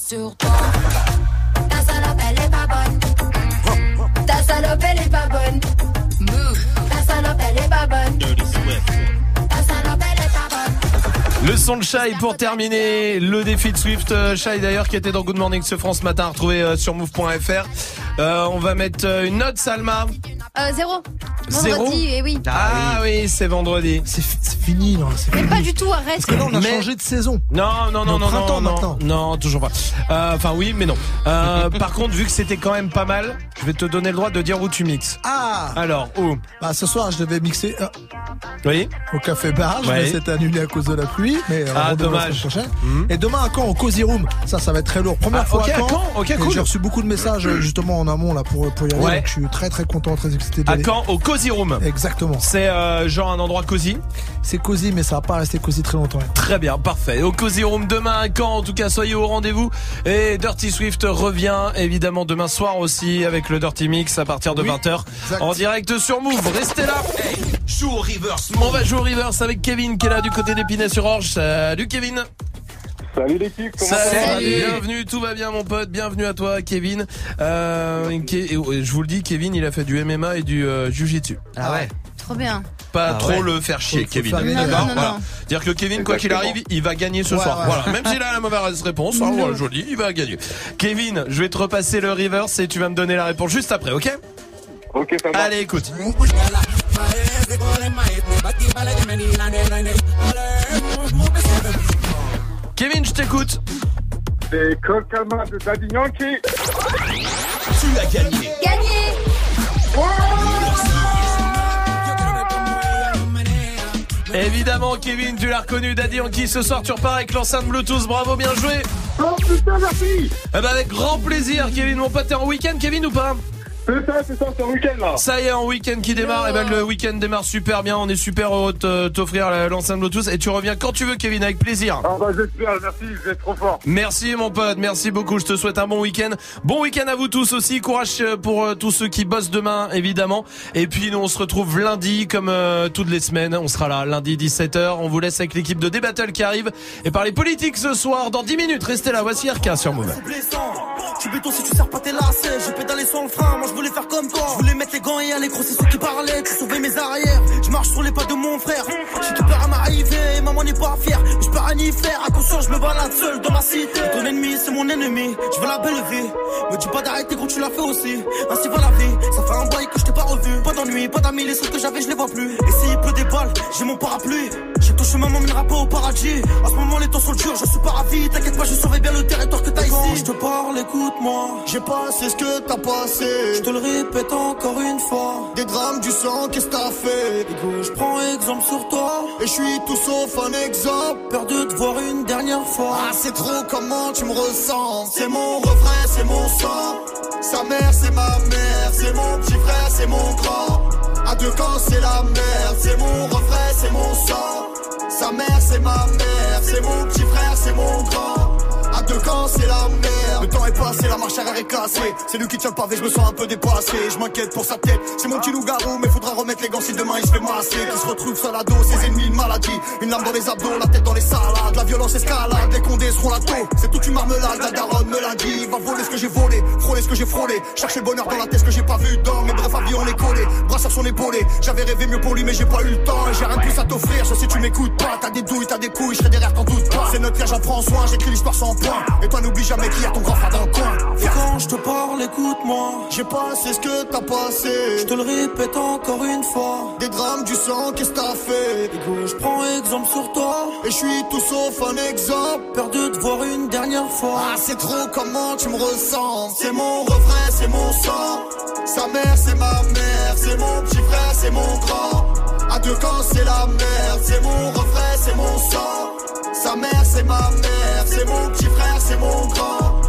Sur toi. Ta salope, elle est pas bonne. Ta salope, elle est pas bonne. Ta salope, elle est pas bonne. Ta salope, elle est pas bonne. Le son de Shai pour terminer le défi de Swift. Euh, Shai d'ailleurs qui était dans Good Morning ce France ce matin, retrouvé euh, sur move.fr. Euh, on va mettre euh, une note, Salma. Euh, zéro. Zéro Vendredi, eh oui. Ah oui, c'est vendredi. C'est fini, non c'est Mais fini. pas du tout, arrête. Parce que là, on a Mais- changé de saison. Non, non, On est non, au non, printemps non, maintenant. non, non, toujours pas. Euh, Enfin oui, mais non. Euh, par contre, vu que c'était quand même pas mal, je vais te donner le droit de dire où tu mixes. Ah Alors, où? Bah, ce soir, je devais mixer euh, Oui. au Café Barge, Ouais. mais c'était annulé à cause de la pluie. Mais euh, Ah, la dommage. semaine prochaine. Et demain à Caen, au Cozy Room. Ça, ça va être très lourd. Première Ah, fois ok, à à Caen. Caen, ok, Et cool. J'ai reçu beaucoup de messages euh, justement en amont là pour, pour y aller. Ouais. Donc, je suis très très content, très excité d'y À aller. Caen, au Cozy Room. Exactement. C'est euh, genre un endroit cosy. C'est cosy, mais ça va pas rester cosy très longtemps. Très bien, parfait. Au Cozy Room demain à Caen, en tout cas, soyez au rendez-vous. Et Dirty Swift revient évidemment demain soir aussi avec le Dirty Mix à partir de 20h en direct sur Move. Restez là. Joue au reverse. On va jouer au reverse avec Kevin qui est là du côté d'Épinay-sur-Orge. Salut Kevin. Salut l'équipe, comment Salut. ça va Bienvenue, tout va bien mon pote. Bienvenue à toi Kevin. Euh, Ke- je vous le dis, Kevin, il a fait du MMA et du euh, Jiu-Jitsu. Ah ouais. Trop bien. Pas Ah trop ouais. le faire chier, Kevin. faire gagner. D'accord Non, non, Voilà. non. Dire que Kevin, quoi qu'il arrive, il va gagner ce Ouais, soir. ouais. Voilà. Même s'il a la mauvaise réponse, hein, voilà, je le dis, il va gagner. Kevin, je vais te repasser le reverse et tu vas me donner la réponse juste après, ok Ok, ça va. Allez, écoute. Kevin, je t'écoute. C'est Kokama de Daddy Yankee. Tu as gagné. Gagné Évidemment, Kevin, tu l'as reconnu, Daddy Yankee. Ce soir, tu repars avec l'enceinte Bluetooth. Bravo, bien joué. Oh putain, merci Eh ben, avec grand plaisir, Kevin. Mon pote, t'es en week-end, Kevin, ou pas? C'est ça, c'est ça, c'est un week-end là. Ça y est, un week-end qui démarre. Et ben, le week-end démarre super bien. On est super heureux de t'offrir l'enceinte Bluetooth. Et tu reviens quand tu veux, Kevin, avec plaisir. Ah bah j'espère, merci, vous êtes trop fort. Merci mon pote, merci beaucoup. Je te souhaite un bon week-end. Bon week-end à vous tous aussi. Courage euh, pour euh, tous ceux qui bossent demain, évidemment. Et puis nous, on se retrouve lundi, comme euh, toutes les semaines. On sera là lundi 17h. On vous laisse avec l'équipe de D-Battle qui arrive. Et par les politiques ce soir, dans 10 minutes. Restez là. Voici RK sur Move. C'est blessant. Je suis béton si tu sers pas tes lacets. J'ai pédalé sans le frein. Moi je voulais faire comme toi. Je voulais mettre les gants et aller gros, c'est ceux qui parlaient. Tu sauvais mes arrières. Je marche sur les pas de mon frère. J'ai tout peur à m'arriver. Maman n'est pas fière. Je peux rien y faire. À conscience, je me balade seul dans ma cité. Ton ennemi, c'est mon ennemi. Je veux la belle vie. Me dis pas d'arrêter gros, tu l'as fait aussi. Ainsi va la vie. Ça fait un bail que je t'ai pas revu. Pas d'ennui, pas d'amis. Les seuls que j'avais, je les vois plus. Et s'il pleut des balles, j'ai mon parapluie. J'ai ton chemin m'emmènera pas au paradis. À ce moment, les temps sont durs. Je suis pas ravi. T'inquiète pas, je surveille bien le territoire que t'as ici. Quand je te parle, écoute-moi. J'ai passé ce que t'as passé. Je te le répète encore une fois. Des drames, du sang, qu'est-ce que t'as fait? Je prends exemple sur toi. Et je suis tout sauf un exemple. Peur de te voir une dernière fois. Ah, c'est trop comment tu me ressens? C'est mon refrain, c'est mon sang. Sa mère, c'est ma mère. C'est mon petit frère, c'est mon grand. À deux camps, c'est la merde. C'est mon refrain, c'est mon sang. Sa mère, c'est ma mère. C'est mon petit frère, c'est mon grand. À deux c'est la merde. Le temps est passé, la marche arrière est cassée. C'est lui qui tient le pavé, je me sens un peu dépassé. Je m'inquiète pour sa tête. C'est mon petit loup-garou, mais faudra remettre les gants si demain il se fait masser. Qui se retrouve seul à dos, ses ennemis, une maladie. Une lame dans les abdos, la tête dans les salades. La violence escalade, les condés seront la taux. C'est toute une marmelade, la daronne me l'a dit. Va voler ce que j'ai volé, frôler ce que j'ai frôlé. Chercher le bonheur dans la tête, ce que j'ai pas vu dans mes brefs avions, les collés. Bras sur son épaulé. J'avais rêvé mieux pour lui, mais j'ai pas eu le temps. J'ai rien plus à t'offrir, je sais tu m'écoutes pas. T'as des douilles, t'as des couilles, je derrière, t'en doute pas. C'est notre j'en prends soin, j'écris l'histoire sans Et toi, n'oublie jamais qu'il y a ton grand frère dans le coin. Je te parle, écoute-moi. J'ai passé ce que t'as passé. Je te le répète encore une fois. Des drames, du sang, qu'est-ce que t'as fait? Je prends exemple sur toi. Et je suis tout sauf un exemple. Peur de te voir une dernière fois. Ah, c'est trop comment tu me ressens? C'est mon refrain, c'est mon sang. Sa mère, c'est ma mère. C'est mon petit frère, c'est mon grand. À deux camps, c'est la merde. C'est mon refrain, c'est mon sang. Sa mère, c'est ma mère. C'est mon petit frère, c'est mon grand.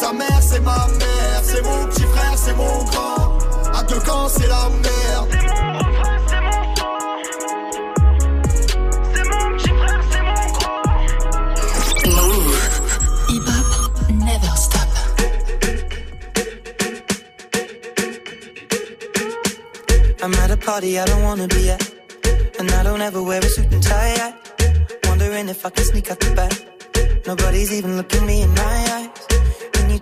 Sa mère, c'est ma mère. C'est mon petit frère, c'est mon grand. À deux camps, c'est la merde. C'est mon refrain, c'est mon C'est mon petit frère, c'est mon grand. Move. Hip hop never stop. I'm at a party I don't wanna be at. And I don't ever wear a suit and tie. Wondering if I can sneak out the back. Nobody's even looking me in my eyes.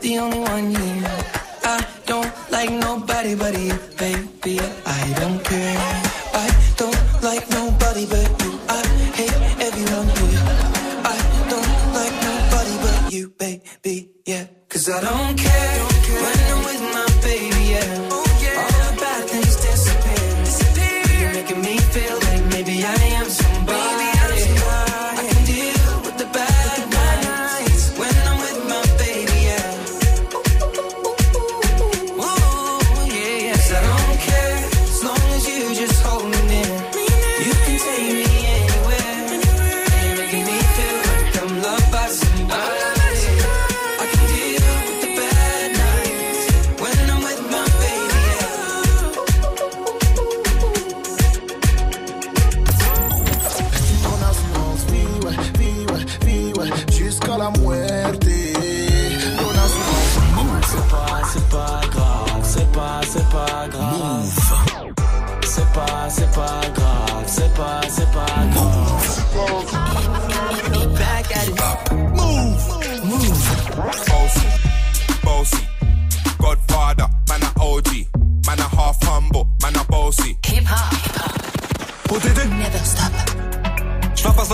the only one here. I don't like nobody but you, baby. I don't care. I don't like nobody but you. I hate everyone here. I don't like nobody but you, baby. Yeah, cause I don't care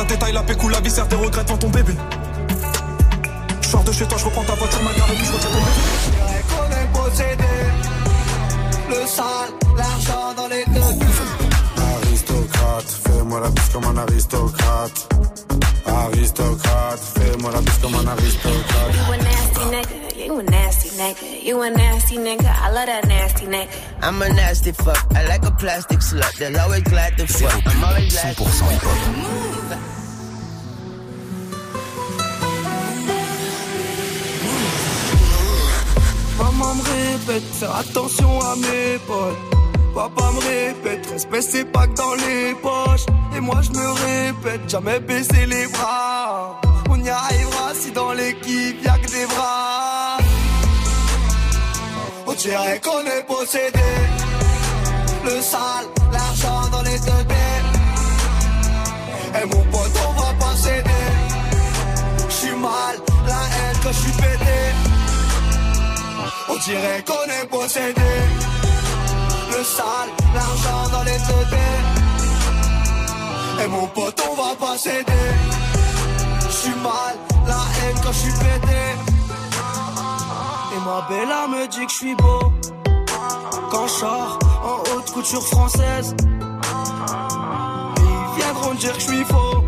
La détail, la pécou, la viscère, tes regrets devant ton bébé. Je sors de chez toi, je reprends ta voiture, ma garde, et puis je retiens ton bébé. qu'on est possédé. Le sale, l'argent dans les deux. Aristocrate, fais-moi la bise comme un aristocrate. Aristocrate, fais-moi la bise comme un aristocrate. You a nasty nigga, you a nasty nigga, you a nasty nigga. I love that nasty nigga. I'm a nasty fuck. I like a plastic slut. That's always glad to fuck. I'm always glad to fuck. Répète, faire attention à mes potes. Papa me répète, respect c'est pas que dans les poches. Et moi je me répète, jamais baisser les bras. On y arrivera si dans l'équipe y'a que des bras. On dirait qu'on est possédé. Le sale, l'argent dans les deux Et mon pote, on va pas céder. J'suis mal, la haine que j'suis pété. On dirait qu'on est possédé. Le sale, l'argent dans les deux Et mon pote, on va pas céder. J'suis mal, la haine quand j'suis pété. Et ma bella me dit que j'suis beau. Quand je sors en haute couture française. Ils viendront dire que je suis faux.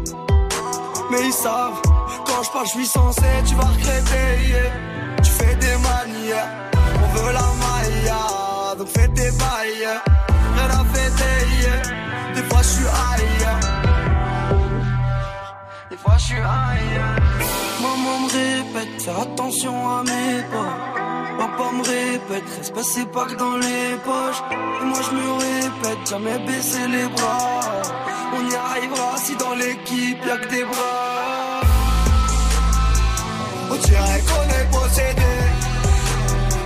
Mais ils savent, quand je parle, je suis censé, tu vas regretter. yeah. Tu fais des manières, veut la maille, donc fais tes bails. Rien à fêter, des fois je suis ailleurs. Des fois je suis ailleurs. Maman me répète, fais attention à mes pas. Papa me répète, c'est pas que dans les poches. Et moi je me répète, jamais baisser les bras. On y arrivera si dans l'équipe y'a que des bras. On dirait qu'on est possédé.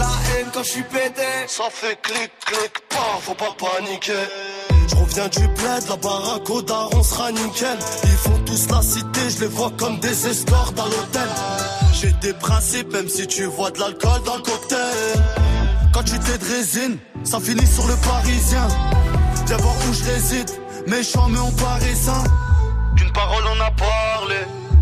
la haine quand j'suis pété. Ça fait clic, clic, pas, faut pas paniquer. Je reviens du bled, la baraque au daron sera nickel. Ils font tous la cité, je les vois comme des escortes à l'hôtel. J'ai des principes, même si tu vois de l'alcool dans le cocktail. Quand tu t'es de résine, ça finit sur le parisien. Viens voir où je réside, méchant mais on paraît. Qu'une parole on a parlé,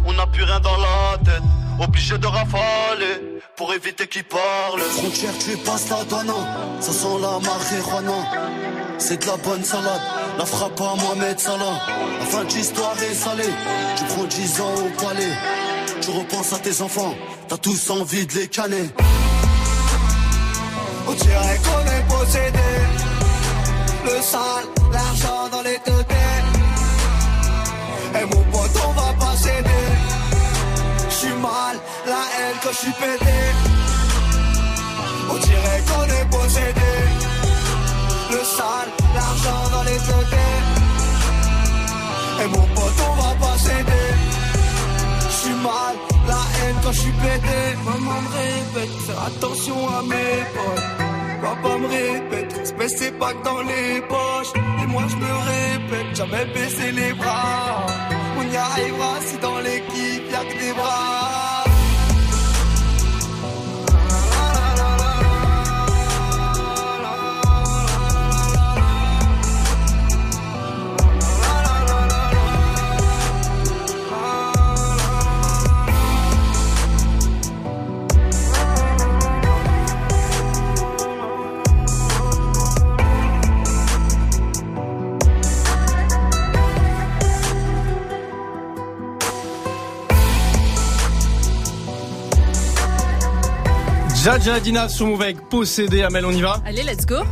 on n'a plus rien dans la tête. Obligé de rafaler pour éviter qu'ils parlent. Frontière, tu passes la douane, ça sent la marijuana. C'est de la bonne salade, la frappe à Mohamed Salah. La fin de l'histoire est salée, tu prends 10 ans au palais. Tu repenses à tes enfants, t'as tous envie de les canner. On dirait qu'on est possédé. Le sale, l'argent dans les deux Et mon pote, on va pas céder. Mal, la haine quand j'suis pété. On dirait qu'on est possédé. Le sale, l'argent dans les deux Et mon pote, on va pas céder. J'suis mal, la haine quand j'suis pété. Maman me répète, fais attention à mes potes. Papa me répète, respect c'est pas que dans les poches. Et moi je me répète, jamais baisser les bras. On y arrivera si dans l'équipe y'a que des bras. Jaja Dina avec possédé Amel, on y va Allez, let's go.